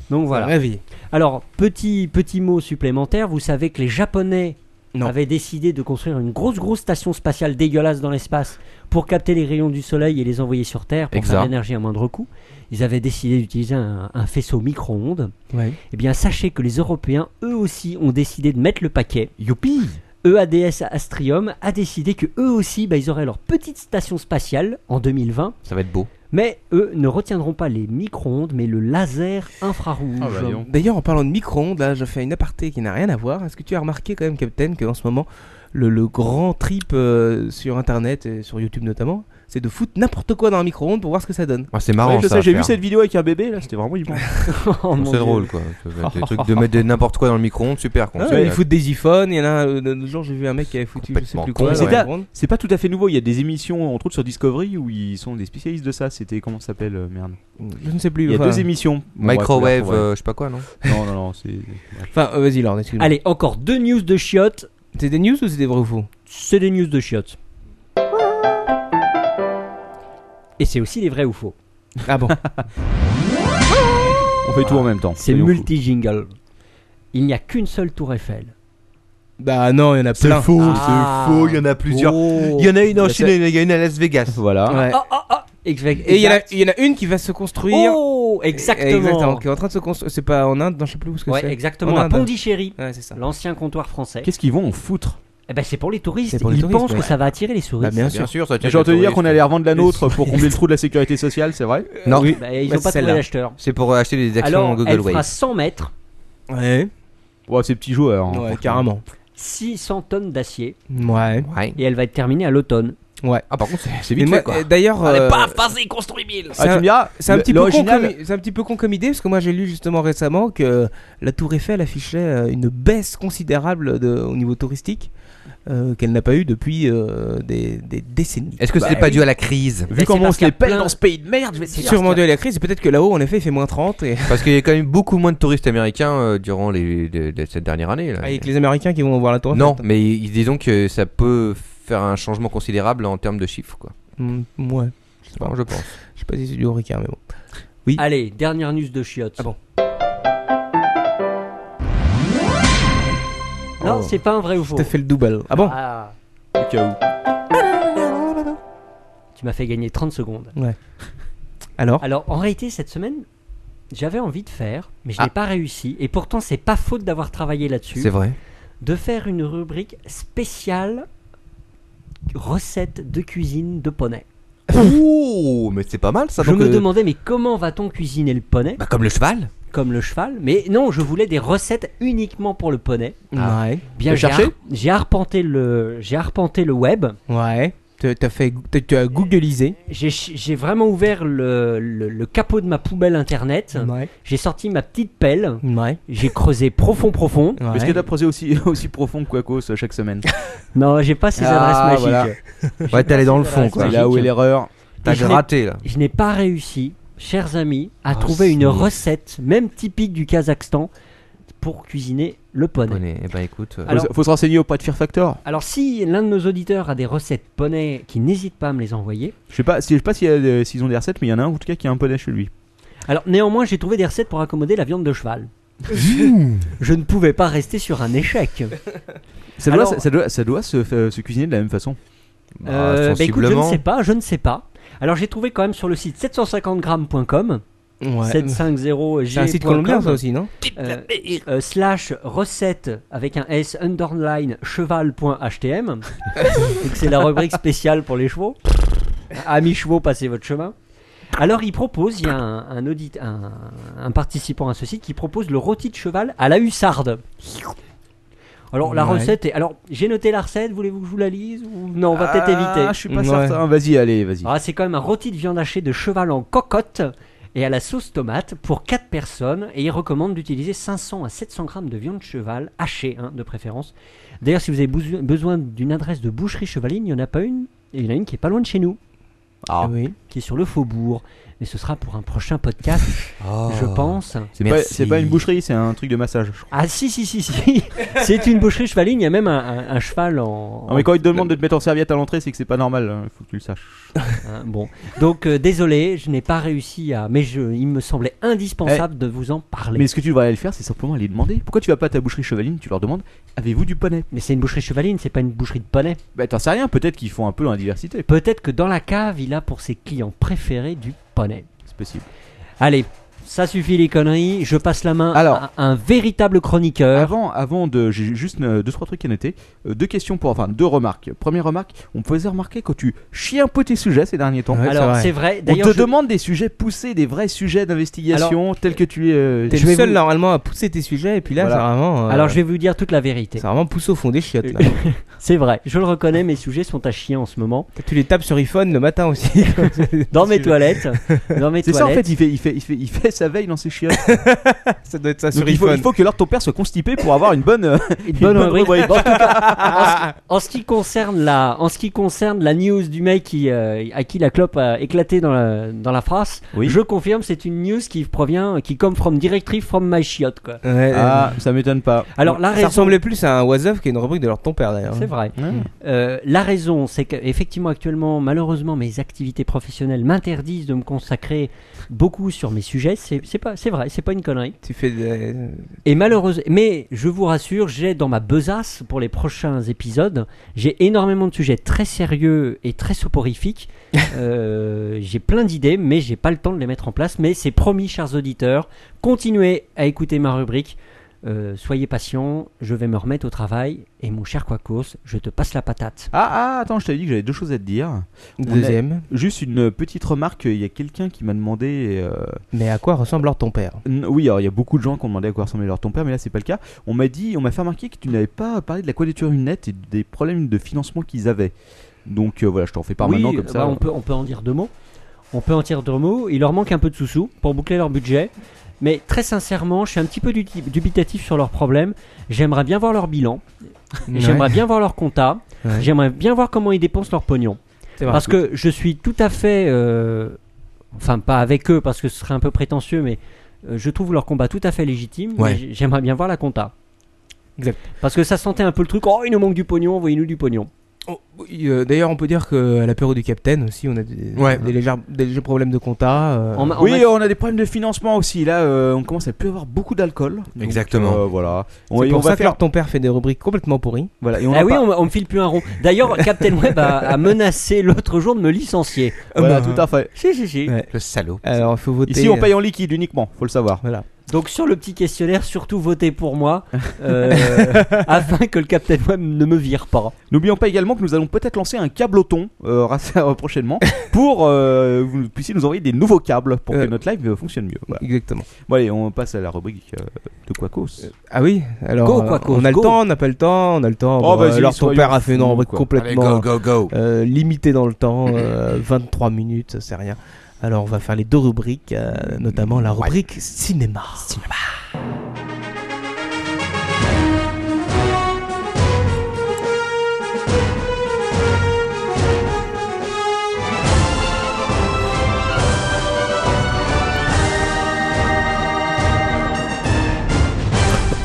Donc voilà. Réveillé. Alors, petit, petit mot supplémentaire, vous savez que les Japonais Non. avaient décidé de construire une grosse, grosse station spatiale dégueulasse dans l'espace pour capter les rayons du soleil et les envoyer sur Terre pour Exact. faire de l'énergie à moindre coût. Ils avaient décidé d'utiliser un, un faisceau micro-ondes. Ouais. Eh bien, sachez que les Européens, eux aussi, ont décidé de mettre le paquet. Youpi EADS Astrium a décidé que eux aussi, bah, ils auraient leur petite station spatiale en 2020. Ça va être beau. Mais eux ne retiendront pas les micro-ondes, mais le laser infrarouge. Ah bah. D'ailleurs, en parlant de micro-ondes, là, je fais une aparté qui n'a rien à voir. Est-ce que tu as remarqué quand même, Captain, qu'en ce moment, le, le grand trip euh, sur Internet et sur YouTube notamment, c'est de foutre n'importe quoi dans un micro-ondes pour voir ce que ça donne. Ah, c'est marrant Ouais, je ça. sais, à j'ai vu cette vidéo avec un bébé là, c'était vraiment immense. Oh, C'est drôle quoi. Des trucs de mettre de n'importe quoi dans le micro-ondes, super. con. Ah, C'est- ils foutent des iPhones. Il y en a un euh, l'autre jour, j'ai vu un mec qui avait foutu je sais plus con, quoi. C'est pas tout à fait nouveau, il y a des émissions entre autres sur Discovery où ils sont des spécialistes de ça. C'était comment ça s'appelle euh, merde. Je ne sais plus. Il y a enfin, deux émissions. Bref, Microwave, euh, je sais pas quoi, non. Non non non, c'est Enfin, vas-y, Lord, excuse-moi. Allez, encore deux news de chiottes. C'est des news ou c'est des vrais ou faux? C'est des news de chiottes. Et c'est aussi des vrais ou faux. Ah bon on fait tout en même temps. C'est soyons multi-jingle. Il n'y a qu'une seule tour Eiffel. Bah non, il y en a plein. faux, Ah. c'est faux, il y en a plusieurs. Oh. Il y en a une en Chine, il y en a une à Las Vegas. Voilà. Ouais. Oh, oh, oh. Exact- Et il y, en a- exact. il y en a une qui va se construire. Oh, exactement. Exactement, qui est en train de se construire. C'est pas en Inde, non, je sais plus où ce que Ouais, c'est. exactement. En À Inde. Pondichéry, Ouais, c'est ça. l'ancien comptoir français. Qu'est-ce qu'ils vont en foutre? Eh ben, c'est pour les touristes. C'est pour les Ils touristes, pensent ouais. que ça va attirer les Bah, touristes. bien Bien sûr. sûr, J'ai entendu dire qu'on allait revendre la nôtre pour combler le trou de la sécurité sociale, c'est vrai Non, Oui. Bah, ils Bah, n'ont pas c'est trouvé l'acheteur. c'est pour acheter des actions Alors, Google elle fera Wave. 100 mètres, Ouais, Ouais, c'est petits joueurs. hein, ouais, carrément. 600 tonnes d'acier, Ouais. Ouais. et elle va être terminée à l'automne. Ouais. Ah, par contre, c'est- vite moi, fait quoi. euh, D'ailleurs, euh, paf, vas-y, construis mille. c'est Ah, tu un- me diras, c'est un, le- petit peu con comme, c'est un petit peu con comme idée parce que moi j'ai lu justement récemment que la Tour Eiffel affichait euh, une baisse considérable de, au niveau touristique euh, qu'elle n'a pas eu depuis euh, des, des décennies. Est-ce que Bah c'est pas oui. dû à la crise Vu comment on se les a pèle plein- dans ce pays de merde, je vais sûrement dû à la crise et peut-être que là-haut en effet il fait moins 30 et Parce qu'il y a quand même beaucoup moins de touristes américains euh, durant les, les- les- cette dernière année. Là. avec les Américains qui vont voir la Tour Eiffel. Non, mais ils- disons que ça peut faire un changement considérable en termes de chiffres. Quoi. Mm, ouais. Je sais pas, Bon, je pense. je sais pas si c'est du Ricard, mais bon. Allez, dernière news de chiottes. Ah bon Non, Oh. c'est pas un vrai ou faux. T'as fait le double. Ah bon Ah, Au cas où. tu m'as fait gagner 30 secondes. Alors Alors, en réalité, cette semaine, j'avais envie de faire, mais je Ah. n'ai pas réussi. Et pourtant, c'est pas faute d'avoir travaillé là-dessus. C'est vrai. De faire une rubrique spéciale recette de cuisine de poney. Ouh, mais c'est pas mal ça. je donc, me euh, demandais, mais comment va-t-on cuisiner le poney? Bah, comme le cheval. Comme le cheval. Mais non, je voulais des recettes uniquement pour le poney. Ah. Ouais. Bien, T'as j'ai cherché ar- j'ai arpenté le, j'ai arpenté le web. Ouais. T'as t'as fait, t'as- tu as googlisé. J'ai j'ai vraiment ouvert le, le- le capot de ma poubelle internet. Ouais. J'ai sorti ma petite pelle. Ouais. J'ai creusé profond, profond. ouais. Est-ce que t'as creusé aussi, aussi profond que Quacos euh, chaque semaine Non, j'ai pas ces Ah, adresses voilà. magiques. Ouais, t'es allé dans le fond quoi. C'est là où est l'erreur. T'as je l'ai- gratté là. Je n'ai pas réussi, chers amis, à Oh, trouver une si. recette, même typique du Kazakhstan, pour cuisiner le poney. Poney. Eh ben écoute. euh, Alors- faut, faut se renseigner auprès de Fear Factor. Alors, si l'un de nos auditeurs a des recettes poney, qui n'hésite pas à me les envoyer. Je sais pas, je sais pas s'ils ont des recettes, mais il y en a un en tout cas qui a un poney chez lui. Alors, néanmoins, j'ai trouvé des recettes pour accommoder la viande de cheval. Je ne pouvais pas rester sur un échec. Ça doit, Alors- ça, ça doit, ça doit se, cuisiner de la même façon. bah, Euh, bah écoute, je ne sais pas, je ne sais pas. Alors, j'ai trouvé quand même sur le site 750grammes.com, Ouais. 750g. C'est un site colombien, ça aussi, non Euh, euh, slash recette avec un S underline cheval.htm. Donc c'est la rubrique spéciale pour les chevaux. Amis chevaux, passez votre chemin. Alors il propose, il y a un, un audit, un, un participant à ce site qui propose le rôti de cheval à la hussarde. Alors la Ouais. recette est... Alors j'ai noté la recette, voulez-vous que je vous la lise ou... Non, on va peut-être Ah, éviter. Je suis pas Ouais. certain. Vas-y, allez, vas-y. Ah, c'est quand même un rôti de viande hachée de cheval en cocotte et à la sauce tomate pour 4 personnes. Et il recommande d'utiliser 500 à 700 grammes de viande de cheval hachée, hein, de préférence. D'ailleurs, si vous avez besoin d'une adresse de boucherie chevaline, il n'y en a pas une. Et il y en a une qui est pas loin de chez nous, Ah oui. qui est sur le faubourg. Mais ce sera pour un prochain podcast, Oh. je pense. C'est pas, Merci. c'est pas une boucherie, c'est un truc de massage. je crois. Ah si, si, si, si. c'est une boucherie chevaline. Il y a même un, un- un cheval en... Non, mais quand ils te demandent de te mettre en serviette à l'entrée, c'est que c'est pas normal. Il faut que tu le saches. Hein, bon, donc euh, désolé, je n'ai pas réussi à, mais je, il me semblait indispensable de vous en parler. Mais ce que tu devrais aller faire, c'est simplement aller demander. Pourquoi tu vas pas à ta boucherie chevaline Tu leur demandes Avez-vous du poney? Mais c'est une boucherie chevaline, c'est pas une boucherie de poney. Bah, t'en sais rien. Peut-être qu'ils font un peu dans la diversité. Peut-être que dans la cave, il a pour ses clients préférés du C'est possible. Allez, ça suffit les conneries. Je passe la main Alors. à un véritable chroniqueur. Avant, avant de, j'ai juste euh, deux trois trucs à noter. Euh, deux questions pour, enfin deux remarques. Première remarque, on me faisait remarquer quand tu chies un peu tes sujets ces derniers temps. Ouais, Alors c'est c'est vrai. On D'ailleurs, te je- demande des sujets poussés, des vrais sujets d'investigation tels que tu es. euh, T'es le seul vous- normalement à pousser tes sujets et puis là Voilà. c'est vraiment. euh, alors je vais vous dire toute la vérité. C'est vraiment pousse au fond des chiottes là. C'est vrai. Je le reconnais. Mes sujets sont à chier en ce moment. tu les tapes sur iPhone le matin aussi. Dans mes toilettes. Dans mes C'est ça en toilettes. fait, il fait, il fait, il fait, il fait sa veille dans ses chiottes. ça doit être ça sur il faut, iPhone. il faut que l'heure de ton père soit constipé pour avoir une bonne, euh, Une bonne bonne rubrique. en, tout cas, en ce, en ce qui concerne la, en ce qui concerne la news du mec qui, euh, à qui la clope a éclaté dans la, dans la phrase, Oui. je confirme, c'est une news qui provient, qui come from directly from my chiotte, quoi. Ouais, Ah, ça m'étonne pas. Alors la ça raison, ressemblait plus à un Was qui est une rubrique de leur ton père d'ailleurs. c'est vrai. Euh, la raison, c'est qu'effectivement actuellement, malheureusement, mes activités professionnelles m'interdisent de me consacrer beaucoup sur mes sujets. C'est pas, c'est vrai, c'est pas une connerie. Tu fais des... Et malheureusement, mais je vous rassure, j'ai dans ma besace pour les prochains épisodes, j'ai énormément de sujets très sérieux et très soporifiques. Euh, j'ai plein d'idées, mais j'ai pas le temps de les mettre en place. Mais c'est promis, chers auditeurs, continuez à écouter ma rubrique. Euh, soyez patients, je vais me remettre au travail. Et mon cher Quacos, je te passe la patate. Ah, ah, attends, je t'avais dit que j'avais deux choses à te dire. Deuxième. Juste une petite remarque, il y a quelqu'un qui m'a demandé. euh, Mais à quoi ressemble leur ton père? N- oui, alors il y a beaucoup de gens qui ont demandé à quoi ressemblait leur ton père, mais là c'est pas le cas. On m'a dit, on m'a fait remarquer que tu n'avais pas parlé de la quadrature net et des problèmes de financement qu'ils avaient. Donc euh, voilà, je t'en fais pas oui, maintenant comme ça. bah, on, peut, on peut en dire deux mots. On peut en dire deux mots. Il leur manque un peu de sous-sous pour boucler leur budget. Mais très sincèrement, je suis un petit peu du- dubitatif sur leurs problèmes. J'aimerais bien voir leur bilan. J'aimerais bien voir leur compta. Ouais. J'aimerais bien voir comment ils dépensent leur pognon. Parce que je suis tout à fait. euh, enfin, pas avec eux parce que ce serait un peu prétentieux, mais euh, je trouve leur combat tout à fait légitime. Ouais. J'aimerais bien voir la compta. Exact. Parce que ça sentait un peu le truc. Oh, il nous manque du pognon, envoyez-nous du pognon. Oh, oui, euh, D'ailleurs, on peut dire qu'à l'apéro du Capitaine aussi, on a des, Ouais. des, légers, des légers problèmes de compta. euh, En ma- en Oui, on a des problèmes de financement aussi. Là, euh, on commence à plus avoir beaucoup d'alcool. Exactement. euh, voilà. On, c'est pour on ça va que faire. ton père fait des rubriques complètement pourries. Voilà. Et on Ah oui, on, on me file plus un rond. D'ailleurs, Captain Web a, a menacé l'autre jour de me licencier. Voilà, bah, tout à fait. Si, si, si. Ouais. Le salaud. Alors, il faut voter. Ici, on paye en liquide uniquement. Faut le savoir. Voilà. Donc sur le petit questionnaire, surtout votez pour moi, euh, afin que le Captain Web ne me vire pas. N'oublions pas également que nous allons peut-être lancer un câbleton euh, prochainement pour euh, vous puissiez nous envoyer des nouveaux câbles pour Euh. que notre live euh, fonctionne mieux. Voilà. Exactement. Bon, allez, on passe à la rubrique euh, de Quacos. Ah oui Alors, Go, go, on a go. le temps, on n'a pas le temps, on a le temps. Oh, Bon, vas-y, alors, ton père a fait une rubrique complètement Allez, go, go, go. euh, limitée dans le temps, euh, 23 minutes, c'est rien. Alors, on va faire les deux rubriques, euh, notamment la rubrique cinéma.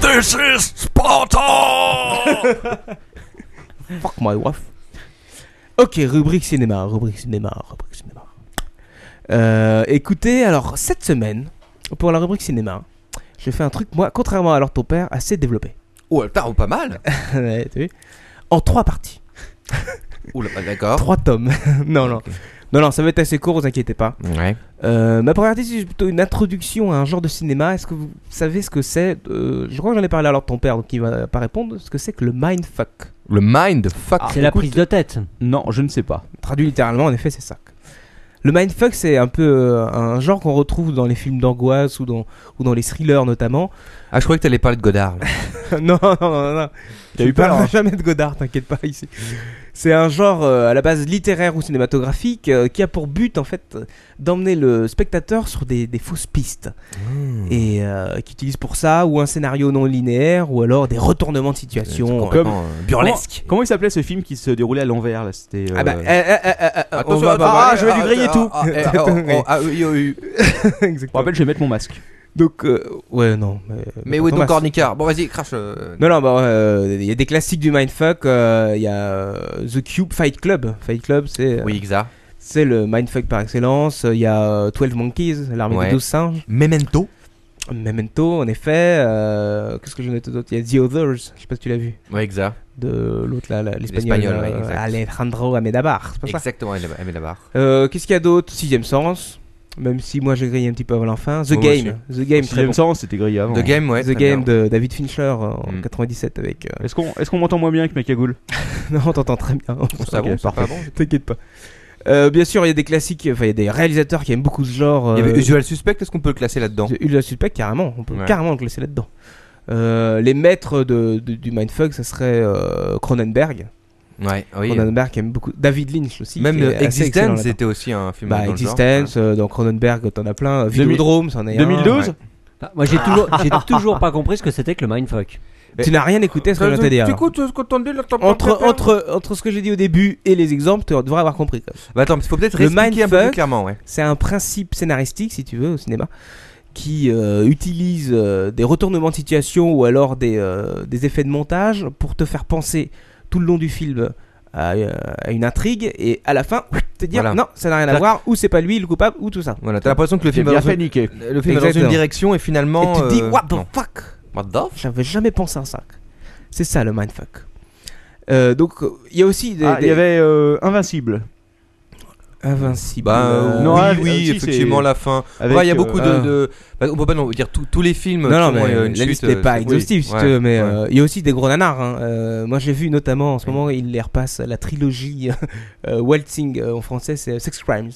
This is Sparta! Fuck my wife. Ok, rubrique cinéma, rubrique cinéma, rubrique cinéma. Euh, écoutez, alors cette semaine, pour la rubrique cinéma, j'ai fait un truc, moi, contrairement à alors ton père, assez développé. Oh, oh, pas mal. Ouais, t'as vu en trois parties, Oula, bah, d'accord. trois tomes. non, non. Non, non, ça va être assez court, vous inquiétez pas. Ouais. Euh, ma première partie, c'est plutôt une introduction à un genre de cinéma. Est-ce que vous savez ce que c'est? Euh, Je crois que j'en ai parlé alors de ton père, donc il va pas répondre. Ce que c'est que le mindfuck? Le mind fuck. C'est la prise de tête. Non, je ne sais pas. Traduit littéralement, en effet, c'est ça. Le mindfuck, c'est un peu euh, un genre qu'on retrouve dans les films d'angoisse ou dans, ou dans les thrillers notamment. Ah, je croyais que t'allais parler de Godard. non, non, non, non. T'as eu peur, hein jamais de Godard, t'inquiète pas ici. C'est un genre euh, à la base littéraire ou cinématographique euh, qui a pour but en fait d'emmener le spectateur sur des, des fausses pistes et euh, qui utilise pour ça ou un scénario non linéaire ou alors des retournements de situation. euh, burlesque. Comment il s'appelait ce film qui se déroulait à l'envers là? C'était. Ah bah, euh, euh, euh, euh, euh, euh, on Attention, ah, je vais lui griller ah, tout. oui, oui, oui. Je Exactement. rappelle, je vais mettre mon masque. Donc euh, ouais non. Mais, Mais ton Thomas. cornicard Bon, vas-y, crache. euh, Non, non, bah, euh, il y a des classiques du mindfuck. euh, Il y a The Cube Fight Club. Fight Club, c'est Oui, exact. c'est le mindfuck par excellence. Il y a euh, 12 Monkeys, l'armée Ouais. des 12 singes. Memento. Memento, en effet. Qu'est-ce que j'en ai d'autre Il y a The Others, je sais pas si tu l'as vu. Ouais, exact. De l'autre là, l'espagnol. Ouais. Alejandro pas ça? Exactement. Euh, Qu'est-ce qu'il y a d'autre? Sixième sens. Même si moi j'ai grillé un petit peu avant la fin. The Game. The Game, très bon. sens, c'était grillé avant. The Game, ouais. The Game bien. de David Fincher euh, en Mm. 97 avec. euh, Est-ce qu'on est qu'on m'entend moins bien que ma cagoule Non, on t'entend très bien. Bon, ça bon, parfait. pas bon. T'inquiète pas. Euh, bien sûr, il y a des classiques, enfin il y a des réalisateurs qui aiment beaucoup ce genre. Il y avait Usual Suspect, est-ce qu'on peut le classer là-dedans Usual Suspect, carrément, on peut Ouais. carrément le classer là-dedans. Euh, les maîtres de, de- du mindfuck, ça serait euh, Cronenberg. Ouais, oui. Cronenberg qui aime beaucoup. David Lynch aussi. Même euh, Existence, c'était aussi un film Bah, dans le Existence, genre. euh, dans Cronenberg, t'en as plein. 2000 Vidéodrome, c'en est un. 2012 ouais. Ah, Moi j'ai toujours, j'ai toujours pas compris ce que c'était que le mindfuck. Tu n'as rien écouté à ce que je viens de te dire. Tu alors. écoutes ce qu'on t'en dit là, Entre, entre, entre ce que j'ai dit au début et les exemples, tu devrais avoir compris. quand même. Bah attends, il faut peut-être Le expliquer un peu plus mindfuck, clairement, ouais. C'est un principe scénaristique, si tu veux, au cinéma, qui euh, utilise euh, des retournements de situation ou alors des, euh, des effets de montage pour te faire penser tout le long du film à, euh, à une intrigue et à la fin te dire Voilà. non, ça n'a rien à voir, ou c'est pas lui le coupable, ou tout ça. Voilà, t'as l'impression que le film va bien dans fait une- niquer. le film va dans une direction et finalement. et tu te dis euh, what the non. fuck? What the J'avais jamais pensé à ça. C'est ça le mindfuck. Euh, donc euh, il y a aussi des, Ah, il des- y avait euh, Invincible. Invincible. Bah euh, euh, non, oui, ah, oui, si, effectivement, la fin. Ouais, il y a euh, beaucoup de. ah. de- bah, on peut pas non, dire tous- tous les films. Non, non, mais euh, une la suite, liste n'est euh, pas exhaustive, si ouais, tu veux, mais ouais. euh, il y a aussi des gros nanars. hein. Euh, moi, j'ai vu notamment en ce moment, il les repasse la trilogie euh, Waltzing euh, en français, c'est Sex Crimes.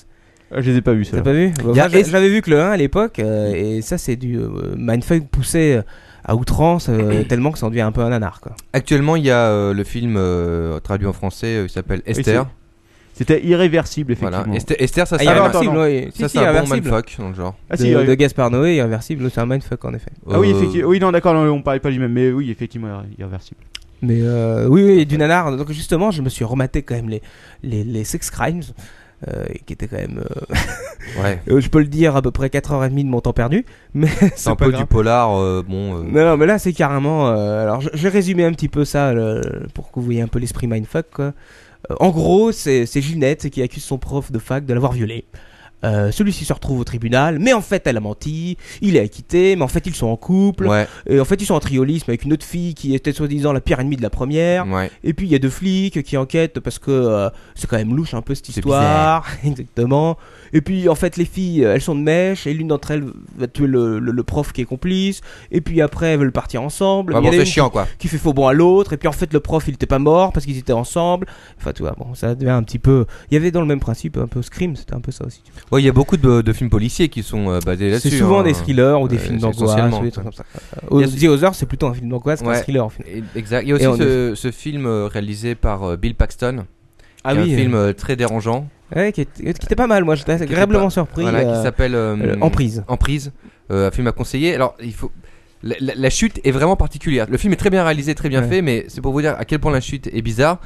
Ah, Je les ai pas vus, T'as ça. pas vu Bah, J'avais vu que le 1 à l'époque, euh, et ça, c'est du euh, mindfuck poussé euh, à outrance, euh, tellement que ça en devient un peu un nanar, quoi. Actuellement, il y a euh, le film euh, traduit en français, euh, il s'appelle Esther. C'était irréversible, effectivement. Voilà. Esther, Esther, ça Ah, c'est un, attends, Irréversible, non. ouais. Si, ça, si, c'est un bon mindfuck dans le genre. Ah, de, si, de irré- Gaspard Noé, Irréversible, c'est un mindfuck en effet. ah oui, Euh, effectivement. Oui, non, d'accord, on parlait pas du même, mais oui, effectivement, irré- irréversible. Mais euh, oui, oui, du nanar. Donc justement, je me suis rematé quand même les, les, les Sex Crimes, euh, qui étaient quand même, euh, Ouais. euh, je peux le dire, à peu près 4h30 de mon temps perdu. Mais C'est un peu grave. du polar, euh, bon. euh, Non, non, mais là c'est carrément. euh, alors je, je vais résumer un petit peu ça le- pour que vous voyez un peu l'esprit mindfuck. Quoi. Euh, en gros, c'est Ginette qui accuse son prof de fac de l'avoir violée. Euh, Celui-ci se retrouve au tribunal, mais en fait elle a menti, il est acquitté, mais en fait ils sont en couple, Ouais, et en fait ils sont en triolisme avec une autre fille qui était soi-disant la pire ennemie de la première, ouais. et puis il y a deux flics qui enquêtent parce que euh, c'est quand même louche un peu cette histoire. Exactement. Et puis en fait les filles, euh, elles sont de mèche et l'une d'entre elles va tuer le, le- le prof qui est complice. Et puis après elles veulent partir ensemble. A c'est chiant quoi. qui fait faux bon à l'autre. Et puis en fait le prof il était pas mort parce qu'ils étaient ensemble. Enfin tu vois, bon ça devient un petit peu... Il y avait dans le même principe un peu Scream, c'était un peu ça aussi. Ouais, il y a beaucoup de, de films policiers qui sont euh, basés là-dessus. C'est souvent hein. des thrillers ou des Euh, films d'angoisse ou des trucs comme ça. Euh, Il y a- The c'est plutôt un film d'angoisse qu'un thriller en fait. Exact. Il y a aussi ce film euh, réalisé par euh, Bill Paxton. Ah qui est oui, un euh, film euh, très dérangeant. ouais, qui, était, qui était pas mal, moi j'étais agréablement pas- surpris. Voilà, euh, qui s'appelle euh, euh, Emprise. Emprise. Euh, un film à conseiller. Alors, il faut. La, la- la chute est vraiment particulière. Le film est très bien réalisé, très bien Ouais. fait, mais c'est pour vous dire à quel point la chute est bizarre.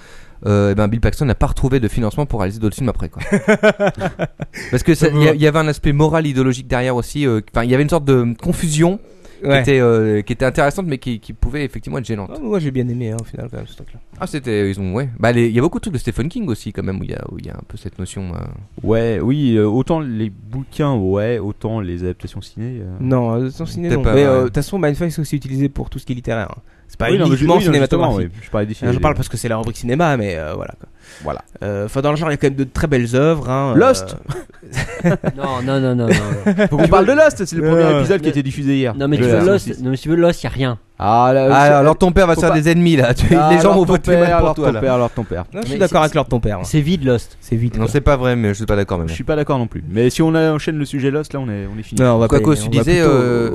Euh, eh ben Bill Paxton n'a pas retrouvé de financement pour réaliser d'autres films après quoi. Parce que il y, avait un aspect moral idéologique derrière aussi. euh, Enfin, il y avait une sorte de confusion Ouais. qui était euh, qui était intéressante, mais qui, qui pouvait effectivement être gênante. Ah, moi j'ai bien aimé hein, au final quand même ce truc-là. Ah, c'était ils ont ouais. Bah les- il y a beaucoup de trucs de Stephen King aussi quand même où il y a où il y a un peu cette notion. euh, Ouais, oui, euh, autant les bouquins, ouais, autant les adaptations ciné. euh. Non, sans ciné non. pas Mais euh, de toute façon, Mindfuck c'est aussi utilisé pour tout ce qui est littéraire. hein. C'est pas Oui, non, mais je- uniquement oui, non, cinématographique. Je parlais des films. Je parle parce que c'est la rubrique cinéma, mais euh, voilà. quoi. Voilà. Euh, Enfin, dans le genre, il y a quand même de très belles œuvres. Hein, Lost Non, non, non, non, non. Faut qu'on parle de Lost, c'est le premier épisode qui a été diffusé hier. Non, mais tu veux Lost, non, mais tu veux Lost, y a rien. Ah, là, Ah, alors ton père va se faire pas- des ennemis là. Tu- Ah, les gens vont voter même pour alors toi ton là. père, alors ton père. Non, je suis d'accord avec de ton père. hein. C'est vide Lost. C'est vite. Non, c'est pas vrai, mais je suis pas d'accord même. Je suis pas d'accord non plus. Mais si on enchaîne le sujet Lost, là, on est, on est fini. Non, on va Quoi pas y qu'au aller, tu on disais, plutôt- euh,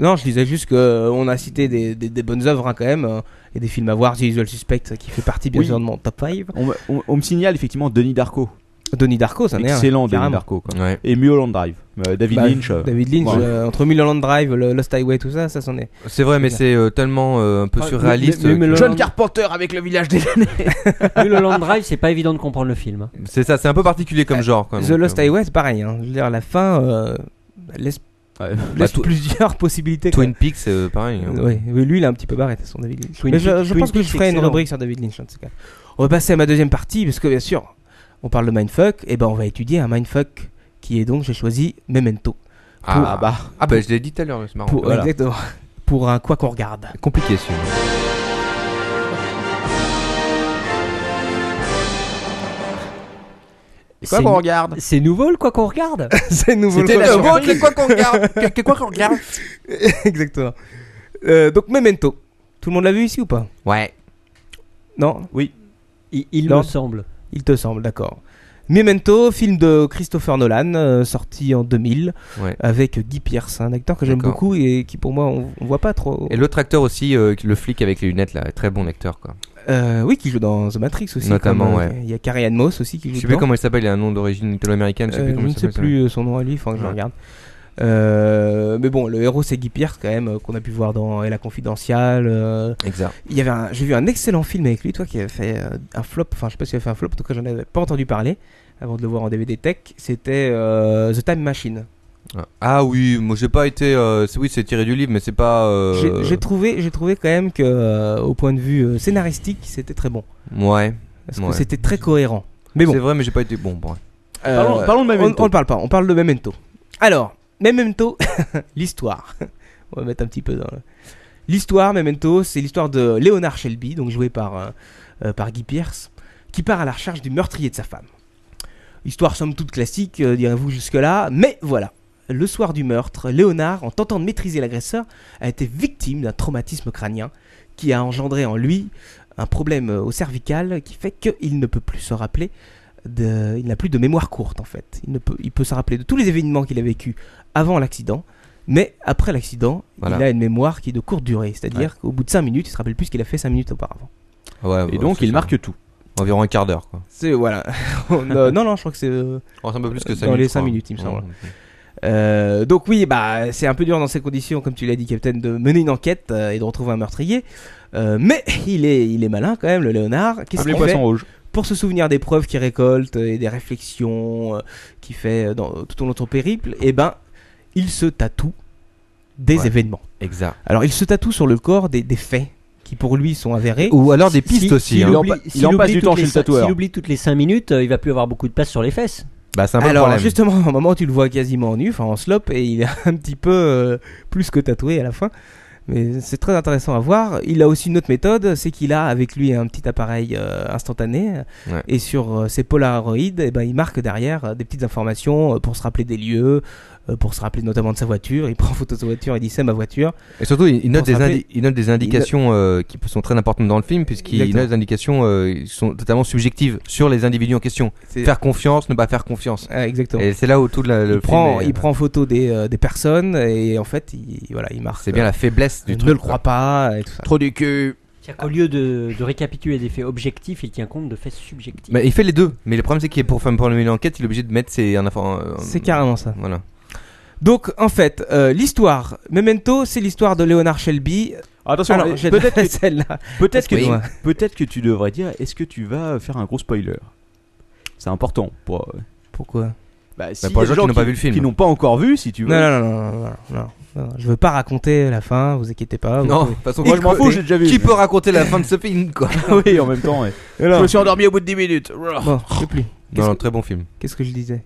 Non, je disais juste qu'on a cité des, des- des bonnes œuvres hein, quand même. Et des films à voir. The Usual Suspect qui fait partie bien Oui. sûr de mon top 5. On, me- on- on me signale effectivement Denis Darko. Donnie Darko, ça n'est Excellent Denis carrément. Darko. quoi. Ouais. Et Mulholland Drive. Euh, David Bah, Lynch. euh, David Lynch, voilà. euh, entre Mulholland Drive, le Lost Highway, tout ça, ça s'en est. C'est vrai, mais c'est euh, tellement euh, un peu Ah, surréaliste. mais- mais- mais que- le- John Carpenter avec le village des damnés. Mulholland Drive, c'est pas évident de comprendre le film. C'est ça, c'est un peu particulier comme genre. Quoi, The donc, Lost euh, Highway, c'est pareil. Hein. Je veux dire, la fin euh, laisse, Ouais. laisse Bah, plusieurs possibilités. Twin Peaks, c'est euh, parein. hein. Ouais, mais lui, il est un petit peu barré, son David Lynch. Twin mais je, Peaks- je Twin pense que je ferai une rubrique sur David Lynch. en tout cas. On va passer à ma deuxième partie, parce que bien sûr, on parle de Mindfuck, et ben on va étudier un Mindfuck qui est donc, j'ai choisi Memento. Ah, bah. Ah bah je l'ai dit tout à l'heure, c'est marrant. Pour, voilà. Exactement. Pour un quoi qu'on regarde. Compliqué celui Quoi C'est- qu'on regarde C'est nouveau le quoi qu'on regarde C'est nouveau. C'était le quoi qu'on surprise. quoi qu'on regarde Que quoi qu'on regarde regarde. Exactement. Euh, donc Memento. Tout le monde l'a vu ici ou pas? Ouais. Non? Il, il Non. me semble. Il te semble, d'accord. Memento, film de Christopher Nolan, euh, sorti en 2000, Ouais. avec Guy Pearce, un acteur que j'aime beaucoup et qui pour moi on, on voit pas trop. Et l'autre acteur aussi, euh, le flic avec les lunettes là, très bon acteur quoi. Euh, oui, qui joue dans The Matrix aussi. Notamment, comme, euh, ouais. Il y a Carrie Ann Moss aussi qui Je joue sais plus comment il s'appelle, il a un nom d'origine italo-américaine, je sais Euh, plus comment je il ne sais plus son nom à lui, il faut que je Ouais. regarde. Euh, mais bon, le héros c'est Guy Pearce quand même, qu'on a pu voir dans Et la confidentiale. euh, Exact. Il y avait j'ai vu un excellent film avec lui, toi qui avait fait un flop, enfin je sais pas s'il a fait un flop, en tout cas j'en avais pas entendu parler avant de le voir en DVD Tech, c'était euh, The Time Machine. Ah oui, moi j'ai pas été. euh, c'est- oui, c'est tiré du livre, mais c'est pas. euh, J'ai- trouvé, j'ai trouvé quand même que euh, au point de vue euh, scénaristique c'était très bon, Ouais. parce que c'était très cohérent. Mais bon, C'est vrai, mais j'ai pas été. Bon, bon. euh, Parlons- parlons de on, Memento. on ne parle pas, on parle de Memento. Alors, Memento, l'histoire. on va mettre un petit peu dans le- l'histoire. Memento, c'est l'histoire de Leonard Shelby, donc joué par par Guy Pearce, qui part à la recherche du meurtrier de sa femme. Histoire somme toute classique, euh, direz-vous jusque-là, mais voilà. Le soir du meurtre, Léonard, en tentant de maîtriser l'agresseur, a été victime d'un traumatisme crânien qui a engendré en lui un problème euh, au cervical qui fait qu'il ne peut plus se rappeler de... Il n'a plus de mémoire courte en fait. Il, ne peut... il peut se rappeler de tous les événements qu'il a vécu avant l'accident, mais après l'accident, Voilà. il a une mémoire qui est de courte durée. C'est-à-dire qu'au bout de 5 minutes, il se rappelle plus ce qu'il a fait 5 minutes auparavant. Ouais, Et ouais, donc il ça. marque tout. Environ un quart d'heure quoi. C'est voilà. non, non, non, je crois que c'est. euh, Oh, un peu plus que 5 Dans minutes. les je crois. cinq minutes, il me semble. Ouais. Euh, donc oui, bah c'est un peu dur dans ces conditions, comme tu l'as dit, Capitaine, de mener une enquête euh, et de retrouver un meurtrier. Euh, mais il est, il est malin quand même, le Léonard. Qu'est-ce qu'il fait poissons rouges. pour se souvenir des preuves qu'il récolte et des réflexions euh, qu'il fait dans, tout au long de son périple Eh ben, il se tatoue des Ouais. événements. Exact. Alors, il se tatoue sur le corps des, des faits qui pour lui sont avérées. Ou alors des pistes Si- aussi. hein. Il en oublie- pa- il en passe du temps toutes chez les le tatoueur. S'il oublie toutes les 5 minutes, euh, il va plus avoir beaucoup de place sur les fesses. Bah, c'est un peu le Alors justement, à un moment tu le vois quasiment nu, enfin en slop, et il est un petit peu euh, plus que tatoué à la fin. Mais c'est très intéressant à voir. Il a aussi une autre méthode, c'est qu'il a avec lui un petit appareil euh, instantané, Ouais. et sur euh, ses polaroïdes, eh ben, il marque derrière euh, des petites informations pour se rappeler des lieux, pour se rappeler notamment de sa voiture. Il prend photo de sa voiture et dit c'est ma voiture. Et surtout, il, il note des rappeler- indi- il note des indications euh, qui sont très importantes dans le film, puisqu'il note des indications euh, qui sont totalement subjectives sur les individus en question. Faire confiance, ne pas faire confiance. Ah, exactement. Et c'est là où tout la- le il, prend, est- il prend photo des, euh, des personnes et en fait, il, voilà, il marque. C'est bien la faiblesse euh, du ne truc. le crois pas et tout ça. Trop du cul. C'est-à-dire qu'au lieu de, de récapituler des faits objectifs, il tient compte de faits subjectifs. Il fait les deux. Mais le problème, c'est qu'il est pour, pour mener l'enquête, il est obligé de mettre ses. euh, C'est carrément ça. Voilà. Donc en fait, euh, l'histoire, Memento, c'est l'histoire de Leonard Shelby. Attention, peut-être que, celle-là. Peut-être que, tu devrais dire, est-ce que tu vas faire un gros spoiler? C'est important. Pour... Euh, Pourquoi? Bah, bah, pour les gens qui n'ont pas vu le film, qui n'ont pas encore vu, si tu veux. Non, non, non, non, non, non Je veux pas raconter la fin, vous inquiétez pas. Non, de toute façon, moi je m'en fous, j'ai déjà vu. Qui peut raconter la fin de ce film, quoi? Oui, en même temps. Je me suis endormi au bout de 10 minutes. Bon, je sais plus. Non, non, très bon film. Qu'est-ce que je disais?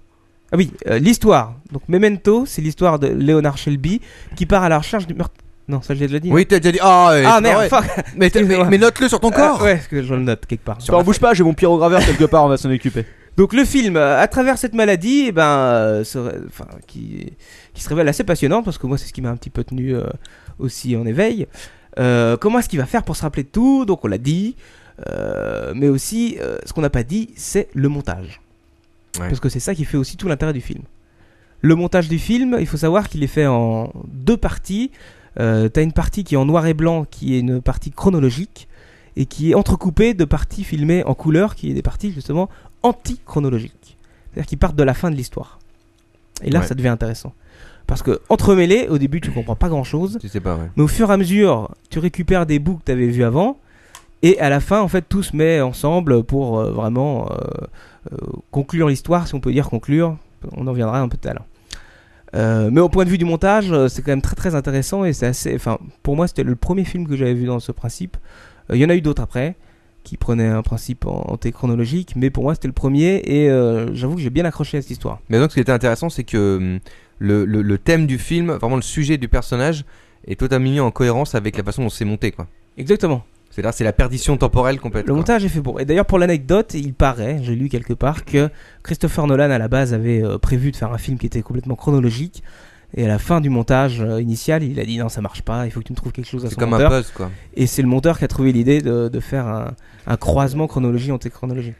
Ah oui, euh, l'histoire. Donc Memento, c'est l'histoire de Leonard Shelby qui part à la recherche du meurtre. Non, ça je l'ai déjà dit. Oui, t'as déjà dit. Ah, ouais, Ah c'est merde, vrai. fuck. Mais, t'as- mais, Excusez-moi. mais note-le sur ton Ah, corps ouais, parce que je le note quelque part. T'en bouge pas, j'ai mon pyrograveur quelque part, on va s'en occuper. Donc le film, euh, à travers cette maladie, eh ben, euh, se ré- enfin, qui, qui se révèle assez passionnant, parce que moi c'est ce qui m'a un petit peu tenu euh, aussi en éveil. Euh, comment est-ce qu'il va faire pour se rappeler de tout? Donc on l'a dit, euh, mais aussi euh, ce qu'on n'a pas dit, c'est le montage. Ouais. Parce que c'est ça qui fait aussi tout l'intérêt du film. Le montage du film, il faut savoir qu'il est fait en deux parties. Euh, T'as une partie qui est en noir et blanc, qui est une partie chronologique, et qui est entrecoupée de parties filmées en couleur, qui est des parties justement anti-chronologiques. C'est-à-dire qui partent de la fin de l'histoire. Et là, Ouais. ça devient intéressant. Parce que entremêlé, au début, tu comprends pas grand-chose, Tu sais pas, ouais. mais au fur et à mesure, tu récupères des bouts que tu avais vus avant, et à la fin, en fait, tout se met ensemble pour euh, vraiment euh, euh, conclure l'histoire, si on peut dire conclure. On en viendra un peu tout à l'heure. Mais au point de vue du montage, c'est quand même très très intéressant et c'est assez. Enfin, pour moi, c'était le premier film que j'avais vu dans ce principe. Il y en a eu d'autres après qui prenaient un principe en- antéchronologique, mais pour moi, c'était le premier et j'avoue que j'ai bien accroché à cette histoire. Mais donc, ce qui était intéressant, c'est que hum, le, le, le thème du film, vraiment le sujet du personnage, est totalement mis en cohérence avec la façon dont c'est monté, quoi. Exactement. C'est là, c'est la perdition temporelle complète. Le quoi. montage est fait pour. Et d'ailleurs, pour l'anecdote, il paraît, j'ai lu quelque part, que Christopher Nolan à la base avait euh, prévu de faire un film qui était complètement chronologique. Et à la fin du montage euh, initial, il a dit non, ça marche pas, il faut que tu me trouves quelque chose à C'est son comme monteur. un puzzle, quoi. Et c'est le monteur qui a trouvé l'idée de, de faire un, un croisement chronologie antéchronologie.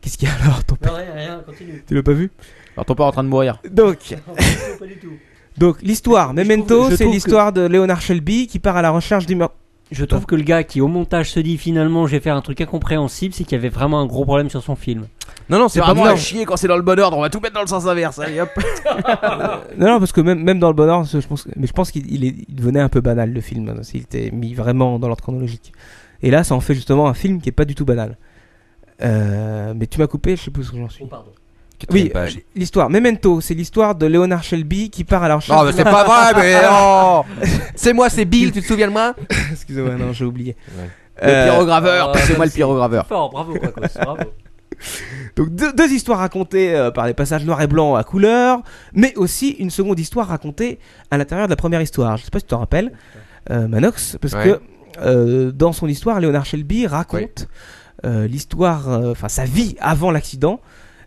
Qu'est-ce qu'il y a alors ton père rien, rien, continue. Tu l'as pas vu? Alors ton père est en train de mourir. Donc, pas du tout. donc l'histoire, Memento, c'est l'histoire de Leonard Shelby qui part à la recherche du meurtre. Je trouve que le gars qui au montage se dit finalement je vais faire un truc incompréhensible, c'est qu'il y avait vraiment un gros problème sur son film. Non, non, C'est pas vraiment à chier quand c'est dans le bon ordre, on va tout mettre dans le sens inverse. Allez hop. Non, non, parce que même, même dans le bon ordre, je pense, mais je pense qu'il il est- il devenait un peu banal le film, hein, s'il était mis vraiment dans l'ordre chronologique. Et là, ça en fait justement un film qui est pas du tout banal. Euh, mais tu m'as coupé, je sais plus où j'en suis. pardon. Oui, page. euh, l'histoire. Memento, c'est l'histoire de Leonard Shelby qui part à la recherche. Non, mais c'est pas vrai, mais oh C'est moi, c'est Bill, tu te souviens de moi Excusez-moi, non, j'ai oublié. Ouais. Le Euh, pyrograveur, euh, passez-moi le c'est- pyrograveur. Fort, bravo Quacos, bravo. Donc deux, deux histoires racontées euh, par des passages noir et blanc à couleur, mais aussi une seconde histoire racontée à l'intérieur de la première histoire. Je sais pas si tu t'en rappelles, euh, Manox, parce Ouais. que euh, dans son histoire, Leonard Shelby raconte euh, l'histoire, euh, enfin sa vie avant l'accident.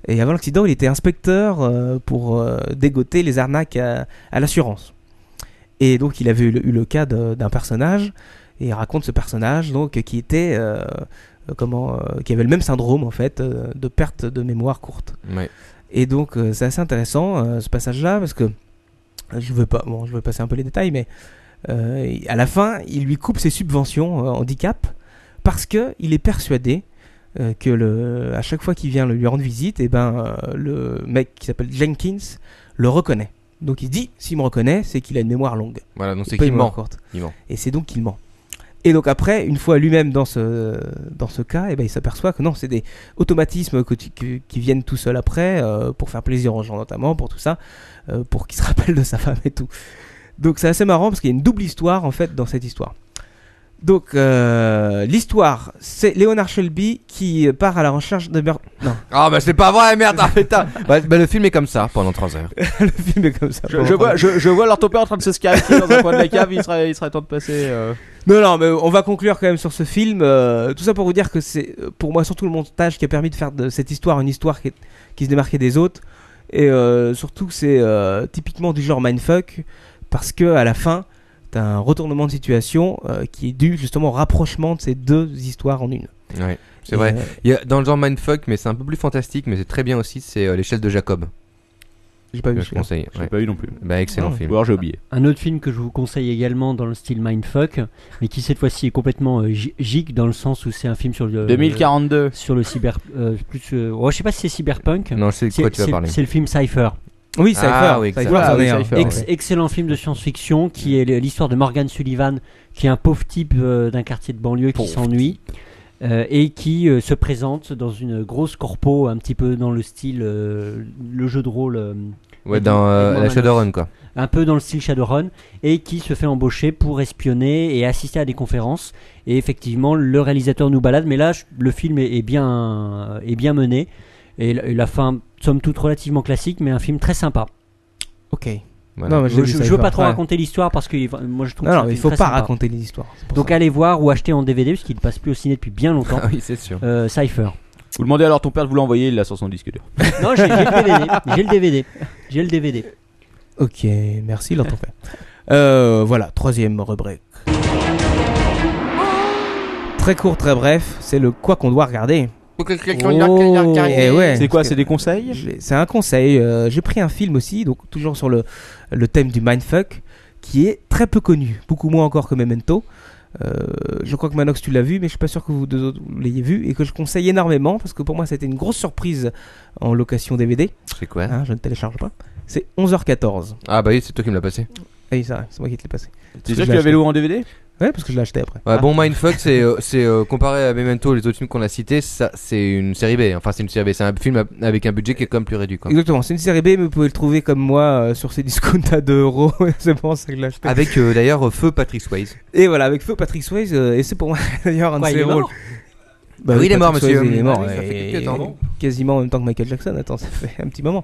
Et avant l'accident, il était inspecteur euh, pour euh, dégoter les arnaques à, à l'assurance. Et donc, il avait eu le, eu le cas d'un personnage, et il raconte ce personnage donc qui était euh, comment, euh, qui avait le même syndrome en fait euh, de perte de mémoire courte. Ouais. Et donc c'est assez intéressant ce passage-là parce que je veux pas, bon, je vais passer un peu les détails, mais à la fin, il lui coupe ses subventions handicap parce que il est persuadé euh, que le, à chaque fois qu'il vient lui rendre visite, et ben euh, le mec qui s'appelle Jenkins le reconnaît. Donc il dit, s'il me reconnaît, c'est qu'il a une mémoire longue. Voilà, donc c'est qu'il ment. courte. Il ment. Et c'est donc qu'il ment. Et donc après, une fois lui-même dans ce, dans ce cas, eh ben, il s'aperçoit que non, c'est des automatismes que tu- que- qui viennent tout seuls après, euh, pour faire plaisir aux gens notamment, pour tout ça, pour qu'ils se rappellent de sa femme et tout. Donc c'est assez marrant parce qu'il y a une double histoire en fait dans cette histoire. Donc, euh, l'histoire, c'est Leonard Shelby qui part à la recherche de meurtre. Non, Ah bah c'est pas vrai, merde, ah, putain. Bah, bah, le film est comme ça pendant 3 heures. le film est comme ça. Je, je vois, je, je vois en train de se scarifier dans un coin de la cave. Il serait, il serait temps de passer. euh, Non, non, mais on va conclure quand même sur ce film. euh, tout ça pour vous dire que c'est, euh, pour moi, surtout le montage qui a permis de faire de cette histoire une histoire qui, est- qui se démarquait des autres. Et euh, surtout, c'est euh, typiquement du genre mindfuck parce que à la fin, un retournement de situation euh, qui est dû justement au rapprochement de ces deux histoires en une. Ouais, c'est vrai. euh, Il y a, dans le genre mindfuck, mais c'est un peu plus fantastique, mais c'est très bien aussi, c'est euh, l'échelle de Jacob. j'ai pas vu. Je conseille. Je ouais. l'ai pas eu non plus. Bah excellent Ah. film. Ou alors j'ai oublié. Un autre film que je vous conseille également dans le style Mindfuck, mais qui cette fois-ci est complètement euh, gigue dans le sens où c'est un film sur le 2042. sur le cyber euh, plus euh, oh, je sais pas si c'est cyberpunk. Non, je sais de C'est quoi tu vas c'est- parler. c'est le film Cypher. Oui, Cypher. Ah oui, Cypher, Ah oui. Cypher, Ex- ouais. Excellent film de science-fiction qui est l'histoire de Morgan Sullivan, qui est un pauvre type euh, d'un quartier de banlieue qui s'ennuie euh, et qui euh, se présente dans une grosse corpo, un petit peu dans le style euh, le jeu de rôle, euh, Ouais, dans euh, la. Shadowrun quoi. un peu dans le style Shadowrun, et qui se fait embaucher pour espionner et assister à des conférences. Et effectivement, le réalisateur nous balade, mais là, je- le film est, est bien, est bien mené. Et la, et la fin, somme toute, relativement classique, mais un film très sympa. Ok. Voilà. Non, mais Je, je- veux pas trop Ouais. raconter l'histoire parce que moi je trouve Non, que non, mais il faut pas sympa. raconter les histoires. c'est pour Donc ça. allez voir ou acheter en DVD parce qu'il passe plus au ciné depuis bien longtemps. Ah oui, c'est sûr. Euh, Cypher. Vous demandez alors ton père de vous l'envoyer, il l'a sur son disque dur. Non, j'ai le DVD. J'ai le DVD. J'ai le DVD. Ok, merci. Euh, voilà, troisième rubrique. Très court, très bref, c'est le quoi qu'on doit regarder. Oh, Eh ouais, C'est quoi C'est des conseils? C'est un conseil. euh, J'ai pris un film aussi, donc toujours sur le, le thème du mindfuck, qui est très peu connu, beaucoup moins encore que Memento. Euh, je crois que Manox tu l'as vu, mais je suis pas sûr que vous deux autres l'ayez vu et que je conseille énormément parce que pour moi c'était une grosse surprise en location DVD. C'est quoi? Hein, je ne télécharge pas. C'est 11h14. Ah bah oui, c'est toi qui me l'as passé. Oui, c'est vrai, c'est moi qui te l'ai passé. C'est je que tu avais loué en DVD Ouais, parce que je l'ai acheté après. Ouais, bon, Mindfuck, c'est euh, c'est euh, comparé à Memento, les autres films qu'on a cités, ça c'est une série B. Enfin, c'est une série B. C'est un film avec un budget qui est quand même plus réduit. Quoi. Exactement, c'est une série B, mais vous pouvez le trouver comme moi euh, sur ces discounts à 2 euros. c'est pour ça que je l'ai acheté. Avec euh, d'ailleurs euh, Feu Patrick Swayze. Et voilà, avec Feu Patrick Swayze, euh, et c'est pour moi d'ailleurs un Quoi, de il ses est rôles. mort Bah Oui, il est mort, Patrick monsieur. Swayze, il est mort. Ah oui, ça fait quelques temps, non Quasiment en même temps que Michael Jackson. Attends, ça fait un petit moment.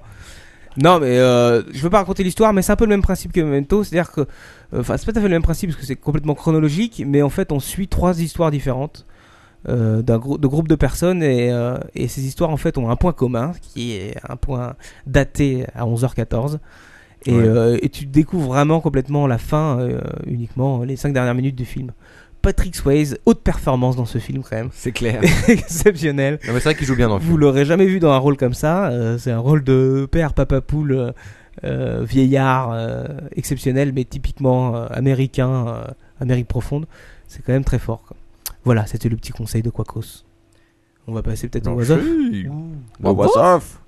Non, mais euh, je veux pas raconter l'histoire, mais c'est un peu le même principe que Memento. C'est-à-dire que. Euh, Enfin, c'est pas tout à fait le même principe parce que c'est complètement chronologique, mais en fait, on suit trois histoires différentes. euh, d'un grou- de groupes de personnes et, euh, et ces histoires en fait ont un point commun qui est un point daté à 11h14 et, Ouais. euh, et tu découvres vraiment complètement la fin euh, uniquement les cinq dernières minutes du film Patrick Swayze haute performance dans ce film quand même C'est clair. exceptionnel c'est vrai qu'il joue bien dans le vous film. l'aurez jamais vu dans un rôle comme ça. euh, c'est un rôle de père papa poule euh, vieillard euh, exceptionnel, mais typiquement euh, américain, euh, Amérique profonde. C'est quand même très fort. quoi. Voilà, c'était le petit conseil de Quacos. On va passer peut-être au was off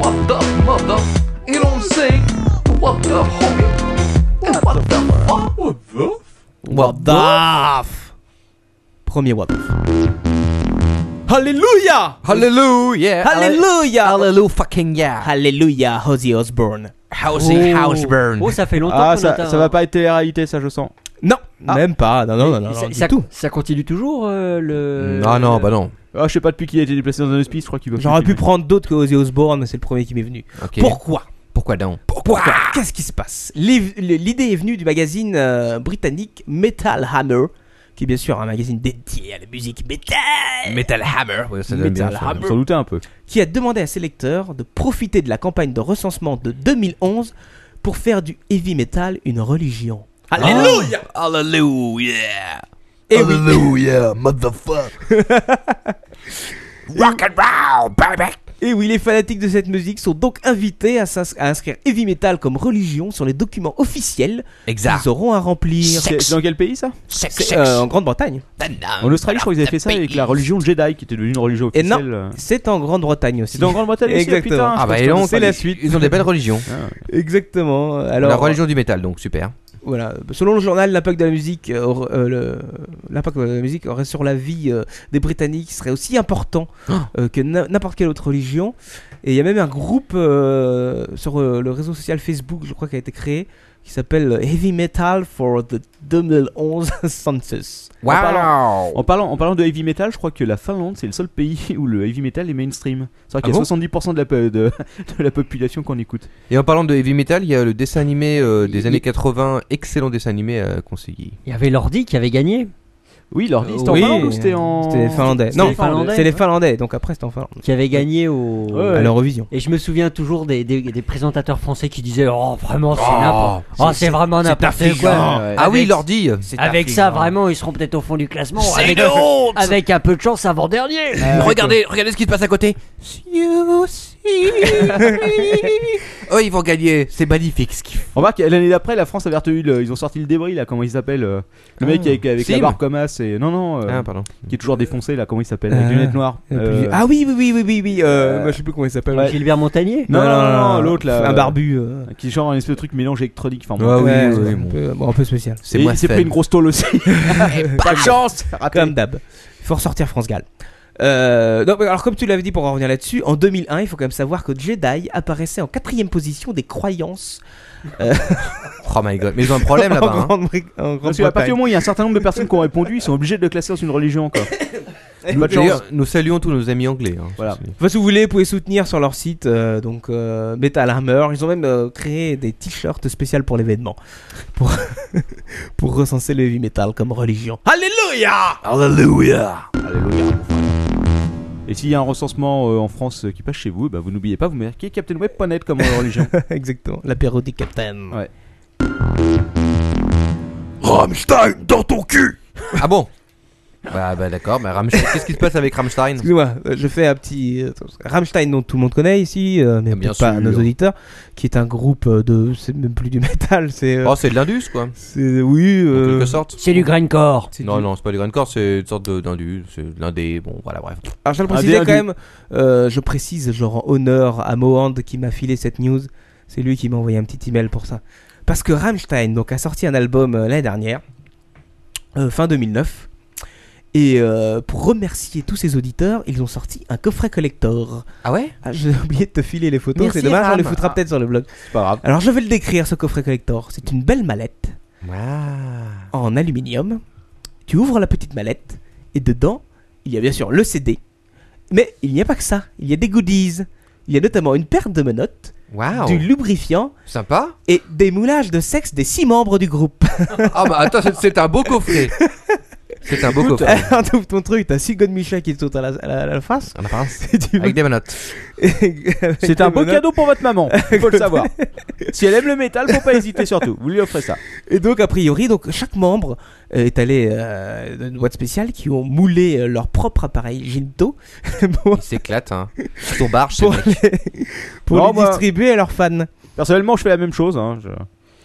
What the mother? You don't say what the homie? What the fuck? What the? What the f- Premier what Alléluia Hallelujah! Alléluia Hallelujah fucking yeah! Alléluia Ozzy Osbourne. Housey Oh. Houseburn. Oh, ça fait longtemps Ah, qu'on ça, attend- ça va pas être télé-réalité, ça je sens. Non, Ah. même pas. Non, non, non, non, ça, non, du ça- tout. ça continue toujours euh, le. Ah non, bah non. Ah, je sais pas depuis qu'il a été déplacé dans un hospice, je crois qu'il va. J'aurais pu prendre d'autres que Ozzy Osbourne, mais c'est le premier qui m'est venu. Ok. Pourquoi? Pourquoi donc? Pourquoi? Qu'est-ce qui se passe? L'i- L'idée est venue du magazine euh, britannique Metal Hammer, qui est bien sûr un magazine dédié à la musique metal, Metal Hammer. Ouais, ça donne bien Metal ça. Hammer. S'en douter un peu. qui a demandé à ses lecteurs de profiter de la campagne de recensement de 2011 pour faire du heavy metal une religion. Alléluia Hallelujah! Et oui, Hallelujah, motherfucker. Rock and roll, baby. Et oui, les fanatiques de cette musique sont donc invités à, inscrire heavy metal comme religion sur les documents officiels Exact. qu'ils auront à remplir. C'est c'est dans quel pays ça C'est euh, en Grande-Bretagne. En Australie, je crois qu'ils avaient fait ça avec la religion Jedi, qui était devenue une religion Et non. officielle. C'est en Grande-Bretagne aussi. C'était en Grande-Bretagne aussi, Exactement. putain. Ah bah et donc, c'est la ils- suite. Ils ont des belles religions. Exactement. Alors, la religion du métal, donc super. Voilà. Selon le journal, l'impact de la musique, euh, euh, le- l'impact de la musique aurait sur la vie euh, des Britanniques serait aussi important euh, que na- n'importe quelle autre religion. Et il y a même un groupe sur le réseau social Facebook, je crois, qui a été créé, qui s'appelle Heavy Metal for the 2011 Census. Waouh En parlant, en parlant de heavy metal, je crois que la Finlande c'est le seul pays où le heavy metal est mainstream. C'est vrai qu'il y a Ah 70% de la, po- de, de la population qu'on écoute. Et en parlant de heavy metal, il y a le dessin animé euh, des Il- années 80, excellent dessin animé à conseiller. Il y avait l'ordi qui avait gagné, Oui, l'ordi, c'était Oui, en Finlande ou c'était en. C'était finlandais. Non, c'est les ouais. Finlandais, donc après c'était en Finlande. qui avait gagné au. Ouais, À l'Eurovision. Et je me souviens toujours des, des, des présentateurs français qui disaient Oh, vraiment, c'est Oh, n'importe Oh, c'est vraiment n'importe quoi. Ouais. Ah oui, Avec- l'ordi Avec ça, vraiment, ils seront peut-être au fond du classement. C'est Avec, avec un peu de chance, avant-dernier. regardez, regardez ce qui se passe à côté. oh, ils vont gagner. C'est magnifique ce qu'ils font. Remarque, l'année d'après, la France avait retenu le- Ils ont sorti le débris là, comment il s'appelle euh, Le mec avec, avec la Sim. barbe comme as et. Non, non, euh, Ah, pardon. qui est toujours défoncé là, comment il s'appelle Avec Euh, les lunettes noires. Euh, Ah oui, oui, oui, oui, oui, oui. Euh, euh, moi, je sais plus comment il s'appelle. ouais. Gilbert Montagnier Non, non, non, non, l'autre, là, Un euh, barbu. euh. Qui est genre un espèce de truc mélange électronique. Enfin, bon. Ah oui, Ouais, oui, un, bon. peu, bon, un peu spécial. C'est Et moi il s'est pris une grosse tôle aussi. Pas de chance. Comme d'hab. Il faut ressortir France Gall. Euh, non, mais alors comme tu l'avais dit pour en revenir là-dessus, en 2001, il faut quand même savoir que Jedi apparaissait en quatrième position des croyances Oh my god. Mais ils ont un problème en là-bas. hein. En Parce qu'à partir du Grande-Bretagne. moment où il y a un certain nombre de personnes qui ont répondu, ils sont obligés de le classer dans une religion encore. Pas de chance. D'ailleurs, nous saluons tous nos amis anglais. hein. Voilà. Enfin, si vous voulez, vous pouvez soutenir sur leur site euh, donc euh, Metal Hammer. Ils ont même euh, créé des t-shirts spéciaux pour l'événement pour pour recenser le heavy metal comme religion. Alléluia Alléluia. Alléluia. Et s'il y a un recensement euh, en France euh, qui passe chez vous, bah, vous n'oubliez pas, vous marquez CaptainWeb.net comme religion. Exactement, l'apéro du Captain. Ouais. Rammstein dans ton cul Ah bon? Bah, bah d'accord. Bah, Rammstein- Qu'est-ce qui se passe avec Rammstein? Excusez-moi, euh, je fais un petit euh, Rammstein dont tout le monde connaît ici, euh, mais Ah, bien peut-être pas sûr. nos auditeurs, qui est un groupe euh, de, c'est même plus du métal, c'est, euh, Oh, c'est de l'Indus quoi. c'est oui, En euh, quelque sorte. C'est du grindcore. c'est Non, du- non, c'est pas du grindcore, c'est une sorte de- d'Indus. C'est de l'Indé. Bon, voilà, bref. Alors je le précisais quand même, euh, je précise genre en honneur à Mohand qui m'a filé cette news. C'est lui qui m'a envoyé un petit email pour ça. Parce que Rammstein donc a sorti un album euh, l'année dernière, euh, fin 2009. Et euh, pour remercier tous ses auditeurs, ils ont sorti un coffret collector. Ah ouais? Ah, j'ai oublié de te filer les photos, c'est dommage, on les foutra peut-être sur le blog. C'est pas grave. Alors je vais le décrire ce coffret collector. C'est une belle mallette Ah. en aluminium. Tu ouvres la petite mallette et dedans, il y a bien sûr le CD. Mais il n'y a pas que ça. Il y a des goodies. Il y a notamment une paire de menottes, Waouh. du lubrifiant Sympa. et des moulages de sexe des six membres du groupe. Ah bah attends, c'est un beau coffret. C'est un beau coffret. Alors, t'ouvres ton truc, t'as six God Micha qui te sautent à la, à la- à la face. En apparence. Et tu Avec des menottes. Avec C'est un des beau menottes. cadeau pour votre maman, il faut le savoir. Si elle aime le métal, faut pas hésiter surtout. Vous lui offrez ça. Et donc, a priori, donc, chaque membre euh, est allé euh, dans une boîte spéciale qui ont moulé euh, leur propre appareil Ginto pour, Il s'éclate, hein. Ton barge, c'est pour, les, pour Non, les moi- distribuer à leurs fans. Personnellement, je fais la même chose. Hein. je-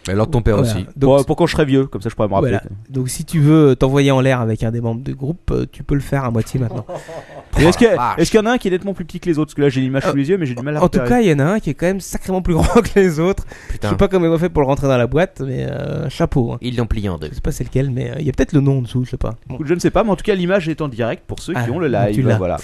Mais alors ton père Voilà. aussi. Donc, pour, pour quand je serai vieux, comme ça je pourrais me rappeler. Voilà. Donc si tu veux t'envoyer en l'air avec un des membres du groupe, euh, tu peux le faire à moitié maintenant. Est-ce qu'il y, en a un qui est nettement plus petit que les autres? Parce que là j'ai l'image sous les yeux, mais j'ai du mal à En tout cas, il y en a un qui est quand même sacrément plus grand que les autres. Je Putain. sais pas comment ils ont fait pour le rentrer dans la boîte, mais euh, chapeau. hein. Ils l'ont plié en deux. Je sais pas c'est lequel, mais euh, il y a peut-être le nom en dessous, je sais pas. Bon, je ne sais pas, mais en tout cas l'image est en direct pour ceux qui Ah, ont le live. l'as. Voilà.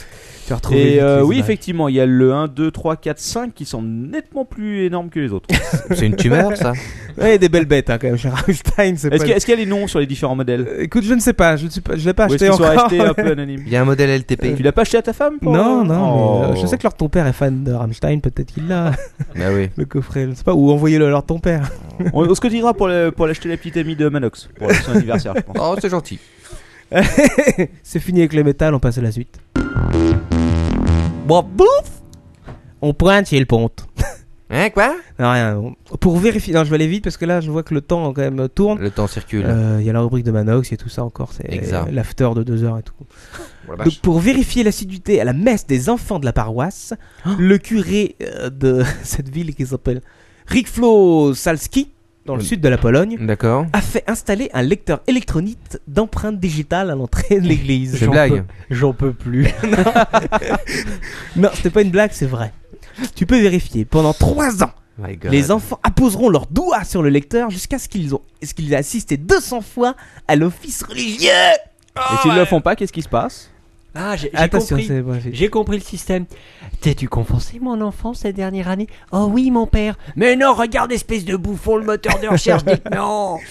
Tu as retrouvé Et euh, oui, images. effectivement, il y a le 1, 2, 3, 4, 5 qui sont nettement plus énormes que les autres. C'est une tumeur, ça? Ouais, des belles bêtes hein, quand même chez Rammstein. c'est Est-ce pas- qu'il y, a- y les noms sur les différents modèles? Euh, Écoute, je ne sais pas, je ne sais pas, je l'ai pas Ou acheté encore. un peu anonymes? Il y a un modèle LTP. Tu l'as pas acheté à ta femme pour- Non, non, Oh. mais, euh, je sais que leur ton père est fan de Rammstein, peut-être qu'il l'a, Bah oui. le coffret, je sais pas, ou envoyez-le à leur ton père. On, on se le- pour l'acheter la petite amie de Manox pour son anniversaire, je pense. Oh, c'est gentil. C'est fini avec le métal, on passe à la suite. Bon, bouf On pointe chez le ponte. Hein, quoi? Non, rien. Pour vérifier, non, je vais aller vite parce que là, je vois que le temps quand même tourne. Le temps circule. Euh, Il y a la rubrique de Manox, a tout ça encore, c'est Exact. l'after de deux heures et tout. Oh la Donc, pour vérifier l'assiduité à la messe des enfants de la paroisse, le curé euh, de cette ville qui s'appelle Rikflo Salski, dans le Mm. sud de la Pologne, D'accord. a fait installer un lecteur électronique d'empreintes digitales à l'entrée de l'église. C'est une J'en blague. peux- J'en peux plus. non, c'était pas une blague, c'est vrai. Tu peux vérifier. Pendant trois ans, My God. Les enfants apposeront leurs doigts sur le lecteur jusqu'à ce qu'ils ont, ce qu'ils aient assisté 200 fois à l'office religieux. Et s'ils le font pas, qu'est-ce qui se passe? Ah, j'ai j'ai Attention, compris. c'est bon, j'ai- J'ai compris le système. T'es-tu confessé, mon enfant, cette dernière année Oh oui, mon père. Mais non, regarde, espèce de bouffon, le moteur de recherche dit non.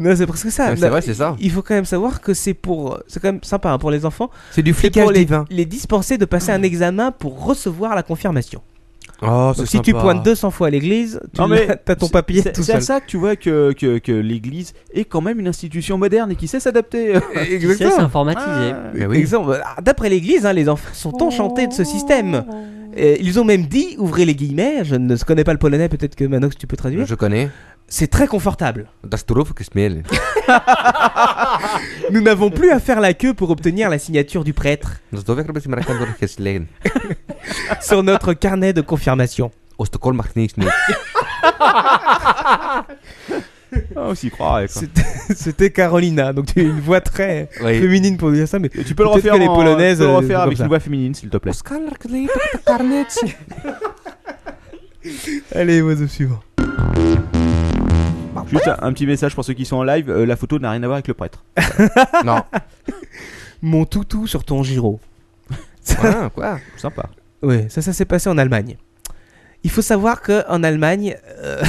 Non, c'est presque ça. Ouais, c'est vrai, c'est ça. Il faut quand même savoir que c'est pour, c'est quand même sympa hein, pour les enfants. C'est du C'est flicage pour les, divin. les dispenser de passer un examen pour recevoir la confirmation. Oh, Donc, si tu pointes 200 fois à l'église, tu Non, mais l'as- t'as ton papier c'est- tout C'est à seul. ça que tu vois que, que, que l'Église est quand même une institution moderne et qui sait s'adapter. C'est informatisé. Mais oui. Exemple, ah, D'après l'église, hein, les enfants sont enchantés de ce système. Et ils ont même dit, ouvrez les guillemets, je ne connais pas le polonais, peut-être que Manox tu peux traduire. Je connais. C'est très confortable. Nous n'avons plus à faire la queue pour obtenir la signature du prêtre Sur notre carnet de confirmation. Au Stockholm. Ah, on s'y croirait. quoi. C'était- Carolina, donc tu as une voix très Oui. féminine pour dire ça, mais Tu peux le peut-être refaire, que les en- polonaises tu peux le euh, refaire avec une voix féminine, s'il te plaît. Allez, oiseau suivant. Juste un, un petit message pour ceux qui sont en live euh, la photo n'a rien à voir avec le prêtre. Non. Mon toutou sur ton giro. Ah, quoi? Sympa. Oui, ça, ça s'est passé en Allemagne. Il faut savoir que en Allemagne, euh,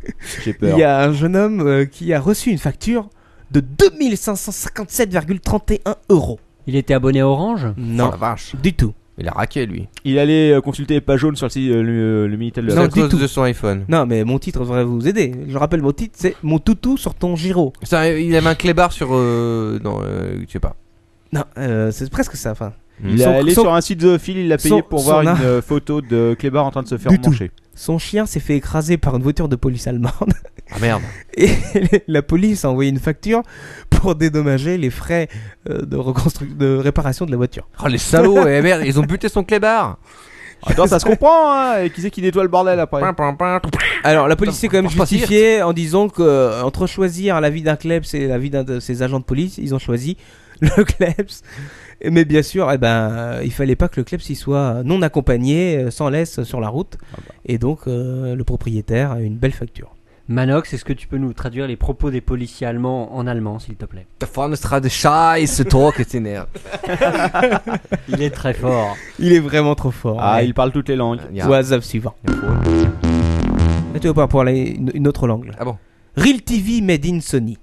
il y a un jeune homme euh, qui a reçu une facture de 2557,31 euros. Il était abonné à Orange? Oh Non, la vache. du tout. Il a raqué lui. Il allait euh, consulter les pages jaunes sur le, site, euh, le, le Minitel de C'est Non, à du cause tout. de son iPhone. Non, mais mon titre devrait vous aider. Je rappelle, mon titre, c'est Mon toutou sur ton giro. Ça, il avait un clébard sur. Euh, non, euh, je sais pas. Non, euh, c'est presque ça. Enfin, Il est allé son- sur un site zoophile, il l'a payé son- pour son voir une euh, photo de Clébar en train de se faire mancher. son chien s'est fait écraser par une voiture de police allemande. Ah merde. Et la police a envoyé une facture pour dédommager les frais euh, de, reconstru- de réparation de la voiture. Oh les salauds, eh merde, ils ont buté son clébard. Attends, ça se comprend, hein et Qui c'est qui nettoie le bordel après Alors la police s'est quand même justifiée en disant que euh, entre choisir la vie d'un klebs et la vie d'un de ses agents de police, ils ont choisi le klebs. Mais bien sûr, eh ben, euh, il fallait pas que le klebs il soit non accompagné, euh, sans laisse sur la route. Et donc euh, le propriétaire a une belle facture. Manox, est-ce que tu peux nous traduire les propos des policiers allemands en allemand, s'il te plaît? Il est très fort. Il est vraiment trop fort. Ah, Ouais. il parle toutes les langues. Ja. WhatsApp suivant. Là, tu vas pas pour aller une, une autre langue. là. Ah bon? Real TV Made in Sony.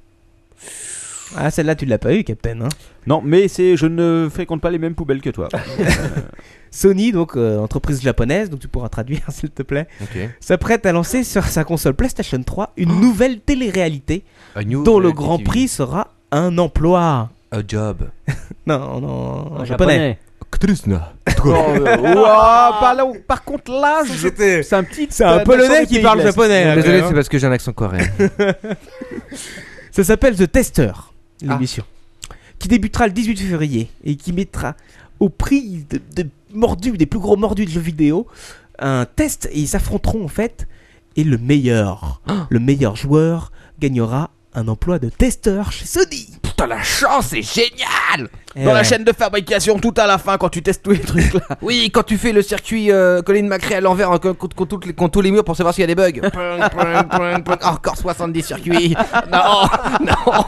Ah, celle-là, tu l'as pas eu, Captain. Hein Non, mais c'est, je ne fréquente pas les mêmes poubelles que toi. Sony, donc euh, entreprise japonaise, donc tu pourras traduire s'il te plaît, Ok. s'apprête à lancer sur sa console PlayStation 3 une Oh. nouvelle télé-réalité A new dont le grand TV. prix sera un emploi. A job. Non, non, En japonais. Ktrusna. Oh, euh, par, contre, là, c'est un petit. C'est un polonais qui parle japonais. hein, Désolé, c'est parce que j'ai un accent coréen. Ça s'appelle The Tester, Ah. l'émission, qui débutera le 18 février et qui mettra au prix de, de mordus, des plus gros mordus de jeux vidéo, un test et ils s'affronteront en fait. Et le meilleur, le meilleur joueur gagnera un emploi de testeur chez Sony. Putain, la chance, c'est génial Eh Dans la chaîne de fabrication, tout à la fin, quand tu testes tous les trucs là. Oui, quand tu fais le circuit euh, Colin McRae à l'envers hein, contre, contre- contre contre tous les murs pour savoir s'il y a des bugs. Encore 70 circuits. Non, non.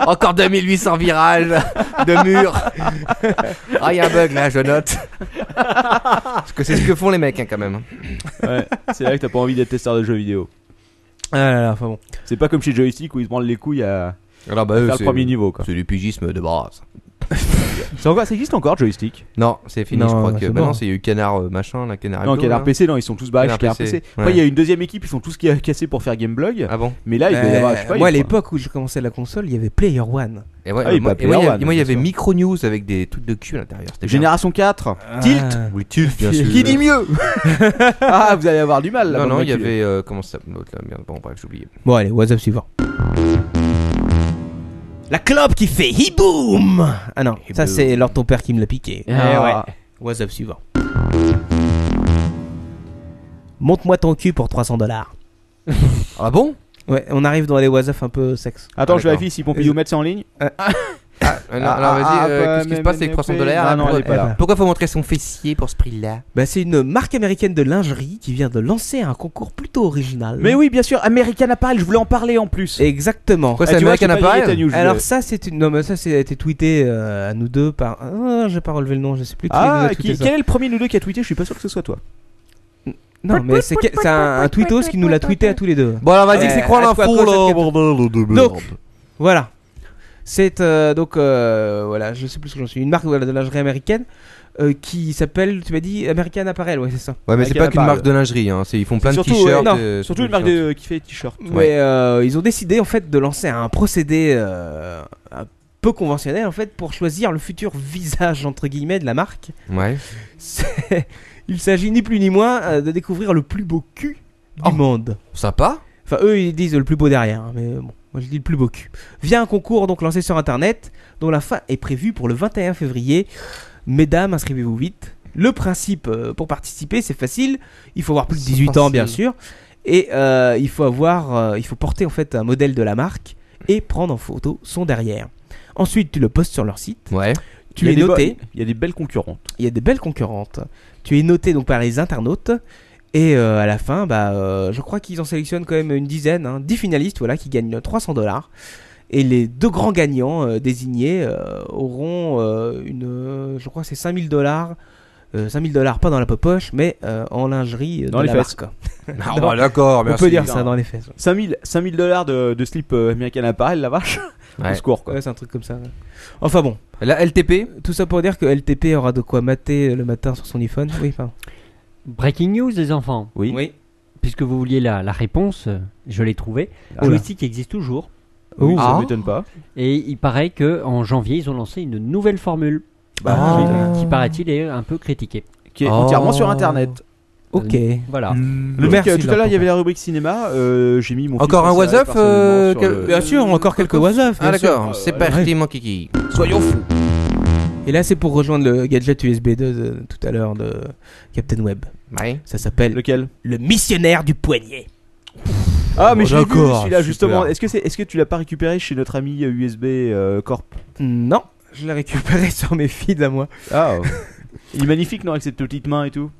Encore 2800 virages de murs. Ah, il y a un bug là, je note. Parce que c'est ce que font les mecs hein, quand même. Ouais, c'est là que t'as pas envie d'être testeur de jeux vidéo. Ah là là, enfin bon. C'est pas comme chez Joystick où ils se branlent les couilles à Alors bah, faire eux, le c'est- premier niveau quoi. C'est du pigisme de base. C'est encore, ça existe encore Joystick? Non, c'est fini, Non, je crois c'est que. bon. Maintenant, c'est eu Canard euh, machin, la Canard Non, Hebdo, Canard là. PC, non, ils sont tous barrés chez Canard PC. Après, il y a une deuxième équipe, ils sont tous qui- cassés pour faire Gameblog. Ah bon Mais là, il doit y avoir, je sais pas, moi, à il y a- l'époque où j'ai commencé la console, il y avait Player One. Et ouais, Ah oui, moi, bah, et moi, il y Player a- One, et moi, il y bien avait sûr. Micro News avec des trucs de cul à l'intérieur. C'était bien. Génération 4. Tilt. Oui, Tilt, bien sûr. Qui dit mieux Ah, vous allez avoir du mal là. Non, bande non, il y avait. euh, comment ça s'appelle l'autre là Merde, bon, bref, j'ai oublié. Bon, allez, WhatsApp suivant. La clope qui fait hiboum Ah non, ça c'est Lord ton père qui me l'a piqué. Ah. WhatsApp suivant. Montre-moi ton cul pour 300 dollars. Ah bon? Ouais, on arrive dans les WhatsApp un peu sexe. Attends, Ah, je d'accord. vérifie si Pompidou met ça en ligne. Ah, non, Ah, alors vas-y, ah, euh, ah, qu'est-ce qui se passe avec mais- 300 mais- dollars Ah non, elle est pas là. Pourquoi faut montrer son fessier pour ce prix-là? Bah, c'est une marque américaine de lingerie qui vient de lancer un concours plutôt original. Mais oui, bien sûr, American Apparel, je voulais en parler en plus. Exactement. Quoi, c'est tu vois, American pas Apparel je Alors voulais- ça c'est une non mais ça c'est a été tweeté euh, à nous deux par ah, j'ai pas relevé le nom je sais plus qui nous Ah, a qui, ça. quel est le premier nous deux qui a tweeté? Je suis pas sûr que ce soit toi. Non mais c'est que- c'est un, un tweetos qui nous l'a tweeté à tous les deux. Bon, alors vas-y, Euh, c'est quoi l'info là ça- bordel de merde Donc voilà. C'est euh, donc euh, voilà, je sais plus ce que j'en suis, une marque voilà, de lingerie américaine euh, qui s'appelle tu m'as dit American Apparel, ouais, c'est ça. Ouais, mais c'est American pas qu'une Apparel. marque de lingerie, hein. c'est- ils font plein de Surtout, t-shirts. euh, Surtout une marque de... qui fait t-shirt. Mais euh, ils ont décidé en fait de lancer un procédé euh, un peu conventionnel en fait pour choisir le futur visage entre guillemets de la marque. Ouais. C'est- Il s'agit ni plus ni moins euh, de découvrir le plus beau cul du Oh. monde. Sympa Enfin, eux, ils disent le plus beau derrière, hein, mais bon, moi je dis le plus beau cul. Via un concours donc lancé sur internet, dont la fin est prévue pour le 21 février. Mesdames, inscrivez-vous vite. Le principe euh, pour participer, c'est facile. Il faut avoir plus de 18 ans, bien sûr. Et euh, il faut avoir, euh, il faut porter en fait un modèle de la marque et prendre en photo son derrière. Ensuite, tu le postes sur leur site. Ouais. Tu es noté. Il y a des belles concurrentes. Il y a des belles concurrentes. Tu es noté donc par les internautes. Et euh, à la fin, bah, euh, je crois qu'ils en sélectionnent quand même une dizaine, hein, 10 finalistes voilà, qui gagnent 300 dollars. Et les deux grands gagnants euh, désignés auront une, je crois c'est 5000 dollars. 5000 dollars pas dans la poche, mais en lingerie Dans de les la fesses. Ah, bah, d'accord, On peut dire ça dans les fesses. 5000 5000 dollars de, de slip American Apparel, la vache. Ouais. Au secours, quoi. Ouais, c'est un truc comme ça. ouais. Enfin bon, La LTP tout ça pour dire que LTP aura de quoi mater le matin sur son iPhone. Oui, pardon. Breaking news, les enfants. Oui. Puisque vous vouliez la, la réponse, euh, je l'ai trouvée. Ah. Joystick existe toujours. Oui, ça Ah. m'étonne pas. Et il paraît que en janvier, ils ont lancé une nouvelle formule. Bah, Ah. qui, qui, paraît-il est un peu critiquée. Qui est Oh. entièrement sur internet. Ok. Voilà. Le Merci mec, euh, tout à l'heure, il y avait la rubrique cinéma. euh, J'ai mis mon. Encore un en was série up, euh, quel- le- Bien sûr, encore quelques was up, Ah d'accord, c'est ouais. parti mon kiki. Soyons fous. Et là, c'est pour rejoindre le gadget USB 2 de tout à l'heure de Captain Web. Ouais. Ça s'appelle Lequel le missionnaire du poignet. Ah, mais Oh, je l'ai vu celui-là justement. Est-ce que, c'est- est-ce que tu l'as pas récupéré chez notre ami euh, USB euh, Corp? Non, je l'ai récupéré sur mes feeds à moi. Ah, il est magnifique, non, avec cette petite main et tout?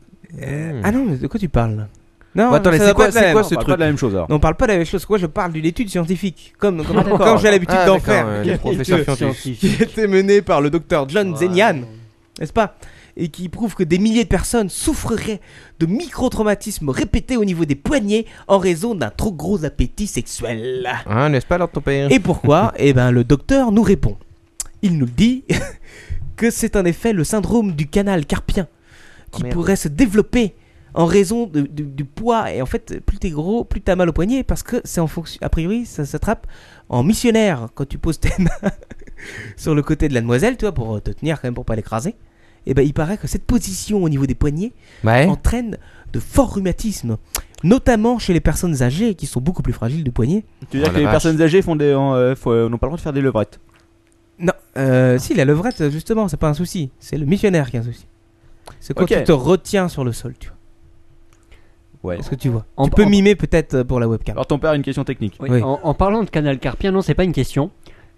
Ah non, mais de quoi tu parles? Non, Bon, attendez, c'est quoi- c'est quoi On ce parle truc pas de la même chose alors. Non, on parle pas de la même chose. Quoi, je parle d'une étude scientifique, comme, comme, Ah, j'ai l'habitude Ah, d'en faire, euh, les professeurs scientifiques. qui a été menée par le docteur John Zenyan, n'est-ce pas? Et qui prouve que des milliers de personnes souffriraient de micro-traumatismes répétés au niveau des poignets en raison d'un trop gros appétit sexuel. Hein, n'est-ce pas, Lord ton père Et pourquoi? Eh ben, le docteur nous répond. Il nous dit que c'est en effet le syndrome du canal carpien qui Oh, pourrait se développer en raison de- de- du poids. Et en fait, plus t'es gros, plus t'as mal au poignet parce que c'est en fonction. A priori, ça s'attrape en missionnaire quand tu poses tes mains sur le côté de la demoiselle, tu vois, pour te tenir quand même pour pas l'écraser. Et ben, il paraît que cette position au niveau des poignets Ouais. entraîne de forts rhumatismes, notamment chez les personnes âgées qui sont beaucoup plus fragiles du poignet. Tu veux dire Oh, que les vache. personnes âgées font des, euh, faut- euh, n'ont pas le droit de faire des levrettes? Non, euh, si, la levrette, justement, c'est pas un souci. C'est le missionnaire qui a un souci. C'est quand Ok. tu te retiens sur le sol, tu vois. Ouais. Est-ce que tu vois En- Tu peux en- mimer peut-être euh, pour la webcam. Alors ton père a une question technique. Oui, Oui. En, en parlant de canal carpien, non, c'est pas une question.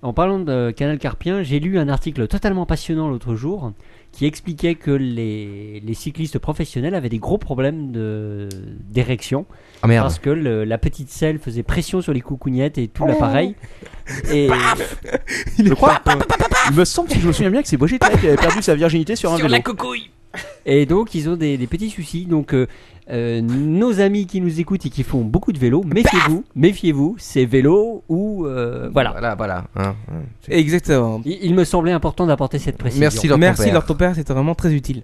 En parlant de canal carpien, j'ai lu un article totalement passionnant l'autre jour qui expliquait que les, les cyclistes professionnels avaient des gros problèmes de- d'érection Ah parce que le- la petite selle faisait pression sur les coucougnettes et tout l'appareil. Et Je crois. Il me semble que je me souviens bien que c'est Bojet qui avait perdu sa virginité sur un vélo. Et donc ils ont des, des petits soucis. Donc euh, euh, nos amis qui nous écoutent et qui font beaucoup de vélo, méfiez-vous, méfiez-vous, c'est vélo ou euh, voilà. Voilà, voilà. hein, hein. Exactement. Il, il me semblait important d'apporter cette précision. Merci, Lord ton Merci, père. Lord ton père, c'était vraiment très utile.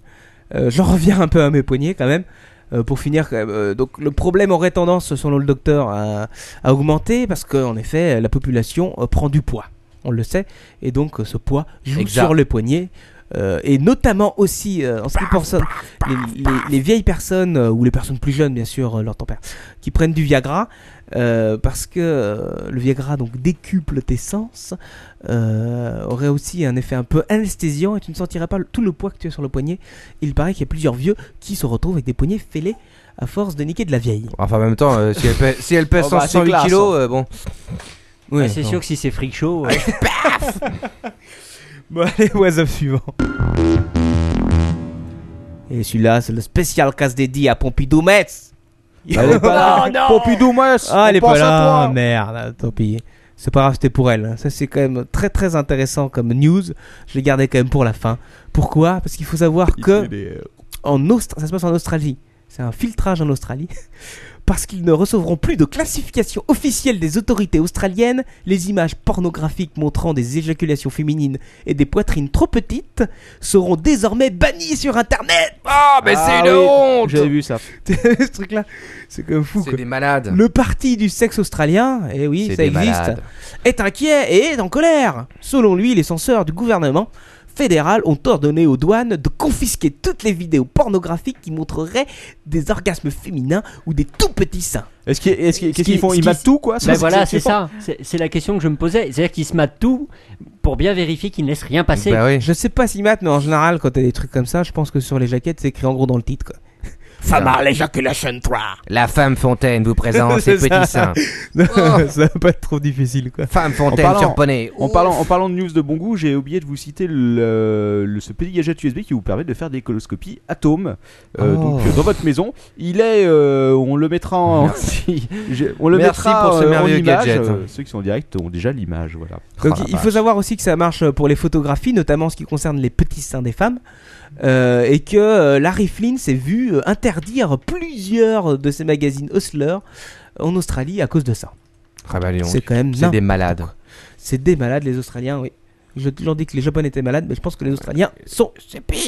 Euh, J'en reviens un peu à mes poignets quand même. Euh, pour finir, quand même, euh, donc le problème aurait tendance, selon le docteur, à, à augmenter parce qu'en effet, la population euh, prend du poids. On le sait, et donc euh, ce poids joue Exact. sur les poignets. Euh, et notamment aussi euh, en ce qui concerne les, les- les vieilles personnes euh, ou les personnes plus jeunes bien sûr euh, leur ton père qui prennent du Viagra euh, parce que euh, le Viagra donc décuple tes sens euh, aurait aussi un effet un peu anesthésiant et tu ne sentirais pas le- tout le poids que tu as sur le poignet. Il paraît qu'il y a plusieurs vieux qui se retrouvent avec des poignets fêlés à force de niquer de la vieille. Enfin, en même temps, euh, si elle pèse, si elle pèse Oh, bah, c'est 108 classe, kilos, euh, bon. Ouais, c'est sûr que si c'est freak show, euh, Bon, allez, WhatsApp suivant. Et celui-là, c'est le spécial casse dédié à Pompidou Metz. Elle est pas là. Pompidou Metz, Ah, elle est pas là. Ah, Merde, tant pis. C'est pas grave, c'était pour elle. Ça, c'est quand même très très intéressant comme news. Je l'ai gardé quand même pour la fin. Pourquoi? Parce qu'il faut savoir que en Austra- ça se passe en Australie. C'est un filtrage en Australie. Parce qu'ils ne recevront plus de classification officielle des autorités australiennes, les images pornographiques montrant des éjaculations féminines et des poitrines trop petites seront désormais bannies sur Internet. Ah, mais c'est une oui, honte J'avais vu ça. Ce truc-là, c'est comme fou. C'est des malades. Le parti du sexe australien, et oui, C'est ça existe, malades. est inquiet et est en colère. Selon lui, les censeurs du gouvernement fédéral ont ordonné aux douanes de confisquer toutes les vidéos pornographiques qui montreraient des orgasmes féminins ou des tout petits seins. Est-ce qu'ils qui- qu'ils font? Ils matent tout quoi? Ben voilà, c'est ça. C'est la question que je me posais. C'est-à-dire qu'ils se matent tout pour bien vérifier qu'ils ne laissent rien passer. Bah oui. Je sais pas si Matt, mais en général, quand t'as des trucs comme ça, je pense que sur les jaquettes, c'est écrit en gros dans le titre. Quoi. Femme à l'éjaculation 3. La femme Fontaine vous présente ses petits seins. ça va pas être trop difficile, quoi. Femme Fontaine parlant- sur poney. En parlant, en parlant de news de bon goût, j'ai oublié de vous citer le, le- ce petit gadget USB qui vous permet de faire des coloscopies atomes. Euh, Oh. Donc euh, dans votre maison, il est, euh, on le mettra en, Merci. on le Merci mettra pour ce euh, en merveilleux image. gadget. Euh, ceux qui sont en direct ont déjà l'image, voilà. Donc Oh la il faut savoir aussi que ça marche pour les photographies, notamment en ce qui concerne les petits seins des femmes, euh, et que euh, Larry Flynn s'est vu euh, interdire plusieurs de ses magazines Hustler en Australie à cause de ça. Ah bah. C'est quand même C'est des malades. C'est des malades les Australiens, oui. J'ai toujours dit que les Japonais étaient malades, mais je pense que les Australiens sont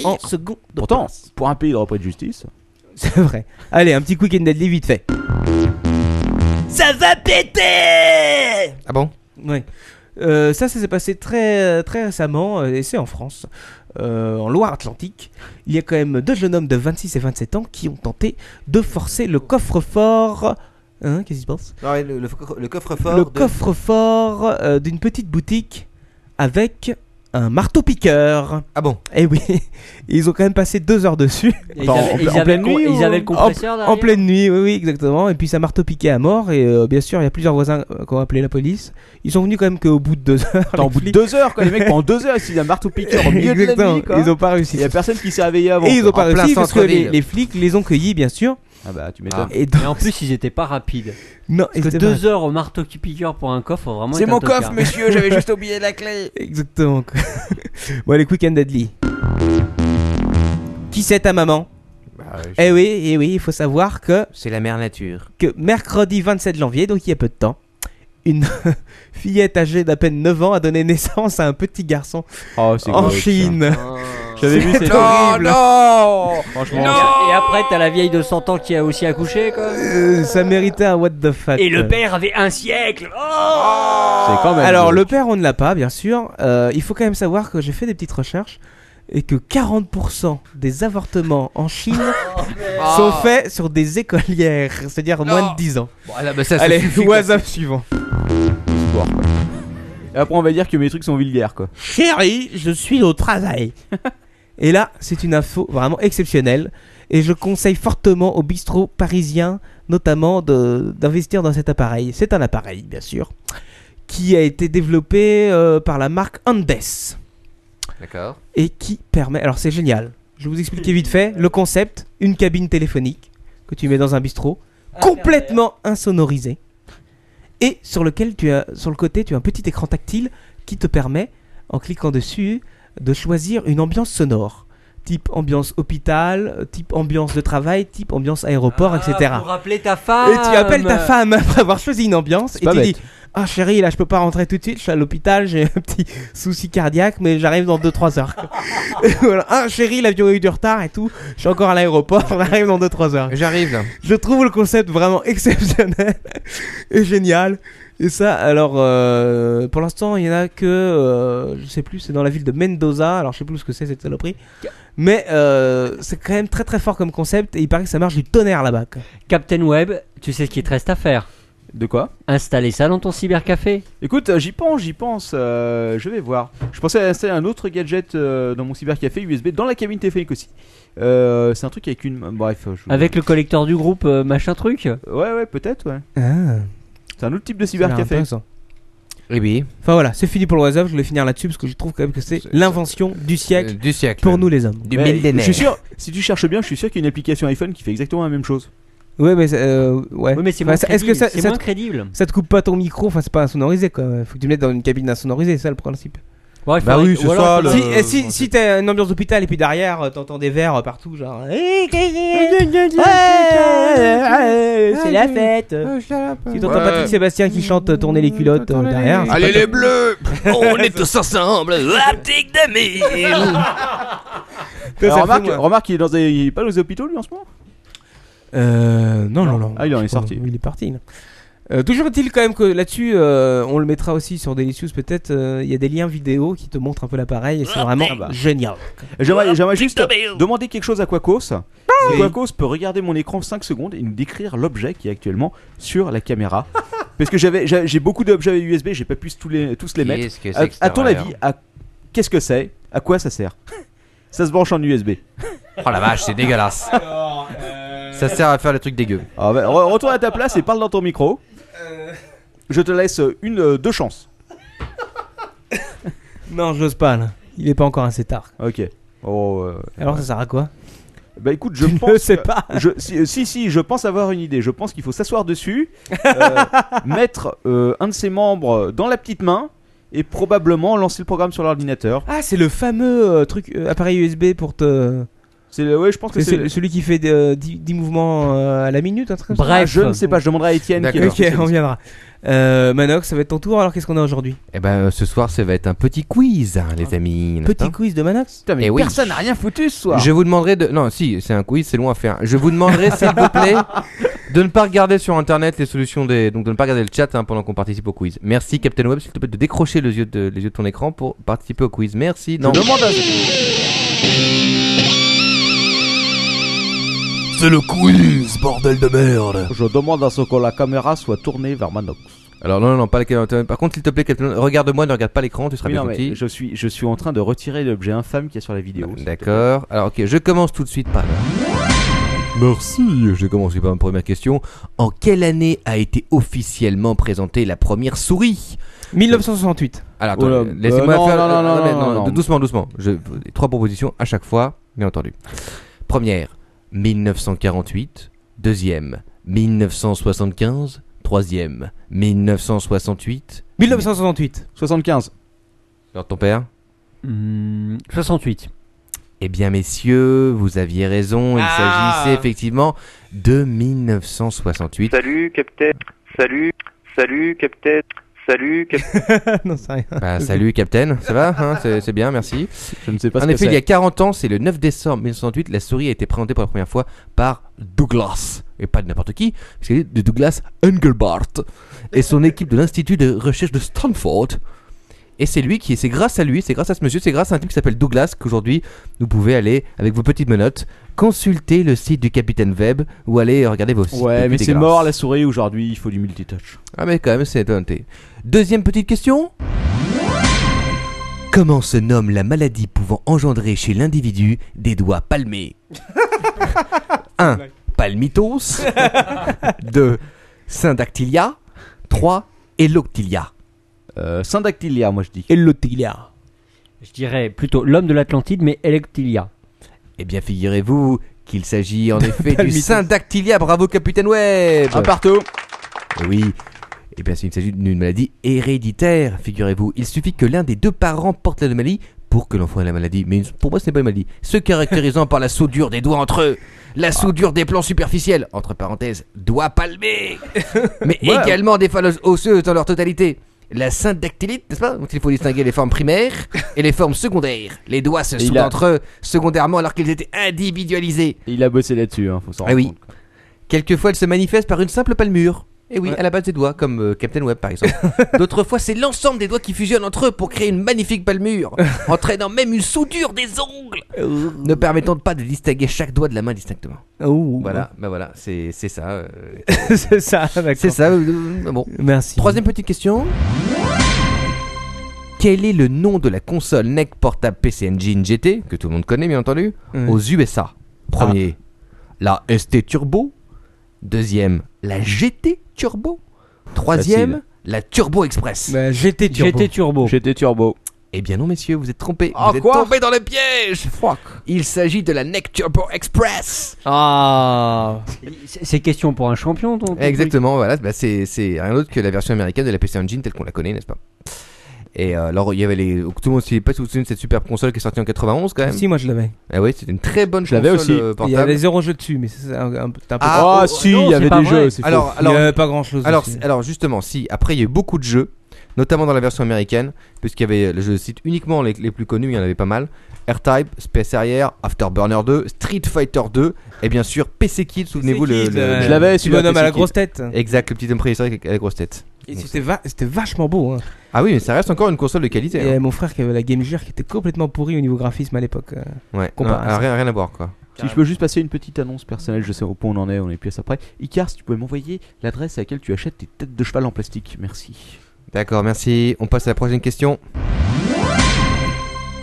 en second. de Pourtant, place. pour un pays de repris de justice, c'est vrai. Allez, un petit quick and deadly vite fait. Ça va péter Ah bon? Ouais. Euh, ça, ça s'est passé très, très récemment, euh, et c'est en France, euh, en Loire-Atlantique. Il y a quand même deux jeunes hommes de 26 et 27 ans qui ont tenté de forcer le coffre-fort. Hein, qu'est-ce qui se passe? Le, le coffre-fort. Le coffre-fort euh, d'une petite boutique avec un marteau-piqueur. Ah bon? Eh oui, ils ont quand même passé deux heures dessus. Ils Attends, avaient, en ils ple- en avaient pleine le nuit ils ou- avaient le compresseur En derrière pleine nuit, oui, oui, exactement. Et puis ça marteau piqué à mort. Et euh, bien sûr, il y a plusieurs voisins euh, qui ont appelé la police. Ils sont venus quand même qu'au bout de deux heures. Attends, au les bout de flics. deux heures, quoi, les mecs pendant deux heures, ils ont un marteau piqueur au milieu de la Exactement. nuit, quoi. Ils ont pas réussi. Il y a personne qui s'est réveillé avant. Et ils quoi. ont pas En plein réussi parce que les, centre-ville. les flics les ont cueillis, bien sûr. Ah bah, tu m'étonnes. Et donc, Et en plus, ils étaient pas rapides. non, Parce que deux pas- heures au marteau qui piqueur pour un coffre, vraiment C'est mon tocard. coffre, monsieur, j'avais juste oublié la clé. Exactement. quoi. bon, les quick and deadly. Qui c'est ta maman? Bah, je- Eh oui, eh oui, il faut savoir que C'est la mère nature. que mercredi 27 janvier, donc il y a peu de temps, une fillette âgée d'à peine 9 ans a donné naissance à un petit garçon Oh, en. Chine. Ah. J'avais vu, c'est horrible. non Franchement, Et après, t'as la vieille de 100 ans qui a aussi accouché, quoi. Euh, ça méritait un what the fuck. Et le père avait un siècle. Oh c'est quand même. Alors le père on ne l'a pas bien sûr. Euh, il faut quand même savoir que j'ai fait des petites recherches et que 40% des avortements en Chine sont faits sur des écolières, c'est-à-dire moins de 10 ans. Bon, là, bah, ça, ça Allez, suffit, quoi. WhatsApp suivant. Quoi. Et après, on va dire que mes trucs sont vulgaires, quoi. Chérie, je suis au travail. et là, c'est une info vraiment exceptionnelle. Et je conseille fortement aux bistrots parisiens, notamment, de- d'investir dans cet appareil. C'est un appareil, bien sûr, qui a été développé euh, par la marque Andes. D'accord. Et qui permet... Alors c'est génial. Je vais vous expliquer vite fait le concept. Une cabine téléphonique que tu mets dans un bistrot, complètement insonorisée. Et sur lequel tu as, sur le côté, tu as un petit écran tactile qui te permet, en cliquant dessus, de choisir une ambiance sonore. Type ambiance hôpital, type ambiance de travail, type ambiance aéroport, etc. Ah, Pour rappeler ta femme. Et tu appelles ta femme après avoir choisi une ambiance et tu bête. dis Ah chérie, là je peux pas rentrer tout de suite, je suis à l'hôpital, j'ai un petit souci cardiaque, mais j'arrive dans 2-3 heures. Voilà. Ah chérie, l'avion a eu du retard et tout, je suis encore à l'aéroport, j'arrive dans 2-3 heures. J'arrive là. Je trouve le concept vraiment exceptionnel et génial. Et ça, alors, euh, pour l'instant, il y en a que, euh, je sais plus, c'est dans la ville de Mendoza, alors je sais plus ce que c'est cette saloperie. Mais euh, c'est quand même très très fort comme concept et il paraît que ça marche du tonnerre là-bas. quoi. Captain Web, tu sais ce qu'il te reste à faire. De quoi Installer ça dans ton cybercafé. Écoute, euh, j'y pense, j'y pense. euh, je vais voir. Je pensais à installer un autre gadget euh, dans mon cybercafé USB dans la cabine téléphonique aussi. Euh, c'est un truc avec une. Bref. je- Avec le collecteur du groupe, euh, machin truc. Ouais, ouais, peut-être, ouais. Ah, C'est un autre type de ça a l'air cybercafé. intéressant. Eh oui. Enfin voilà, c'est fini pour le WhatsApp, je voulais finir là-dessus parce que je trouve quand même que c'est C'est- l'invention du siècle Euh, du siècle. pour nous les hommes. Du Mais millénaire. Je suis sûr, si tu cherches bien, je suis sûr qu'il y a une application iPhone qui fait exactement la même chose. Ouais, mais euh, ouais. Oui, mais c'est Enfin, moins, ça- Est-ce que ça, c'est ça moins te, crédible. ça te coupe pas ton micro Enfin, c'est pas insonorisé quoi. Faut que tu le mettes dans une cabine insonorisée, c'est ça le principe. Il Bah faudrait- oui, c'est ça, le- Si, eh, si, si t'as une ambiance d'hôpital et puis derrière euh, t'entends des verres euh, partout, genre. Ouais, C'est la fête. Si t'entends Ouais. Patrick Sébastien qui chante euh, Tourner les culottes euh, derrière. Allez les bleus On est tous ensemble Optique fait remarque, remarque, il est dans des, il est pas dans les hôpitaux lui en ce moment? Euh, non, non, non. Ah, il en est sorti. Il est parti. là. Euh, toujours est-il quand même que là-dessus, euh, on le mettra aussi sur Delicious peut-être. euh, Il y a des liens vidéo qui te montrent un peu l'appareil et c'est vraiment bah. génial. J'aimerais juste demander quelque chose à Quacos. Si Quacos peut regarder mon écran 5 secondes et nous décrire l'objet qui est actuellement sur la caméra. Parce que j'avais j'ai j'ai beaucoup d'objets USB, j'ai pas pu tous les, tous les mettre. Qu'est-ce que c'est À, à ton avis, à- qu'est-ce que c'est? À quoi ça sert? Ça se branche en USB. Oh la vache, c'est dégueulasse Ça sert à faire des trucs dégueux. Alors, bah, re- retourne à ta place et parle dans ton micro. Je te laisse une, euh, deux chances. Non, j'ose pas là. Il est pas encore assez tard. Ok. Oh, euh, Alors ça sert à quoi? Bah écoute, je Je pense. ne sais que- pas. Je, si, si, si, je pense avoir une idée. Je pense qu'il faut s'asseoir dessus, euh, mettre euh, un de ses membres dans la petite main et probablement lancer le programme sur l'ordinateur. Ah, c'est le fameux euh, truc euh, appareil USB pour te. C'est le- ouais, je pense que C'est c'est. c'est celui qui fait euh, 10, 10 mouvements euh, à la minute, un truc comme ça Bref. Ah, je ne sais pas. Je demanderai à Étienne. qui est D'accord. le Ok, on viendra. Euh, Manox, ça va être ton tour. Alors qu'est-ce qu'on a aujourd'hui? Eh ben euh, ce soir, ça va être un petit quiz, hein, les amis. n'est-ce Petit pas? quiz de Manox? Putain, mais Eh oui. personne n'a rien foutu ce soir. Je vous demanderai de. Non, si, c'est un quiz, c'est long à faire. Je vous demanderai, s'il vous plaît, de ne pas regarder sur internet les solutions des. Donc de ne pas regarder le chat hein, pendant qu'on participe au quiz. Merci, Captain Web, s'il te plaît, de décrocher les yeux de, les yeux de ton écran pour participer au quiz. Merci. Je Non. demande à- C'est le quiz, bordel de merde. Je demande à ce que la caméra soit tournée vers Manox. Alors, non, non, non, pas la caméra. Par contre, s'il te plaît, Captain regarde-moi, ne regarde pas l'écran, tu seras Oui, bien non, mais gentil. je suis, je suis en train de retirer l'objet infâme qu'il y a sur la vidéo. s'il te plaît. D'accord. Alors, ok, je commence tout de suite par là. Merci. Je commence par ma première question. En quelle année a été officiellement présentée la première souris 1968. Alors, Oh là, attendez, laissez-moi euh, non, faire. non, non, euh, non, attendez, non, non. Doucement, doucement. Je, trois propositions à chaque fois, bien entendu. Première, 1948. Deuxième, 1975. Troisième, 1968. 1968. 75. Alors, ton père? Hmm, 68. Eh bien, messieurs, vous aviez raison. Il Ah. s'agissait effectivement de 1968. Salut, capitaine. Salut, salut, capitaine. Salut, capitaine. non, c'est rien. Bah, salut, Captain. Ça va hein C'est c'est bien, merci. Je ne sais pas En ce que effet, il y a c'est. 40 ans, c'est le 9 décembre 1968, la souris a été présentée pour la première fois par Douglas. Et pas de n'importe qui, c'est de Douglas Engelbart et son équipe de l'Institut de recherche de Stanford. Et c'est lui qui, c'est grâce à lui, c'est grâce à ce monsieur, c'est grâce à un type qui s'appelle Douglas qu'aujourd'hui vous pouvez aller avec vos petites menottes consulter le site du Capitaine Web ou aller regarder vos sites. Ouais, mais c'est mort la souris aujourd'hui, il faut du multitouch. Ah mais quand même, c'est étonnanté. Deuxième petite question. Comment se nomme la maladie pouvant engendrer chez l'individu des doigts palmés 1. Palmitos 2. Syndactylia 3. Eloctylia Euh, Syndactylia, moi je dis. Tiglia. Je dirais plutôt l'homme de l'Atlantide, mais Electilia. Eh bien, figurez-vous qu'il s'agit en effet du. Syndactylia. Bravo, Capitaine Web Un partout. Oui. Eh bien, il s'agit d'une maladie héréditaire, figurez-vous. Il suffit que l'un des deux parents porte la maladie pour que l'enfant ait la maladie. Mais pour moi, ce n'est pas une maladie. Se caractérisant par la soudure des doigts entre eux. La soudure des plans superficiels, entre parenthèses, doigts palmés. Mais Ouais. également des phallos osseuses dans leur totalité. La syndactylite, n'est-ce pas Donc il faut distinguer les formes primaires et les formes secondaires. Les doigts se soudent a- entre eux secondairement alors qu'ils étaient individualisés. Il a bossé là-dessus, hein, faut s'en Ah rendre oui. compte. Quelquefois, elle se manifeste par une simple palmure. Et oui, à la base des doigts, comme euh, Captain Web par exemple. D'autres fois, c'est l'ensemble des doigts qui fusionnent entre eux pour créer une magnifique palmure, entraînant même une soudure des ongles, ne permettant pas de distinguer chaque doigt de la main distinctement. Oh, Voilà, bah voilà, c'est c'est ça. euh, c'est ça, d'accord. c'est ça. euh, bon. Merci. Troisième petite question. Quel est le nom de la console NEC portable PC Engine GT, que tout le monde connaît bien entendu, Ouais. aux USA Premier, la ST Turbo. Deuxième, la GT Turbo. Troisième, Facile. la Turbo Express. Bah, GT Turbo. GT Turbo. J'étais turbo. Eh bien non, messieurs, vous êtes trompés. Ah, vous êtes quoi tombés dans le piège. Fuck. Il s'agit de la NEC Turbo Express. Ah. C'est question pour un champion, ton. ton Exactement, voilà, bah, c'est c'est rien d'autre que la version américaine de la PC Engine telle qu'on la connaît, n'est-ce pas? Et euh, alors, il y avait les. Tout le monde s'est pas souvenu de cette superbe console qui est sortie en 91 quand même. Si, moi je l'avais. Ah oui, c'était une très bonne Je l'avais aussi. euh, Il y portable. avait zéro jeu dessus, mais c'est un, un, un peu. Ah, Ah, oh, si, non, il y c'est avait pas des vrai. jeux, c'est Alors, faux. alors, il y avait pas grand chose. Alors, alors justement, si après il y a eu beaucoup de jeux, notamment dans la version américaine, puisqu'il y avait, je cite uniquement les, les plus connus, il y en avait pas mal. R-Type, Space Harrier, Afterburner 2, Street Fighter 2, et bien sûr PC Kid, souvenez-vous le, le- Je l'avais, Tu celui-là, bonhomme à la PC grosse tête. Exact, le petit homme préhistorique avec la grosse tête. Et c'était va- c'était vachement beau. Hein. Ah oui, mais ça reste encore une console de qualité. Et hein. mon frère qui avait la Game Gear qui était complètement pourrie au niveau graphisme à l'époque. euh. Ouais, comparé non, à ça. rien, rien à voir quoi. Si je peux juste passer une petite annonce personnelle, je sais au point où on en est, on est plus à ça près. Icar, si tu pouvais m'envoyer l'adresse à laquelle tu achètes tes têtes de cheval en plastique, merci. D'accord, merci. On passe à la prochaine question.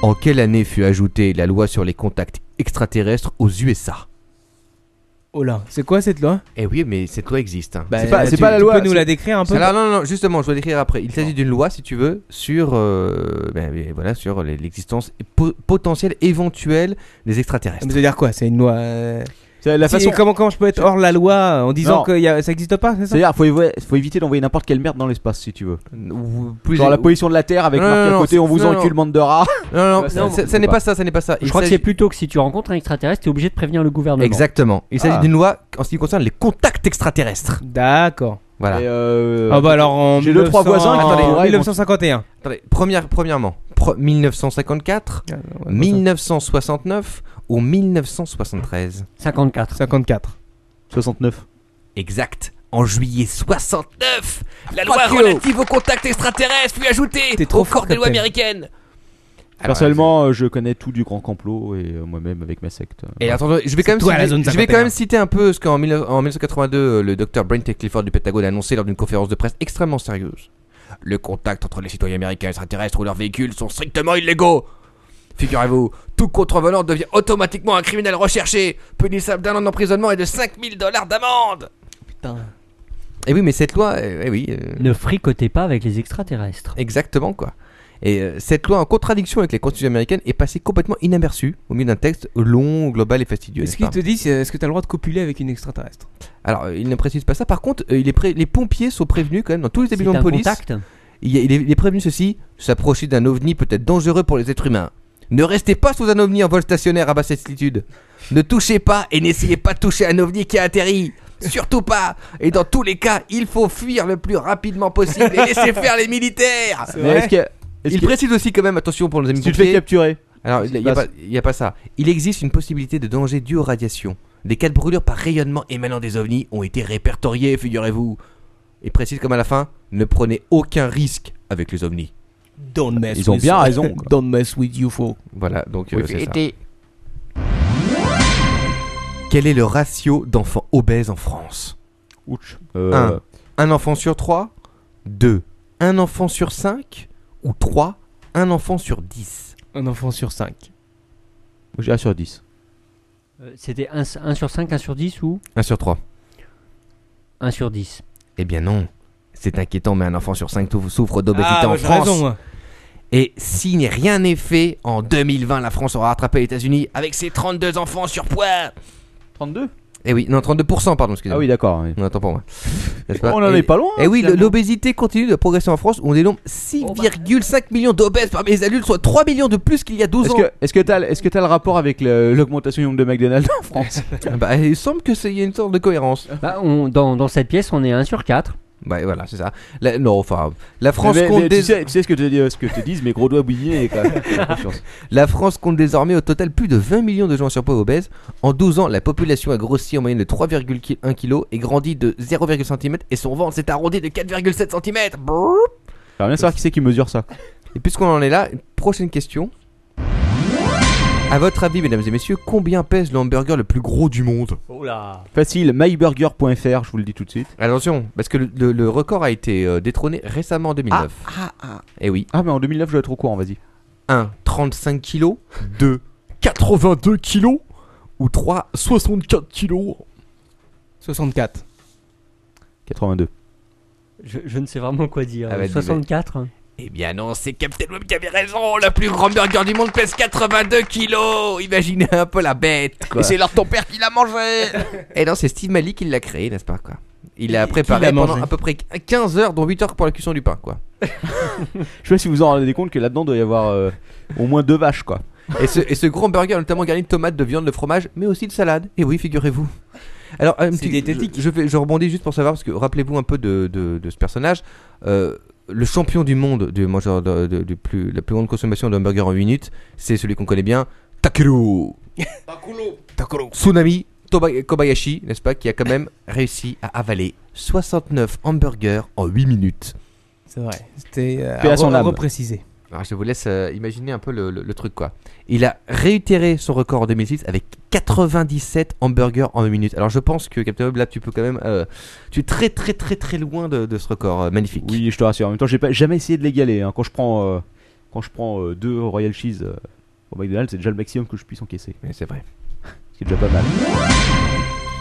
En quelle année fut ajoutée la loi sur les contacts extraterrestres aux USA Oh là, c'est quoi cette loi? Eh oui, mais cette loi existe. hein. Bah, C'est pas- c'est tu- pas la tu loi, peux nous c'est- la décrire un peu? Alors, non, non, non, justement, je vais l'écrire après. Il s'agit d'une loi, si tu veux, sur, euh, ben, ben, voilà, sur les- l'existence po- potentielle éventuelle des extraterrestres. Mais ça veut dire quoi? C'est une loi. euh, la façon. comment, comment je peux être hors la loi en disant Non. que y a- ça existe pas c'est ça C'est-à-dire, faut, évo- faut éviter d'envoyer n'importe quelle merde dans l'espace si tu veux. Ou Genre la position de la Terre avec Non, marqué non, à côté, on vous encule, bande de rats. Non, non, Non, ça- n'est pas. pas ça, ça n'est pas ça. Je crois que c'est plutôt que si tu rencontres un extraterrestre, t'es obligé de prévenir le gouvernement. Exactement. Il s'agit Ah. d'une loi en ce qui concerne les contacts extraterrestres. D'accord. Voilà. Euh, Ah bah alors en J'ai deux, trois 1900 voisins qui en pourraient- 1951. Attendez, première, premièrement, pro- 1954, Ah, ouais, 1969 ou 1973 54. 54. 69. Exact. En juillet 69, la loi Fuck you. relative aux contacts extraterrestres fut ajoutée T'es trop au fort, corps des lois Captain. américaines. Alors, Personnellement, euh, je connais tout du grand complot et euh, moi-même avec ma secte. Et attendez, je vais quand même, toi, la citer, zone je vais quand 51. même citer un peu ce qu'en 19- en 1982, euh, le docteur Brent T. Clifford du Pentagone a annoncé lors d'une conférence de presse extrêmement sérieuse. Le contact entre les citoyens américains et extraterrestres ou leurs véhicules sont strictement illégaux. Figurez-vous, tout contrevenant devient automatiquement un criminel recherché, punissable d'un an d'emprisonnement et de 5000 dollars d'amende. Putain. Et oui, mais cette loi, euh, eh oui, euh, Ne fricotez pas avec les extraterrestres. exactement quoi. Et euh, cette loi, en contradiction avec les constitutions américaines, est passée complètement inaperçue au milieu d'un texte long, global et fastidieux. Est-ce qu'il te dit c'est- est-ce que t'as le droit de copuler avec une extraterrestre? Alors, euh, il ne précise pas ça. Par contre, euh, il est pré- les pompiers sont prévenus quand même dans tous les établissements de police. contact. Il, y a- il est, il est prévenu ceci s'approcher d'un ovni peut être dangereux pour les êtres humains. Ne restez pas sous un ovni en vol stationnaire à basse altitude. Ne touchez pas et n'essayez pas de toucher un ovni qui a atterri. Surtout pas. Et dans tous les cas, il faut fuir le plus rapidement possible et laisser faire les militaires. Mais est-ce que, est-ce Il que- précise aussi quand même, attention pour nos amis si tu te fais pompiers. capturer, Alors, il n'y a, pas- il y a pas ça. Il existe une possibilité de danger dû aux radiations. Des cas de brûlure par rayonnement émanant des ovnis ont été répertoriés, figurez-vous. Et précise comme à la fin, ne prenez aucun risque avec les ovnis. Don't mess ils ont with- bien raison. quoi. Don't mess with UFO. Voilà, donc euh, c'est ça. et- Quel est le ratio d'enfants obèses en France? Ouch. Euh, Un. Un enfant sur 3 2. Un enfant sur 5 Ou 3. Un enfant sur 10 Un enfant sur 5. Moi, J'ai 1 sur 10. Euh, C'était 1, sur 5, 1 sur 10 ou? 1 sur 3. 1 sur 10 Eh bien non. C'est inquiétant, mais un enfant sur 5 souffre d'obésité Ah, en j'ai France. raison, moi. Et si n'est rien n'est fait, en 2020, la France aura rattrapé les États-Unis avec ses 32 enfants surpoids. 32 Eh oui, non, 32%, pardon, excusez-moi. Ah oui, d'accord. oui. Non, attends pour moi. On en Et- est pas loin. Eh oui, l'obésité continue de progresser en France. où On dénombre 6,5 millions d'obèses parmi les adultes, soit 3 millions de plus qu'il y a 12 Est-ce ans. est-ce que t'as est-ce que t'as le rapport avec l'augmentation du nombre de McDonald's en France? Bah, il semble que c'est- il y a une sorte de cohérence. Bah, on- dans, dans cette pièce, on est 1 sur 4. Bah voilà, c'est ça. La- non, enfin, la France Mais- compte mais des- tu, sais, tu sais ce que te, dis- ce que te disent mes gros doigts bouillés. La France compte désormais au total plus de 20 millions de gens en surpoids obèses. En 12 ans, la population a grossi en moyenne de 3,1 kg et grandi de 0,1 cm et son ventre s'est arrondi de 4,7 cm. J'aimerais bien savoir qui c'est qui mesure ça. Et puisqu'on en est là, prochaine question. À votre avis, mesdames et messieurs, combien pèse le hamburger le plus gros du monde Oh là Facile, myburger.fr, je vous le dis tout de suite. Attention, parce que le, le- le record a été euh, détrôné récemment en 2009. Ah, ah. Et oui. Ah, mais en 2009, je dois être au courant, vas-y. 1. 35 kg 2. 82 kg Ou 3. 64 kg 64. 82. Je, je ne sais vraiment quoi dire. Ah bah, dis- 64 hein. Eh bien non, c'est Captain Web qui avait raison. Le plus grand burger du monde pèse 82 kilos. Imaginez un peu la bête, quoi. Et c'est l'heure de ton père qui l'a mangé Et non, c'est Steve Malik qui l'a créé, n'est-ce pas, quoi. Il l'a qui préparé pendant mangé à peu près 15 heures, dont 8 heures pour la cuisson du pain, quoi. Je sais pas si vous vous en rendez compte que là-dedans doit y avoir euh, au moins deux vaches quoi. Et ce, et ce grand burger, notamment garni de tomates, de viande, de fromage, mais aussi de salade. Et oui, figurez-vous. Alors, un petit-. Je, je, vais- je rebondis juste pour savoir, parce que rappelez-vous un peu de, de- de ce personnage. Euh, le champion du monde du mangeur de, de- plus, la plus grande consommation d'un burger en 8 minutes, c'est celui qu'on connaît bien, Takeru. Tsunami Toba- Kobayashi, n'est-ce pas, qui a quand même réussi à avaler 69 hamburgers en 8 minutes. C'est vrai. C'était euh, à son à repréciser. Alors je vous laisse euh, imaginer un peu le, le- le truc quoi. Il a réitéré son record en 2006 avec 97 hamburgers en 1 minute. Alors je pense que Captain Web là tu peux quand même... euh, tu es très très très très loin de, de ce record euh, magnifique. Oui, je te rassure. En même temps, j'ai pas jamais essayé de l'égaler. hein. Quand je prends quand je prends deux Royal Cheese au McDonald's, c'est déjà le maximum que je puisse encaisser. Mais c'est vrai. Ce qui est déjà pas mal.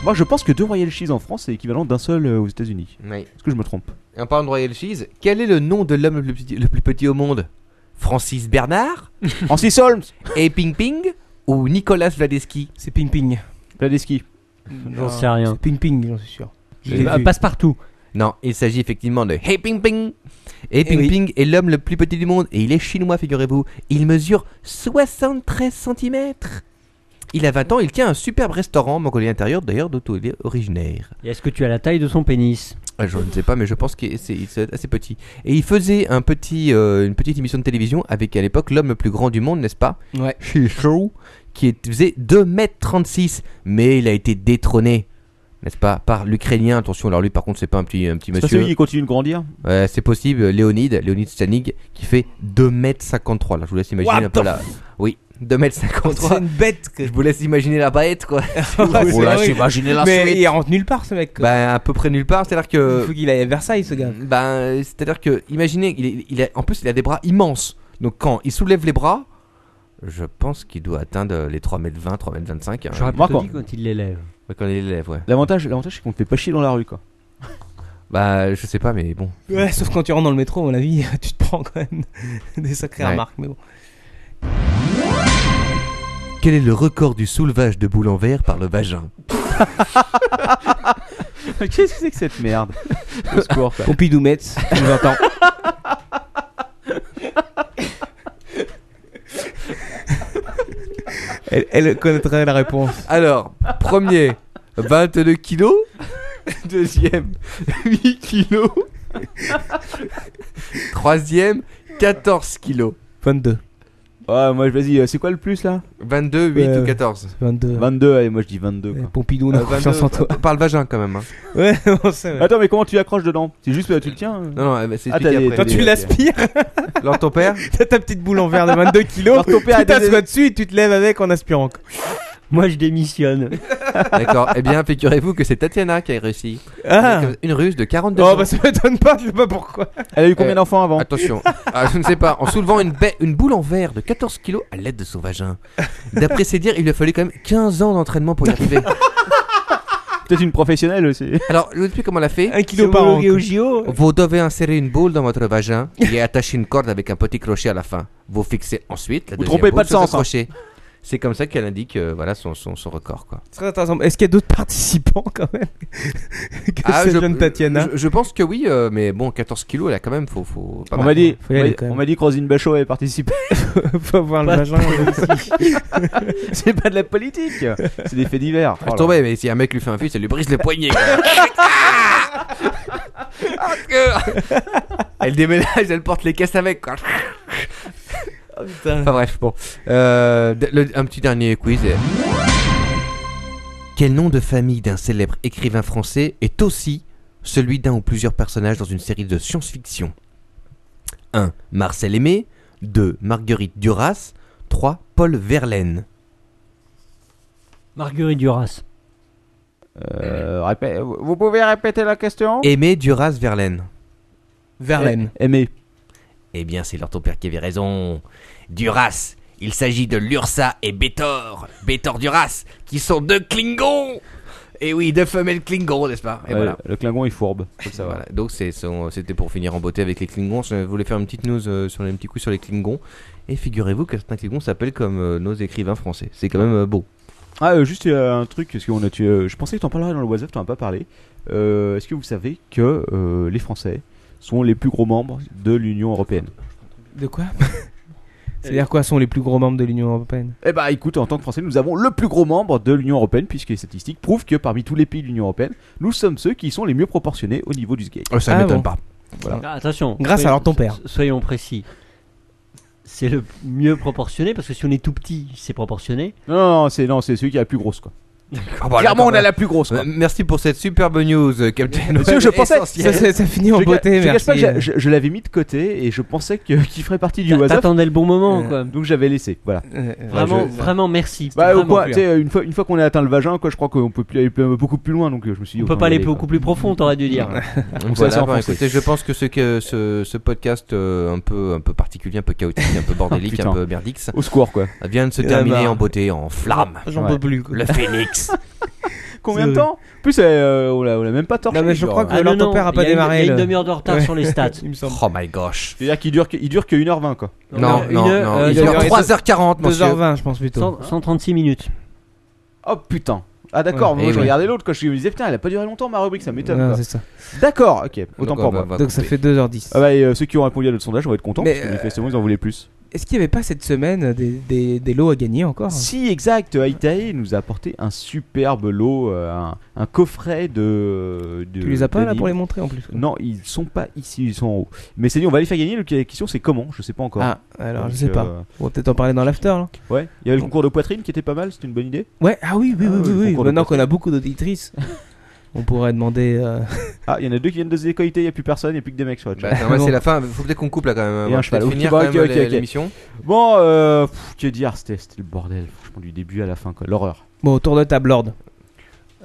Moi, je pense que deux Royal Cheese en France, c'est équivalent d'un seul aux États-Unis. Oui. Est-ce que je me trompe? Et en parlant de Royal Cheese, quel est le nom de l'homme le plus petit au monde? Francis Bernard Francis Holmes Et Ping Ping Ou Nicolas Vladeski C'est Ping Ping. Vladeski. J'en sais rien. C'est Ping Ping, j'en suis sûr. Euh, passe partout. Non, il s'agit effectivement de Hey Ping Ping. Et Ping oui. Ping est l'homme le plus petit du monde et il est chinois, figurez-vous. Il mesure 73 cm. Il a 20 ans, il tient un superbe restaurant en Mongolie intérieure, d'ailleurs d'où il est originaire. Et est-ce que tu as la taille de son pénis? Je ne sais pas, mais je pense qu'il c'est c'est assez petit. Et il faisait un petit, euh, une petite émission de télévision avec à l'époque l'homme le plus grand du monde, n'est-ce pas? Ouais. Show, qui est- faisait 2m36, mais il a été détrôné, n'est-ce pas, par l'Ukrainien. Attention, alors lui par contre c'est pas un petit, un petit C'est monsieur. celui qui continue de grandir? Ouais, c'est possible, Léonide, Léonide Stanig, qui fait 2m53. Là, je vous laisse imaginer What un peu la. Oui, C'est 2m53. une bête que Je vous laisse imaginer la bête, quoi. C'est Oh là, la Mais suite. il rentre nulle part ce mec. quoi. bah, à peu près nulle part. C'est-à-dire que. il faut qu'il aille à Versailles ce gars. Ben, c'est-à-dire que, imaginez, il, est- il a, en plus, il a des bras immenses. Donc, quand il soulève les bras, je pense qu'il doit atteindre les 3m20, 3m25. Hein, J'aurais quand- dit quand il l'élève. Ouais, quand il élève, ouais. L'avantage, l'avantage c'est qu'on te fait pas chier dans la rue quoi. Bah, je sais pas, mais bon. Ouais, sauf quand tu rentres dans le métro, à mon avis, tu te prends quand même des sacrées Ouais. remarques. Mais bon. Quel est le record du soulevage de boule en verre par le vagin Qu'est-ce que c'est que cette merde Au secours, quoi. Pompidou Metz, 20 ans. elle, elle connaîtrait la réponse. Alors, premier, 22 kilos. Deuxième, 8 kilos. Troisième, 14 kilos. 22. Ouais, moi vas-y, euh, c'est quoi le plus là 22, 8 Ouais. ou 14 22. 22, allez, moi je dis 22 Ouais, quoi. Pompidou, Euh, non, 22, confiance en toi. euh, Par le vagin quand même. hein. Ouais, on sait, ouais. Attends, mais comment tu accroches dedans C'est juste euh, tu le tiens euh Non, non, euh, c'est Ah, expliqué t'as des- après. Quand des- tu l'aspires, Alors ton père t'as ta petite boule en verre de 22 kilos. Alors, ton père tu a des- t'assois dessus et tu te lèves avec en aspirant. Moi, je démissionne. D'accord. Eh bien, figurez-vous que c'est Tatiana qui a réussi. Ah Une russe de 42 Oh ans. bah ça m'étonne pas, je sais pas pourquoi. Elle a eu combien Euh, d'enfants avant? Attention, Ah, je ne sais pas, en soulevant une, ba- une boule en verre de 14 kilos à l'aide de son vagin. D'après ses dires, il lui a fallu quand même 15 ans d'entraînement pour y arriver. Peut-être une professionnelle aussi. Alors, je vous explique comment elle a fait. Un kilo par an. Homologué au JO. Vous devez insérer une boule dans votre vagin et attacher une corde avec un petit crochet à la fin. Vous fixez ensuite la Vous deuxième trompez boule pas de sur ce sens, hein. crochet. C'est comme ça qu'elle indique euh, voilà son, son, son record quoi. Très intéressant. Est-ce qu'il y a d'autres participants quand même que Ah, cette je, jeune Tatiana je, je pense que oui, euh, mais bon, 14 kilos, elle a quand même, faut, faut pas On m'a dit, Faut y on aller, on m'a dit que Rosine Bachot avait participé. Faut avoir le vagin. c'est pas de la politique, c'est des faits divers. Oh tombais, mais si un mec lui fait un fils, elle lui brise le poignet. Ah elle déménage, elle porte les caisses avec. Quoi. Enfin bref, bon. Euh, le- un petit dernier quiz. Quel nom de famille d'un célèbre écrivain français est aussi celui d'un ou plusieurs personnages dans une série de science-fiction? 1. Marcel Aimé 2. Marguerite Duras 3. Paul Verlaine Marguerite Duras. Euh, répé- Vous pouvez répéter la question? Aimé Duras Verlaine Verlaine. Aimé. Eh bien, c'est leur ton père qui avait raison. Duras, il s'agit de Lursa et Bétor, Bétor Duras, qui sont deux Klingons. Et oui, de femelles Klingon, n'est-ce pas? Et Ouais, voilà. Le Klingon est fourbe. Faut le savoir. Voilà. Donc c'était pour finir en beauté avec les Klingons. Je voulais faire une petite news euh, sur les petits coups sur les Klingons. Et figurez-vous que certains Klingons s'appellent comme euh, nos écrivains français. C'est quand même euh, beau. Ah, juste un truc, parce qu'on a tué, je pensais que t'en parlerais dans le WhatsApp, t'en as pas parlé. Est-ce que vous savez que les Français sont les plus gros membres de l'Union Européenne De quoi C'est-à-dire quoi sont les plus gros membres de l'Union Européenne? Eh bah écoute, en tant que Français, nous avons le plus gros membre de l'Union Européenne, puisque les statistiques prouvent que parmi tous les pays de l'Union Européenne, nous sommes ceux qui sont les mieux proportionnés au niveau du skate. ça Ah m'étonne bon. pas. Ah, Attention. Grâce soyons- à leur ton père. Soyons précis. C'est le mieux proportionné parce que si on est tout petit, c'est proportionné. Non, non, non, c'est non, c'est celui qui a la plus grosse quoi. Ah bah, Clairement, on a la plus grosse quoi. Euh, Merci pour cette superbe news, euh, Captain. Monsieur, je pensais- ça, Essentiel. ça, ça finit en je, beauté, je cache pas merci. que j'a- je, je l'avais mis de côté et je pensais que qu'il ferait partie du T'a- WhatsApp, T'attendais le bon moment, Euh, quoi. donc j'avais laissé. Voilà. Euh, Vraiment, je- vraiment merci. Bah, au Vraiment. point, tu sais, une fois, une fois qu'on a atteint le vagin, quoi, je crois qu'on peut plus aller plus- beaucoup plus loin, donc euh, je me suis dit. On peut autant pas y aller quoi. beaucoup plus profond, t'aurais dû dire. Donc, Voilà, ça, c'est bah, enfoncé. écoutez, je pense que ce, que ce, ce podcast euh, un peu un peu particulier, un peu chaotique, un peu bordélique, Putain. un peu merdix, Au secours quoi. vient de se terminer marre. en beauté, en flamme. J'en peux plus. quoi. Le phénix. Combien de temps En plus, euh, on l'a on l'a même pas torché. Non, mais je genre. crois que Ah leur non, père a non, pas il y une- démarré. Il y a une le- demi-heure de retard Ouais. sur les stats. Il me semble. Oh my gosh. C'est-à-dire qu'il dure, que- il dure que 1h20 quoi. Non, Une- non, une- non. euh, il il dure aurait 3h40, monsieur. 2h20, je pense plutôt. 100 136 minutes. Oh putain. Ah d'accord, Ouais. moi Eh je oui. regardais l'autre quand je me disais putain, elle a pas duré longtemps ma rubrique, ça m'étonne. Ouais, quoi. c'est ça. D'accord, ok, autant Donc, pour on va- moi. on va Donc ça couper. fait 2h10. Ah bah, et, euh, ceux qui ont répondu à notre sondage vont être contents Mais, parce que euh, manifestement ils en voulaient plus. Est-ce qu'il n'y avait pas cette semaine des, des, des lots à gagner encore? Si exact, Aitae nous a apporté un superbe lot, euh, un, un coffret de, de. Tu les as pas là pour les montrer en plus Non, ils sont pas ici, ils sont en haut. Mais c'est dit, on va les faire gagner. La question c'est comment? Je sais pas encore. Ah, alors Donc, je sais pas. euh, On va peut-être en parler dans l'after. ouais, il y avait le concours de poitrine qui était pas mal, c'était une bonne idée. Ouais, ah oui, oui, Ah oui, oui, oui. le oui. de Maintenant qu'on a beaucoup d'auditrices, on pourrait demander. euh, Ah, il y en a deux qui viennent de se décoïter, il y a plus personne, il y a plus que des mecs chat. Bah, ouais, c'est la fin, faut peut-être qu'on coupe là quand même. Et un cheval. finir bah, quand ok, même ok, l'é- ok. l'émission. Bon, euh, pff, que dire, c'était le bordel, franchement, du début à la fin, quoi. L'horreur. Bon, autour de table, Lord.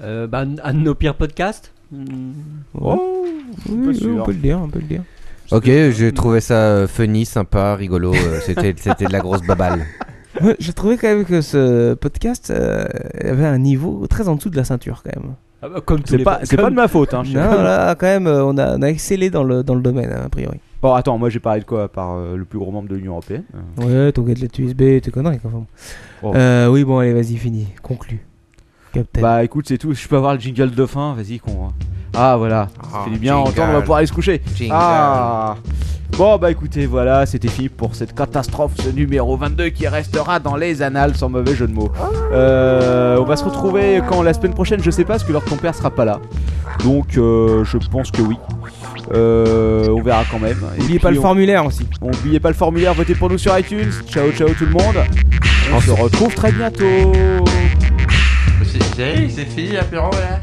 Euh, bah, un de nos pires podcasts. Hmm. Oh, oui, pas oui, sûr. on peut le dire, on peut le dire. Ok, j'ai trouvé ça euh, funny, sympa, rigolo. C'était c'était de la grosse baballe. J'ai trouvé quand même que ce podcast avait un niveau très en dessous de la ceinture quand même. Ah bah, comme C'est pas, c'est comme- pas de ma faute, hein. je sais Non, pas. là, quand même, euh, on a, on a excellé dans le, dans le domaine, hein, a priori. Bon, attends, moi j'ai parlé de quoi Par euh, le plus gros membre de l'Union Européenne. Euh, Ouais, ton gadget USB, tes conneries, quoi. Enfin, Oh. Euh, oui, bon, allez, vas-y, fini. Conclu. Captain. Bah écoute, c'est tout. Je peux avoir le jingle de fin, vas-y, qu'on. Ah voilà, ça Ah, fait du bien à entendre, on va pouvoir aller se coucher. Jingle. Ah Bon bah écoutez, voilà, c'était fini pour cette catastrophe, ce numéro 22 qui restera dans les annales sans mauvais jeu de mots. Euh, on va se retrouver quand la semaine prochaine, je sais pas, parce que leur ton père sera pas là. Donc euh, je pense que oui. Euh, on verra quand même. N'oubliez pas le on- formulaire aussi. N'oubliez pas le formulaire, votez pour nous sur iTunes. Ciao ciao tout le monde. On se retrouve très bientôt. C'est c'est fini l'apéro là